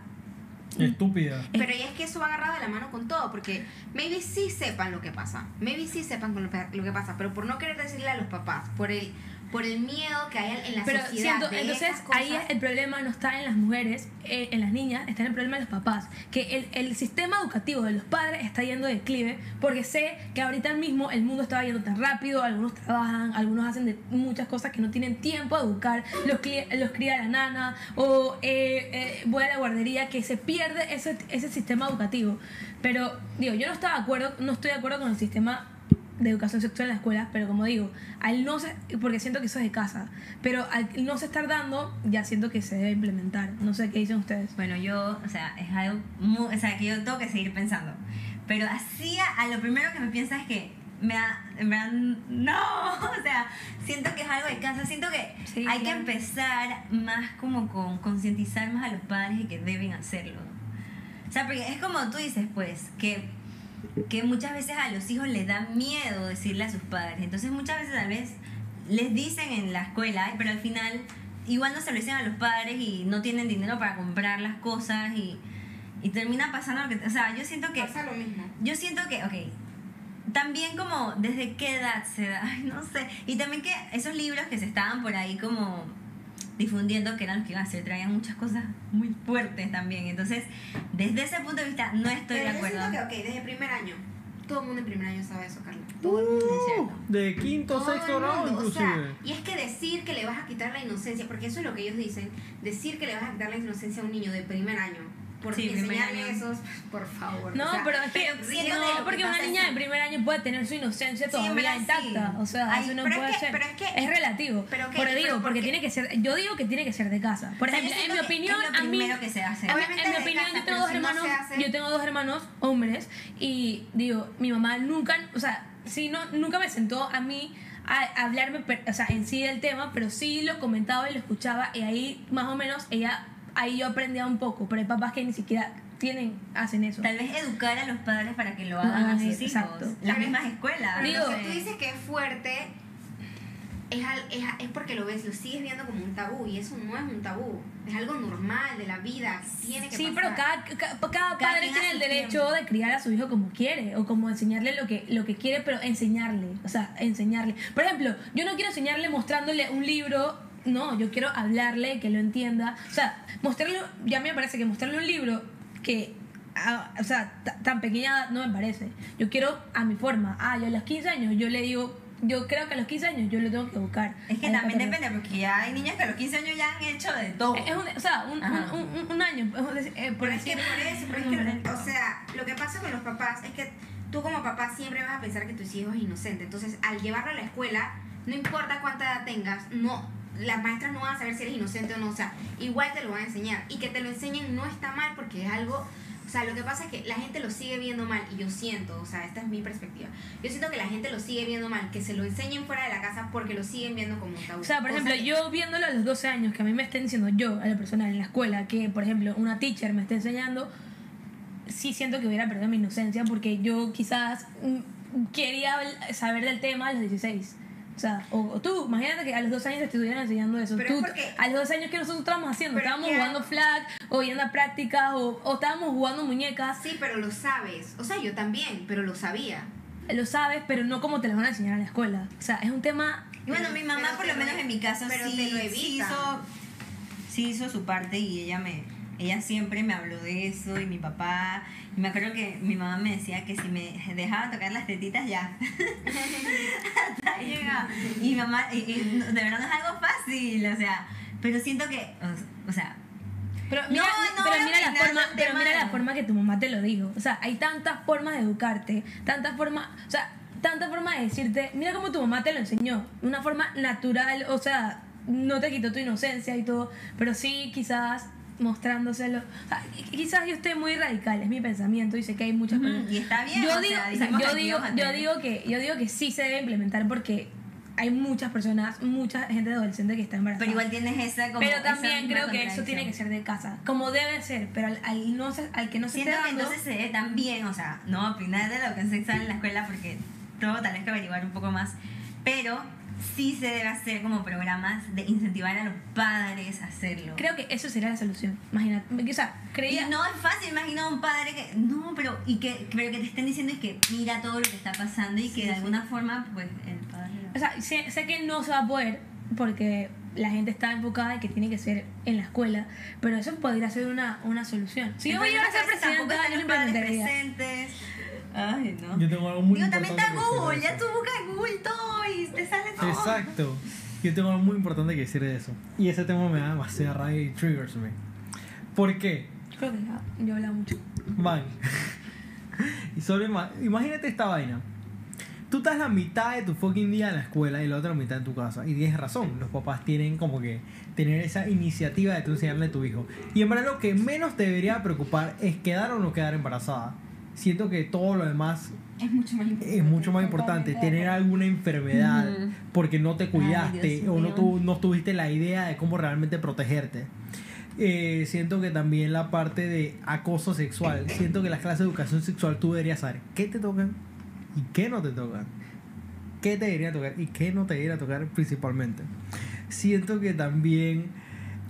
Estúpida. Pero y es que eso va agarrado de la mano con todo, porque maybe sí sepan lo que pasa, maybe sí sepan lo que pasa, pero por no querer decirle a los papás, por el, por el miedo que hay en la Pero sociedad. siento, de entonces estas cosas, ahí el problema no está en las mujeres, eh, en las niñas, está en el problema de los papás. Que el, el sistema educativo de los padres está yendo de declive porque sé que ahorita mismo el mundo está yendo tan rápido, algunos trabajan, algunos hacen de muchas cosas que no tienen tiempo a educar, los, los cría la nana o eh, eh, voy a la guardería, que se pierde ese, ese sistema educativo. Pero digo, yo no estaba de acuerdo, no estoy de acuerdo con el sistema de educación sexual en la escuela, pero como digo, al no se, porque siento que eso es de casa, pero al no se estar dando, ya siento que se debe implementar. No sé qué dicen ustedes. Bueno, yo, o sea, es algo muy, o sea, que yo tengo que seguir pensando. Pero así a, a lo primero que me piensa es que me da, en verdad, no, [LAUGHS] o sea, siento que es algo de casa, siento que Sí, hay claro. que empezar más como con concientizar más a los padres y que deben hacerlo. O sea, porque es como tú dices, pues, que, que muchas veces a los hijos les da miedo decirle a sus padres. Entonces muchas veces tal vez les dicen en la escuela, pero al final igual no se lo dicen a los padres y no tienen dinero para comprar las cosas y, y termina pasando lo que... O sea, yo siento que... Pasa lo mismo. Yo siento que, ok, también como desde qué edad se da, ay, [LAUGHS] no sé. Y también que esos libros que se estaban por ahí como difundiendo que eran los que iban a hacer, traían muchas cosas muy fuertes también. Entonces, desde ese punto de vista, no estoy Pero de yo acuerdo. siento que, ok, desde primer año, todo el mundo en primer año sabe eso, Carla. Todo el mundo. Es cierto. De quinto, Todo sexto el grado, o inclusive. sea, y es que decir que le vas a quitar la inocencia, porque eso es lo que ellos dicen, decir que le vas a quitar la inocencia a un niño de primer año, por Sí, año. esos, por favor. No, o sea, pero es que no, que porque una niña de primer año puede tener su inocencia Sí, todavía verdad, intacta. sí. O sea, Ay, eso no pero es puede que- ser. pero es que- es relativo. pero que- pero pero digo, porque porque- tiene que ser. Yo digo que tiene que ser de casa. Por ejemplo, en mi opinión, a mí. primero que se hace. En, mi- en opinión, casa, yo tengo pero dos si no hermanos. Yo tengo dos hermanos hombres y digo, mi mamá nunca, o sea, sí, no, nunca me sentó a mí a hablarme, o sea, en sí del tema, pero sí lo comentaba y lo escuchaba y ahí más o menos ella, ahí yo aprendía un poco, pero hay papás que ni siquiera tienen, hacen eso. Tal vez educar a los padres para que lo hagan a Ay, sus exacto. hijos. Las Pero- mismas escuelas. Pero Digo- lo que tú dices que es fuerte es, al- es, a- es porque lo ves, lo sigues viendo como un tabú y eso no es un tabú, es algo normal de la vida, tiene que Sí, pasar. pero cada, ca- cada, padre a tiene el derecho tiempo. de criar a su hijo como quiere o como enseñarle lo que, lo que quiere, pero enseñarle, o sea, enseñarle. Por ejemplo, yo no quiero enseñarle mostrándole un libro, no, yo quiero hablarle, que lo entienda. O sea, mostrarle, ya me parece que mostrarle un libro que, ah, o sea, ta- tan pequeña no me parece. Yo quiero a mi forma. Ah, yo a los 15 años, yo le digo, yo creo que a los 15 años yo lo tengo que buscar. Es que también depende, porque ya hay niñas que a los 15 años ya han hecho de todo. Es un, o sea, un, un, un- un año, es eh, por Pero es que decir- por eso, pero es que, o sea, lo que pasa con los papás es que tú como papá siempre vas a pensar que tu hijo es inocente. Entonces, al llevarlo a la escuela, no importa cuánta edad tengas, no, las maestras no van a saber si eres inocente o no. O sea, igual te lo van a enseñar. Y que te lo enseñen no está mal porque es algo... O sea, lo que pasa es que la gente lo sigue viendo mal y yo siento, o sea, esta es mi perspectiva. Yo siento que la gente lo sigue viendo mal, que se lo enseñen fuera de la casa porque lo siguen viendo como un tabú. O sea, por ejemplo, yo viéndolo a los 12 años, que a mí me estén diciendo yo, a la persona en la escuela, que por ejemplo una teacher me esté enseñando, sí siento que hubiera perdido mi inocencia porque yo quizás mm, quería saber del tema a los 16. O sea, o, o tú, imagínate que a los 12 años te estuvieran enseñando eso. Pero Tú, porque- a los 12 años, ¿qué nosotros estábamos haciendo? Estábamos es que- jugando flag, o yendo a prácticas, o, o estábamos jugando muñecas. Sí, pero lo sabes. O sea, yo también, pero lo sabía. Lo sabes, pero no como te lo van a enseñar en la escuela. O sea, es un tema Y bueno, Pero- mi mamá, por lo lo- menos en mi caso, pero sí, te lo sí evita. hizo, sí hizo su parte y ella me ella siempre me habló de eso y mi papá y me acuerdo que mi mamá me decía que si me dejaba tocar las tetitas ya hasta [LAUGHS] ahí llegaba. y mamá y- y de verdad no es algo fácil o sea pero siento que o, o sea Pero No, mira, no pero voy a mira la forma, pero mira la forma que tu mamá te lo dijo. O sea, hay tantas formas de educarte, tantas formas, o sea, tantas formas de decirte, mira cómo tu mamá te lo enseñó, de una forma natural, o sea, no te quitó tu inocencia y todo, pero sí quizás mostrándoselo. O sea, quizás yo esté muy radical, es mi pensamiento y sé que hay muchas Ujú, personas. y está bien, Yo digo, sea, o sea, dijimos yo digo, yo digo que yo digo que sí se debe implementar porque hay muchas personas, mucha gente adolescente que está embarazada. pero igual tienes esa como Pero también creo que eso tiene que ser de casa, como debe ser, pero al, al no se- al que no se esté Siento que dando, entonces se debe también, o sea, no opinar de lo que se sale en la escuela porque todo tal vez que averiguar un poco más, pero sí se debe hacer como programas de incentivar a los padres a hacerlo. creo que eso sería la solución. Imagínate, o sea, y creía no es fácil imaginar a un padre que no, pero y que pero que te estén diciendo es que mira todo lo que está pasando y que de alguna forma pues el padre o sea, sé, sé que no se va a poder porque la gente está enfocada en que tiene que ser en la escuela, pero eso podría ser una, una solución. Si yo voy a ser presidenta, yo lo Ay, no. Yo tengo algo muy también está importante que decir de Google, ya tú buscas Google todo y te sale todo. Exacto. Yo tengo algo muy importante que decir de eso. Y ese tema me da demasiada rabia y triggers me. ¿Por qué? Yo creo que ya, yo he hablado mucho. Man. [LAUGHS] y ima- imagínate esta vaina. Tú estás la mitad de tu fucking día en la escuela y la otra mitad en tu casa. Y tienes razón, los papás tienen como que tener esa iniciativa de tú enseñarle a tu hijo. Y en verdad lo que menos te debería preocupar es quedar o no quedar embarazada. Siento que todo lo demás Es mucho más importante. es mucho más importante. Tener alguna enfermedad porque no te cuidaste o no, tu- no tuviste la idea de cómo realmente protegerte. Eh, siento que también la parte de acoso sexual. Siento que las clases de educación sexual tú deberías saber qué te tocan y qué no te tocan. ¿Qué te debería tocar y qué no te debería tocar principalmente? siento que también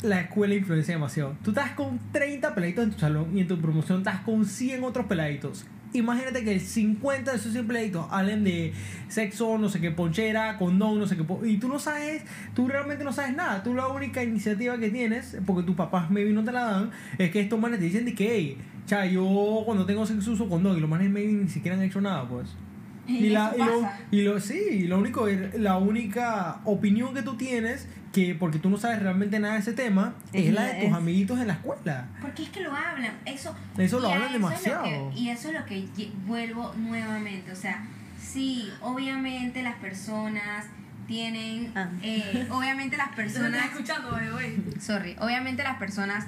la escuela influencia demasiado. Tú estás con 30 peladitos en tu salón y en tu promoción estás con 100 otros peladitos. Imagínate que el 50 de esos 100 peladitos hablen de sexo, no sé qué, ponchera, condón, no sé qué. Y tú no sabes, tú realmente no sabes nada. Tú la única iniciativa que tienes, porque tus papás maybe no te la dan, es que estos manes te dicen de que, hey, cha, yo cuando tengo sexo uso condón y los manes maybe ni siquiera han hecho nada, pues. Y, la, y, lo, y lo- sí, y lo único, la única opinión que tú tienes, que porque tú no sabes realmente nada de ese tema, es, Es la de tus es- amiguitos en la escuela. Porque es que lo hablan, eso, Eso lo hablan eso es lo demasiado. que- y eso es lo que vuelvo nuevamente, o sea, sí, obviamente las personas tienen, Ah. eh, obviamente las [LAUGHS] personas estás escuchando, sorry, obviamente las personas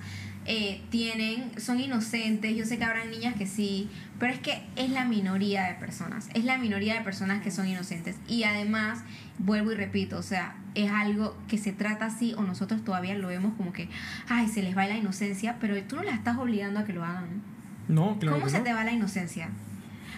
eh, tienen, son inocentes, yo sé que habrán niñas que sí, pero es que es la minoría de personas, es la minoría de personas que son inocentes y además, vuelvo y repito, o sea, es algo que se trata así o nosotros todavía lo vemos como que, ay, se les va la inocencia, pero tú no las estás obligando a que lo hagan. No, claro. ¿Cómo que se no. te va la inocencia?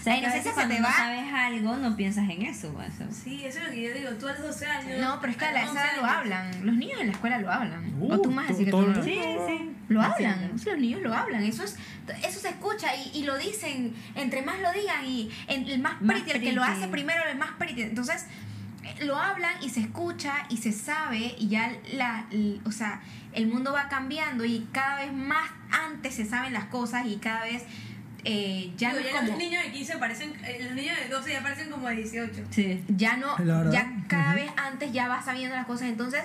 O sea, La que a veces inocencia se cuando te no va- sabes algo, no piensas en eso. pues. Sí, eso es lo que yo digo. Tú a los 12 años. No, pero es que a la edad 11 lo hablan, los niños en la escuela lo hablan. Uh, o tú más así que tú lo. Sí, sí. Lo hablan, los niños lo hablan, eso es eso se escucha y, y lo dicen, entre más lo digan y en- el más Más pretty, el que lo hace primero, el más pretty. Entonces, lo hablan y se escucha y se sabe y ya la, o sea, el mundo va cambiando y cada vez más antes se saben las cosas y cada vez eh, ya Digo, no como los niños de 15 parecen. eh, Los niños de 12 ya parecen como de 18. Sí. ya no, [LAUGHS] ya cada Ujú. vez antes ya vas sabiendo las cosas. Entonces,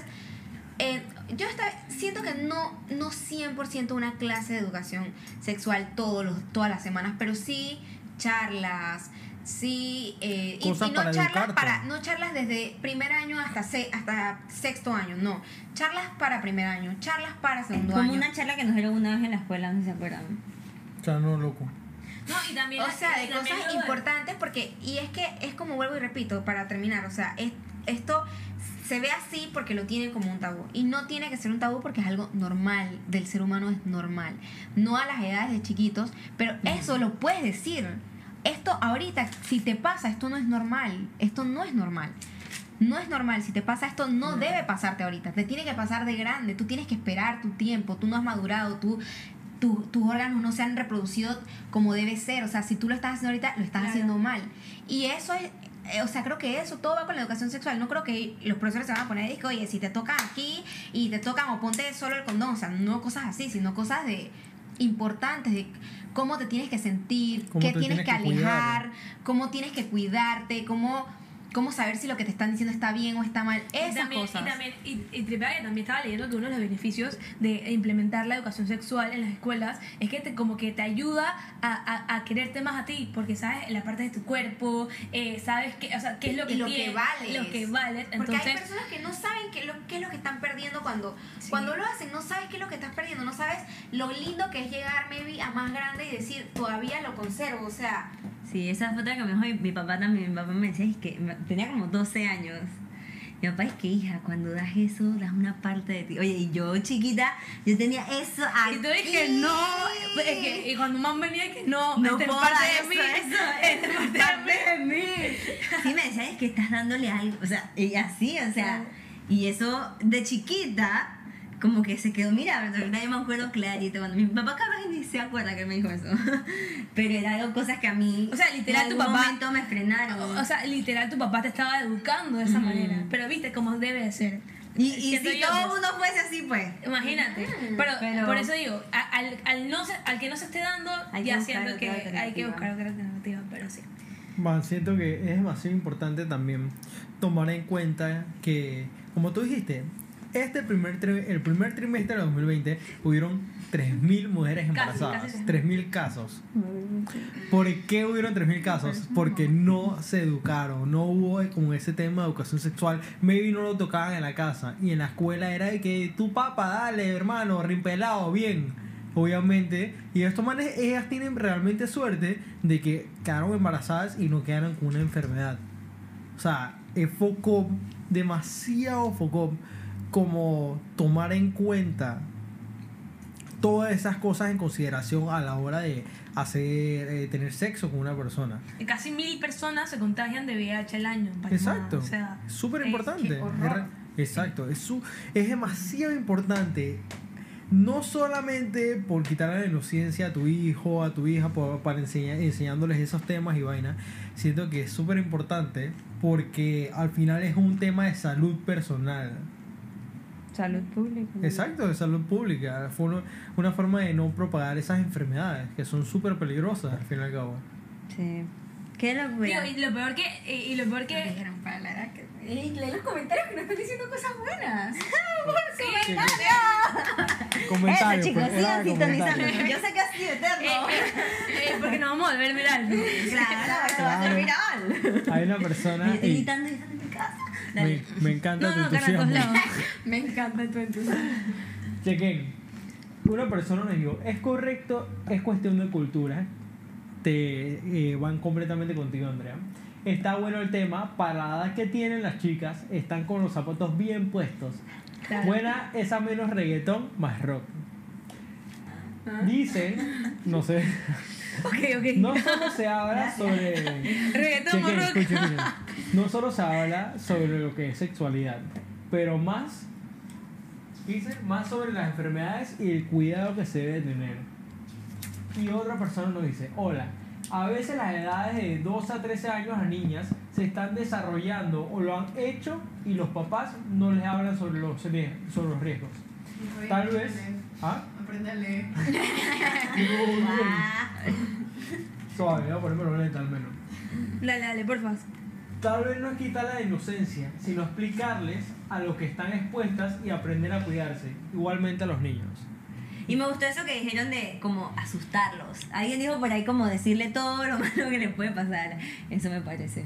eh, yo esta- siento que no, no 100% una clase de educación sexual todos los, todas las semanas, pero sí charlas, sí, eh, y, y no para charlas educarte. para, no charlas desde primer año hasta, se- hasta sexto año, no, charlas para primer año, charlas para segundo como año. una charla que nos dieron una vez en la escuela, no se acuerdan. O sea, no, loco. No, y también. O sea, de cosas importantes porque, y es que es como vuelvo y repito, para terminar, o sea, es, esto se ve así porque lo tienen como un tabú. Y no tiene que ser un tabú porque es algo normal, del ser humano es normal. No a las edades de chiquitos, pero eso lo puedes decir. Esto ahorita, si te pasa, esto no es normal. Esto no es normal. No es normal, si te pasa esto no debe pasarte ahorita, te tiene que pasar de grande, tú tienes que esperar tu tiempo, tú no has madurado, tú tu- tus órganos no se han reproducido como debe ser. O sea, si tú lo estás haciendo ahorita, lo estás Claro. haciendo mal. Y eso es, eh, o sea, creo que eso todo va con la educación sexual. No creo que los profesores se van a poner, disco, oye, si te tocan aquí y te tocan o ponte solo el condón. O sea, no cosas así, sino cosas de importantes de cómo te tienes que sentir, Cómo qué tienes tienes que que cuidar. alejar, cómo tienes que cuidarte, cómo, cómo saber si lo que te están diciendo está bien o está mal. Y Esas también, cosas. Y también, y, y que también estaba leyendo que uno de los beneficios de implementar la educación sexual en las escuelas es que te, como que te ayuda a, a, a quererte más a ti, porque sabes la parte de tu cuerpo, eh, sabes qué, o sea, qué es lo que, y lo tienes, que vales. Lo que vales. Porque Entonces, hay personas que no saben qué, lo, qué es lo que están perdiendo cuando, Sí. cuando lo hacen, no sabes qué es lo que estás perdiendo, no sabes lo lindo que es llegar maybe a más grande y decir, todavía lo conservo, o sea, Sí, esa foto que me dijo mi, mi papá también. Mi papá me decía es que tenía como 12 años. Mi papá es que, hija, cuando das eso, das una parte de ti. Oye, y yo chiquita, yo tenía eso aquí. y tú dije no, pues, es que y cuando mamá venía que no, No es puedo parte dar de eso, mí, eso, es parte de mí. Sí, me decía, es que estás dándole algo. O sea, y así, o sea. Y eso de chiquita, como que se quedó, mira, ahorita yo me acuerdo clarito. Cuando mi papá capaz ni se acuerda que me dijo eso. [LAUGHS] Pero era algo, cosas que a mí. O sea, literal, en tu algún papá- momento me frenaron. O sea, literal, tu papá te estaba educando de esa manera. Pero viste cómo debe de ser. y y si yo, todo el pues, mundo fuese así, pues. Imagínate. Pero, Pero- por eso digo, al, al, no se- al que no se esté dando, Hay que ya buscar siento otra que hay que alternativa. buscar otra alternativa. Pero sí. Man, siento que es demasiado importante también tomar en cuenta que, como tú dijiste, este primer el primer trimestre de 2020 hubieron 3.000 mujeres embarazadas. casi 3.000 casos. ¿Por qué hubieron 3.000 casos? Porque no se educaron, no hubo como ese tema de educación sexual. Maybe no lo tocaban en la casa y en la escuela era de que tu papá, dale hermano, rimpelado, bien. Obviamente, y estos manes, ellas tienen realmente suerte de que quedaron embarazadas y no quedaron con una enfermedad. O sea, es foco, demasiado foco, como tomar en cuenta todas esas cosas en consideración a la hora de hacer eh, tener sexo con una persona. Casi mil personas se contagian de VIH al año. Exacto. O sea, Súper importante. Exacto, es, su- es demasiado importante. No solamente por quitarle la inocencia a tu hijo, a tu hija, por- para enseñar, enseñándoles esos temas y vainas, siento que es súper importante porque al final es un tema de salud personal. Salud pública. Exacto, de salud pública. Fue uno- una forma de no propagar esas enfermedades que son súper peligrosas al fin y al cabo. Sí. Qué locura. Digo, y lo peor que. Y, y lo peor ¿Qué que. dijeron para la edad que... Ey, lee los comentarios que nos están diciendo cosas buenas. [LAUGHS] Eso, Comentarios, chicos, pues, sigan era sintonizando. Yo sé que ha sido eterno. Eh, eh, eh, porque nos vamos a volver viral. Claro, [LAUGHS] esto va a ser viral. Hay una persona. Y estoy ey, gritando, gritando en mi casa. Me, encanta No, tu no, entusiasmo. [LAUGHS] [LAUGHS] Me encanta tu entusiasmo. Chequen. Una persona nos dijo, es correcto, es cuestión de cultura. Te eh, van completamente contigo, Andrea. Está bueno el tema, para la edad que tienen las chicas, están con los zapatos bien puestos. Buena esa menos reggaetón, más rock. Dicen, no sé, [LAUGHS] no solo se habla sobre... Reggaetón o Chequen, rock. escuchen, escuchen. [LAUGHS] No solo se habla sobre lo que es sexualidad, pero más, dice, más sobre las enfermedades y el cuidado que se debe tener. Y otra persona nos dice, hola, a veces las edades de 2 a 13 años a niñas se están desarrollando o lo han hecho y los papás no les hablan sobre los, sobre los riesgos. Tal vez... ¿Ah? Aprende a leer. [LAUGHS] Suave, voy a ponerme los lentes al menos. Dale, dale, porfa. Tal vez no es quitarle la inocencia, sino explicarles a lo que están expuestas y aprender a cuidarse, igualmente a los niños. Y me gustó eso que dijeron de como asustarlos. Alguien dijo por ahí como decirle todo lo [LAUGHS] malo que les puede pasar. Eso me parece.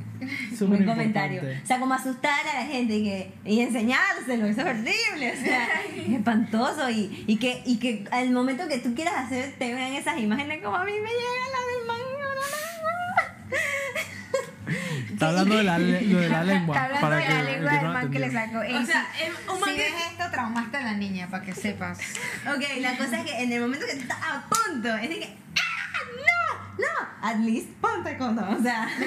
Súper Buen comentario. O sea, como asustar a la gente y, que, y enseñárselo. Eso es horrible. O sea, es [LAUGHS] espantoso. Y, y, que, y que al momento que tú quieras hacer, te vean esas imágenes como a mí me llega la del man. Está hablando de la, le- lo de la lengua. Está hablando para de que la lengua que del no man que le sacó. Ey, O sea, si- es un man si que- ves esto, traumaste a la niña, para que sepas. Ok, la cosa es que en el momento que tú estás a punto, es de que. ¡Ah! ¡No! ¡No! At least ponte condón. O sea. [LAUGHS]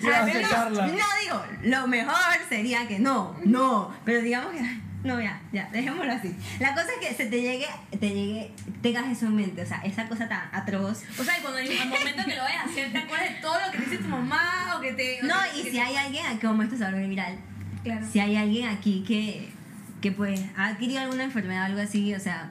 Gracias, al menos- Carla. No, digo, lo mejor sería que no, no. Pero digamos que. ay, No, ya, ya, dejémoslo así. La cosa es que se te llegue, te llegue, tengas eso en mente, o sea, esa cosa tan atroz. O sea, y cuando al momento que lo vayas a hacer, te acuerdas de todo lo que te dice tu mamá o que te. o No, que- y que si te- hay alguien aquí, como esto se va a volver viral, Claro. si hay alguien aquí que, que pues ha adquirido alguna enfermedad o algo así, o sea,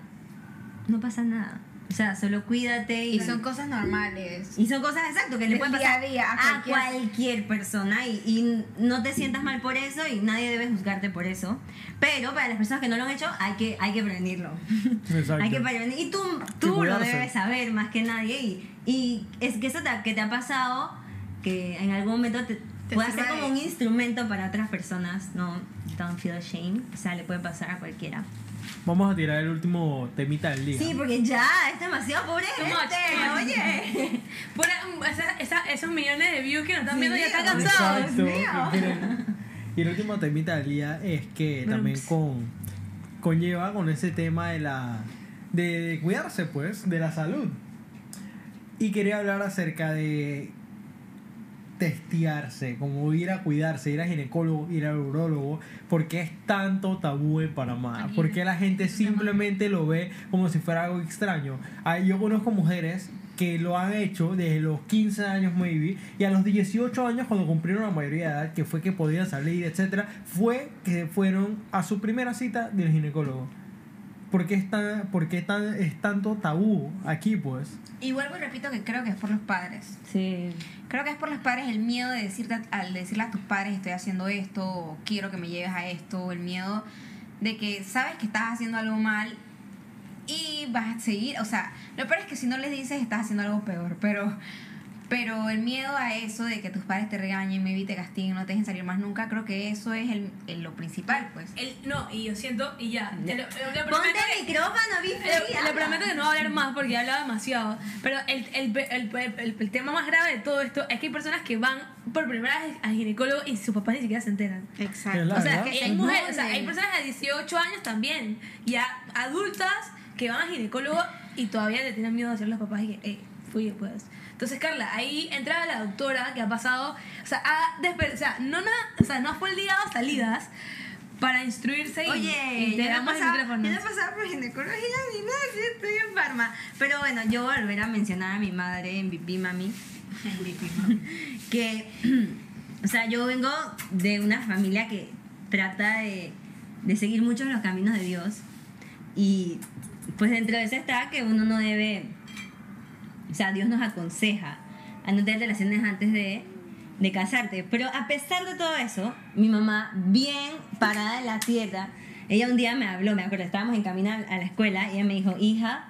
no pasa nada. O sea, solo cuídate y, Y son cosas normales. y son cosas exacto que le pueden día pasar a día, a a cualquier- cualquier persona y, y no te sientas mal por eso y nadie debe juzgarte por eso. Pero para las personas que no lo han hecho, hay que, hay que prevenirlo. Exacto. [LAUGHS] Hay que prevenir. Y tú, tú lo debes saber más que nadie. Y, y es que eso te, que te ha pasado, que en algún momento te, Te puede ser como un instrumento para otras personas. No, don't feel ashamed. O sea, le puede pasar a cualquiera. Vamos a tirar el último temita del día. Sí, porque ya es demasiado pobre gente. Oye. [LAUGHS] Por esa- esa- esos millones de views que nos están Sí, viendo ya están cansados. Y el último temita del día es que también con conlleva con ese tema de la de, de cuidarse pues de la salud y quería hablar acerca de testearse como ir a cuidarse ir al ginecólogo ir al urólogo porque es tanto tabú en Panamá porque la gente simplemente lo ve como si fuera algo extraño yo conozco mujeres que lo han hecho desde los 15 años maybe y a los 18 años cuando cumplieron la mayoría de edad que fue que podían salir etcétera fue que fueron a su primera cita del ginecólogo ¿Por qué es, tan, por qué tan, es tanto tabú aquí pues? Y vuelvo y repito que creo que es por los padres. Sí. Creo que es por los padres el miedo de decirte al decirle a tus padres estoy haciendo esto o quiero que me lleves a esto, o el miedo de que sabes que estás haciendo algo mal y vas a seguir, o sea, lo peor es que si no les dices estás haciendo algo peor, pero pero el miedo a eso de que tus padres te regañen, maybe te castiguen, no te dejen salir más nunca, creo que eso es el, el- lo principal, pues. El- no, y yo siento, y ya. te lo- le prometo Ponte que- el micrófono, bife. Le, prometo que no voy a hablar más porque he hablado demasiado. Pero el, el, el, el- el tema más grave de todo esto es que hay personas que van por primera vez al ginecólogo y sus papás ni siquiera se enteran. Exacto. O sea, que hay mujeres, o sea, hay personas de 18 años también, ya adultas que van al ginecólogo y todavía le tienen miedo a a los papás y que, eh, fui pues. Entonces, Carla, ahí entraba la doctora que ha pasado, o sea, ha o sea, no, na- o sea, no fue el día de salidas para instruirse y, Oye, y te damos el pasaba, micrófono. yo no pasaba por ginecología ni nada, sí, estoy en farma. Pero bueno, yo voy a volver a mencionar a mi madre en Bibi Mami. [LAUGHS] que, o sea, yo vengo de una familia que trata de, de seguir muchos los caminos de Dios. Y pues dentro de eso está que uno no debe, o sea, Dios nos aconseja a no tener relaciones antes de, de casarte. Pero a pesar de todo eso, mi mamá, bien parada en la tierra, ella un día me habló, me acuerdo, estábamos en camino a la escuela, y ella me dijo, hija,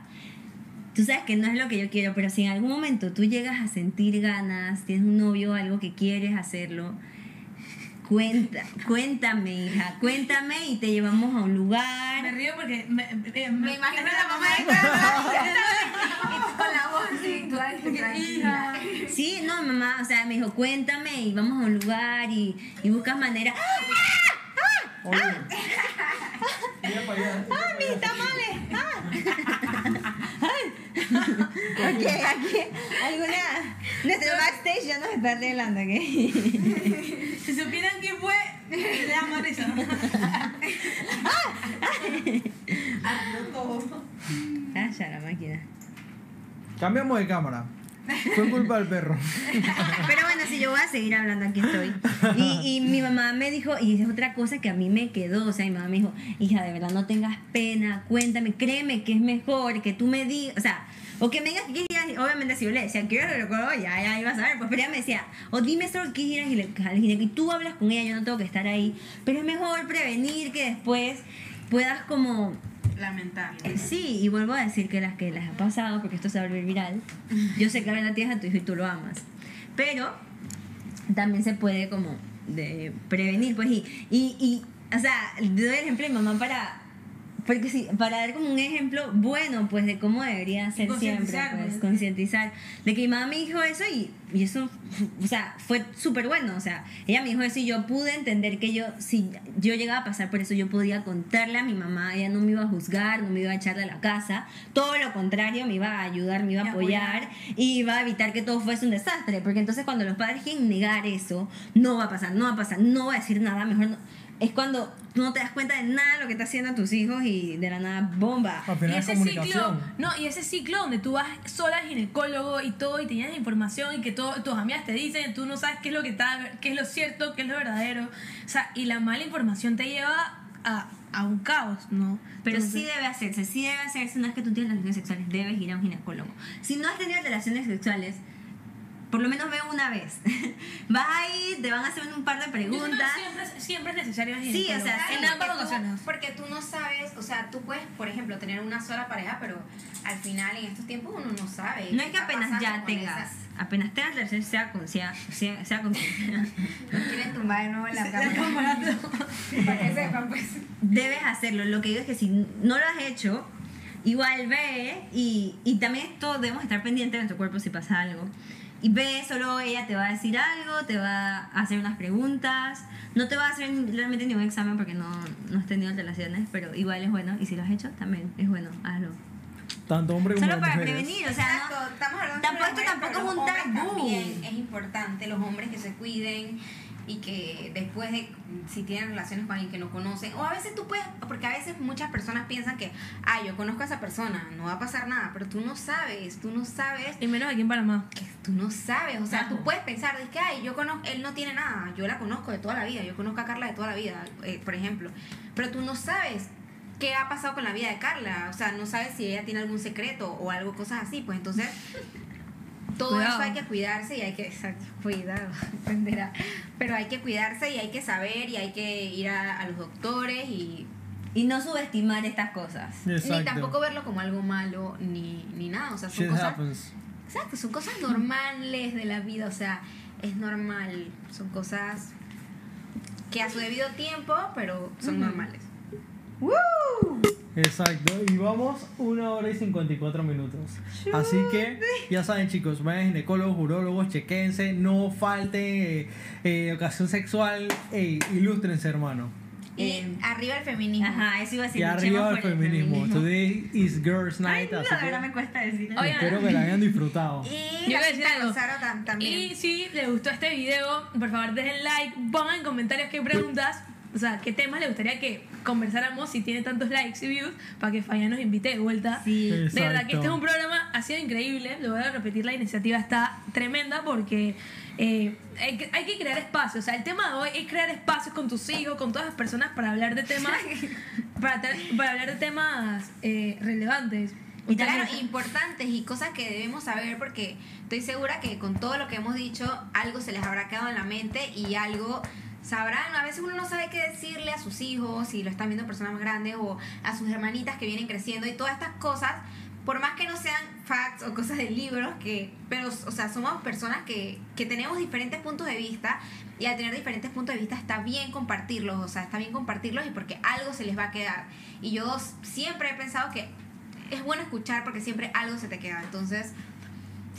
tú sabes que no es lo que yo quiero, pero si en algún momento tú llegas a sentir ganas, tienes un novio o algo que quieres hacerlo, cuenta, cuéntame, hija, cuéntame y te llevamos a un Me lugar. río porque me, me, Me imagino la mamá de [LAUGHS] Carla y tú con la voz así, Hija. tranquila. Sí, no, mamá, o sea, me dijo, cuéntame y vamos a un lugar y, y buscas manera. ¡Ah! Allá. ¡Ah, mis tamales! ¡Ah! [LAUGHS] [LAUGHS] Ok, aquí, alguna. Nuestro backstage ya nos está arreglando, ¿ok? [LAUGHS] Si supieran quién fue, le da más risa. Ah, ya la máquina. Cambiamos de cámara. Fue culpa del perro. [LAUGHS] Pero bueno, si yo voy a seguir hablando, aquí estoy. Y, y mi mamá me dijo, y es otra cosa que a mí me quedó, o sea, mi mamá me dijo, hija, de verdad no tengas pena, cuéntame, créeme que es mejor que tú me digas, o sea, o que me digas que ir, obviamente si yo le decía, quiero al ginecólogo, ya, ya ibas a ver, pues, pero ella me decía, o dime solo que ir al ginecólogo, y tú hablas con ella, yo no tengo que estar ahí, pero es mejor prevenir que después puedas como Lamentable. eh, Sí, y vuelvo a decir que las que las ha pasado, porque esto se va a volver viral, yo sé que ahora tienes a tu hijo y tú lo amas, pero también se puede como de prevenir, pues, y, y, y o sea, doy el ejemplo de mamá para, porque sí, para dar como un ejemplo bueno, pues, de cómo debería ser siempre, pues, concientizar, de que mi mamá me dijo eso y, y eso, [LAUGHS] o sea, fue súper bueno, o sea, ella me dijo eso y yo pude entender que yo, si yo llegaba a pasar por eso, yo podía contarle a mi mamá, ella no me iba a juzgar, no me iba a echar de la casa, todo lo contrario, me iba a ayudar, me iba a apoyar. apoyar y iba a evitar que todo fuese un desastre, porque entonces cuando los padres quieren negar eso, no va a pasar, no va a pasar, no va a decir nada, mejor no. Es cuando tú no te das cuenta de nada de lo que está haciendo tus hijos y de la nada bomba. Al Y es ese ciclo, no, y ese ciclo donde tú vas sola al ginecólogo y todo y te llenas de información y que todo, tus amigas te dicen, tú no sabes qué es lo que está, qué es lo cierto, qué es lo verdadero. O sea, y la mala información te lleva a, a un caos, ¿no? Pero Entonces- sí debe hacerse, sí debe hacerse. Una vez que tú tienes relaciones sexuales, debes ir a un ginecólogo. Si no has tenido relaciones sexuales, por lo menos ve una vez. [LAUGHS] Vas ahí, te van a hacer un par de preguntas. Siempre, es- siempre es necesario Sí, o sea, en ambas ocasiones. Porque tú no sabes, o sea, tú puedes, por ejemplo, tener una sola pareja, pero al final en estos tiempos uno no sabe. No es que apenas ya tengas, esas- apenas tengas relaciones, sea con, sea, sea. [LAUGHS] Nos quieren tumbar de nuevo la cámara. [LAUGHS] Para que sepan, pues. debes hacerlo. Lo que digo es que si no lo has hecho, igual ve y, y también esto debemos estar pendientes de nuestro cuerpo si pasa algo. Y ve, solo ella te va a decir algo, te va a hacer unas preguntas. No te va a hacer realmente ningún examen porque no, no has tenido relaciones, pero igual es bueno. Y si lo has hecho, también es bueno, hazlo. Tanto hombre como Solo para mujeres. prevenir, o sea, no, Exacto, estamos hablando tampoco- esto mujeres, tampoco es un tabú. También es importante los hombres que se cuiden y que después de si tienen relaciones con alguien que no conocen o a veces tú puedes porque a veces muchas personas piensan que ah yo conozco a esa persona no va a pasar nada pero tú no sabes tú no sabes Y menos aquí en Panamá. que tú no sabes o sea tú puedes pensar es que ay yo conozco él no tiene nada yo la conozco de toda la vida yo conozco a Carla de toda la vida eh, por ejemplo pero tú no sabes qué ha pasado con la vida de Carla o sea no sabes si ella tiene algún secreto o algo cosas así pues entonces todo Cuidado. eso hay que cuidarse y hay que exacto, cuidado [LAUGHS] entenderá pero hay que cuidarse y hay que saber y hay que ir a, a los doctores y y no subestimar estas cosas. Exacto. ni tampoco verlo como algo malo ni, ni nada o sea son Shit cosas happens. Exacto, son cosas normales de la vida, o sea, es normal, son cosas que a su debido tiempo, pero son normales. Exacto, y vamos una hora y 54 minutos. Así que ya saben chicos, vayan a ginecólogos, urólogos, chequense, no falte eh, eh, ocasión sexual, ey, ilústrense hermano. Y Eh, arriba el feminismo. Ajá, eso iba a decir. Y arriba el feminismo. Today is Girls Ay, Night. no, así la que verdad me cuesta decir. Oigan. espero que la hayan disfrutado. Y Yo la también. Y si les gustó este video, por favor dejen like, pongan en comentarios qué preguntas, o sea, qué temas les gustaría que conversáramos si tiene tantos likes y views, para que Faya nos invite de vuelta. Sí. De verdad que este es un programa, ha sido increíble, lo voy a repetir, la iniciativa está tremenda porque eh, hay, que, hay que crear espacios, o sea, el tema de hoy es crear espacios con tus hijos, con todas las personas para hablar de temas, [LAUGHS] para, para hablar de temas eh, relevantes. Y claro, importantes y cosas que debemos saber porque estoy segura que con todo lo que hemos dicho, algo se les habrá quedado en la mente y algo sabrán. A veces uno no sabe qué decirle a sus hijos, si lo están viendo personas más grandes o a sus hermanitas que vienen creciendo y todas estas cosas. Por más que no sean facts o cosas de libros, que, pero, o sea, somos personas que, que tenemos diferentes puntos de vista y al tener diferentes puntos de vista está bien compartirlos, o sea, está bien compartirlos y porque algo se les va a quedar. Y yo siempre he pensado que es bueno escuchar porque siempre algo se te queda. Entonces,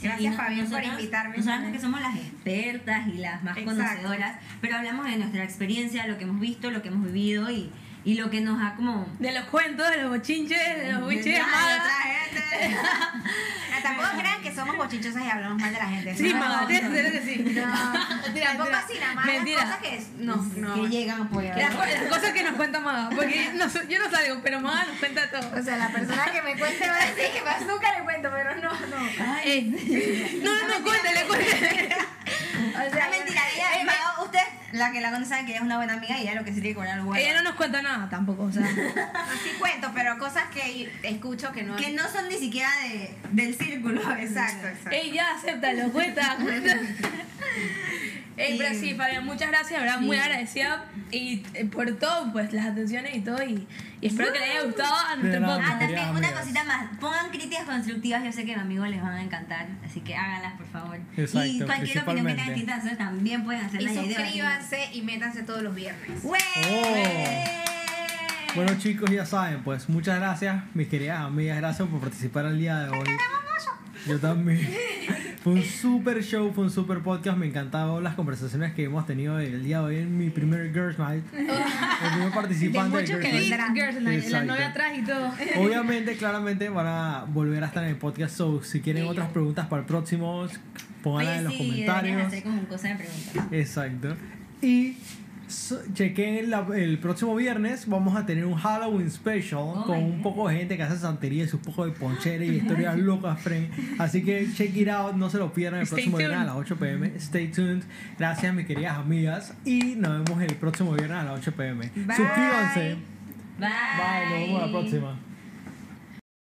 gracias no- Fabián por invitarme. Es que somos las expertas y las más Exacto. conocedoras, pero hablamos de nuestra experiencia, lo que hemos visto, lo que hemos vivido y, y lo que nos ha como... De los cuentos, de los bochinches, de los biches de otra gente. [LAUGHS] Tampoco crean que somos bochichosas y hablamos mal de la gente. Sí, No, no, no. que sí. [LAUGHS] Tampoco mentira. así, nada más las cosas que no, no. que llegan por Las, co- las cosas que nos cuenta Maga, porque no yo no salgo, pero Maga nos cuenta todo. O sea, la persona que me cuente va a decir que más nunca le cuento, pero no, no. Eh, no, no, no, cuéntale, cuéntale. [LAUGHS] O sea, mentira, ella, Maga, usted, la que la conoce sabe que ella es una buena amiga y ella lo que se tiene que poner algo Ella no nos cuenta nada tampoco, o sea. [LAUGHS] Así cuento, pero cosas que escucho que no. Que no son ni siquiera de, del círculo. Exacto, exacto. Ey, ya, acéptalo, cuenta, cuenta. [LAUGHS] Ey, pero sí, Fabián, muchas gracias, ¿verdad? Muy Sí. agradecida y eh, por todo, pues las atenciones y todo. Y, y espero que les haya gustado a nuestro podcast. Ah, también una amigas. cosita más. Pongan críticas constructivas. Yo sé que a mis amigos les van a encantar. Así que háganlas, por favor. Exacto, y cualquier opinión que tengan distinta hacer, también pueden Y hacerla. debatir. suscríbanse y métanse todos los viernes. ¡Wey! Oh. Bueno chicos, ya saben, pues muchas gracias, mis queridas amigas, gracias por participar el día de hoy. Yo también. Fue un super show, fue un super podcast, me encantaron las conversaciones que hemos tenido el día de hoy en mi primer Girls Night. El primer participante de, Girls Night. Girls Night, la novia atrás y todo. Obviamente, claramente van a volver a estar en el podcast, so si quieren Sí, otras preguntas para el próximo, pónganlas en los sí, comentarios. hacer como cosa de preguntas. Exacto. Y so- chequen la- el próximo viernes vamos a tener un Halloween special Oh con un poco de gente que hace santería y un poco de ponchera y [LAUGHS] historias locas, friend. Así que check it out, no se lo pierdan el Stay próximo viernes a tuned. las 8 pm. Stay tuned. Gracias, mis queridas amigas. Y nos vemos el próximo viernes a las 8 pm. Bye. Suscríbanse. Bye. Bye, nos vemos la próxima.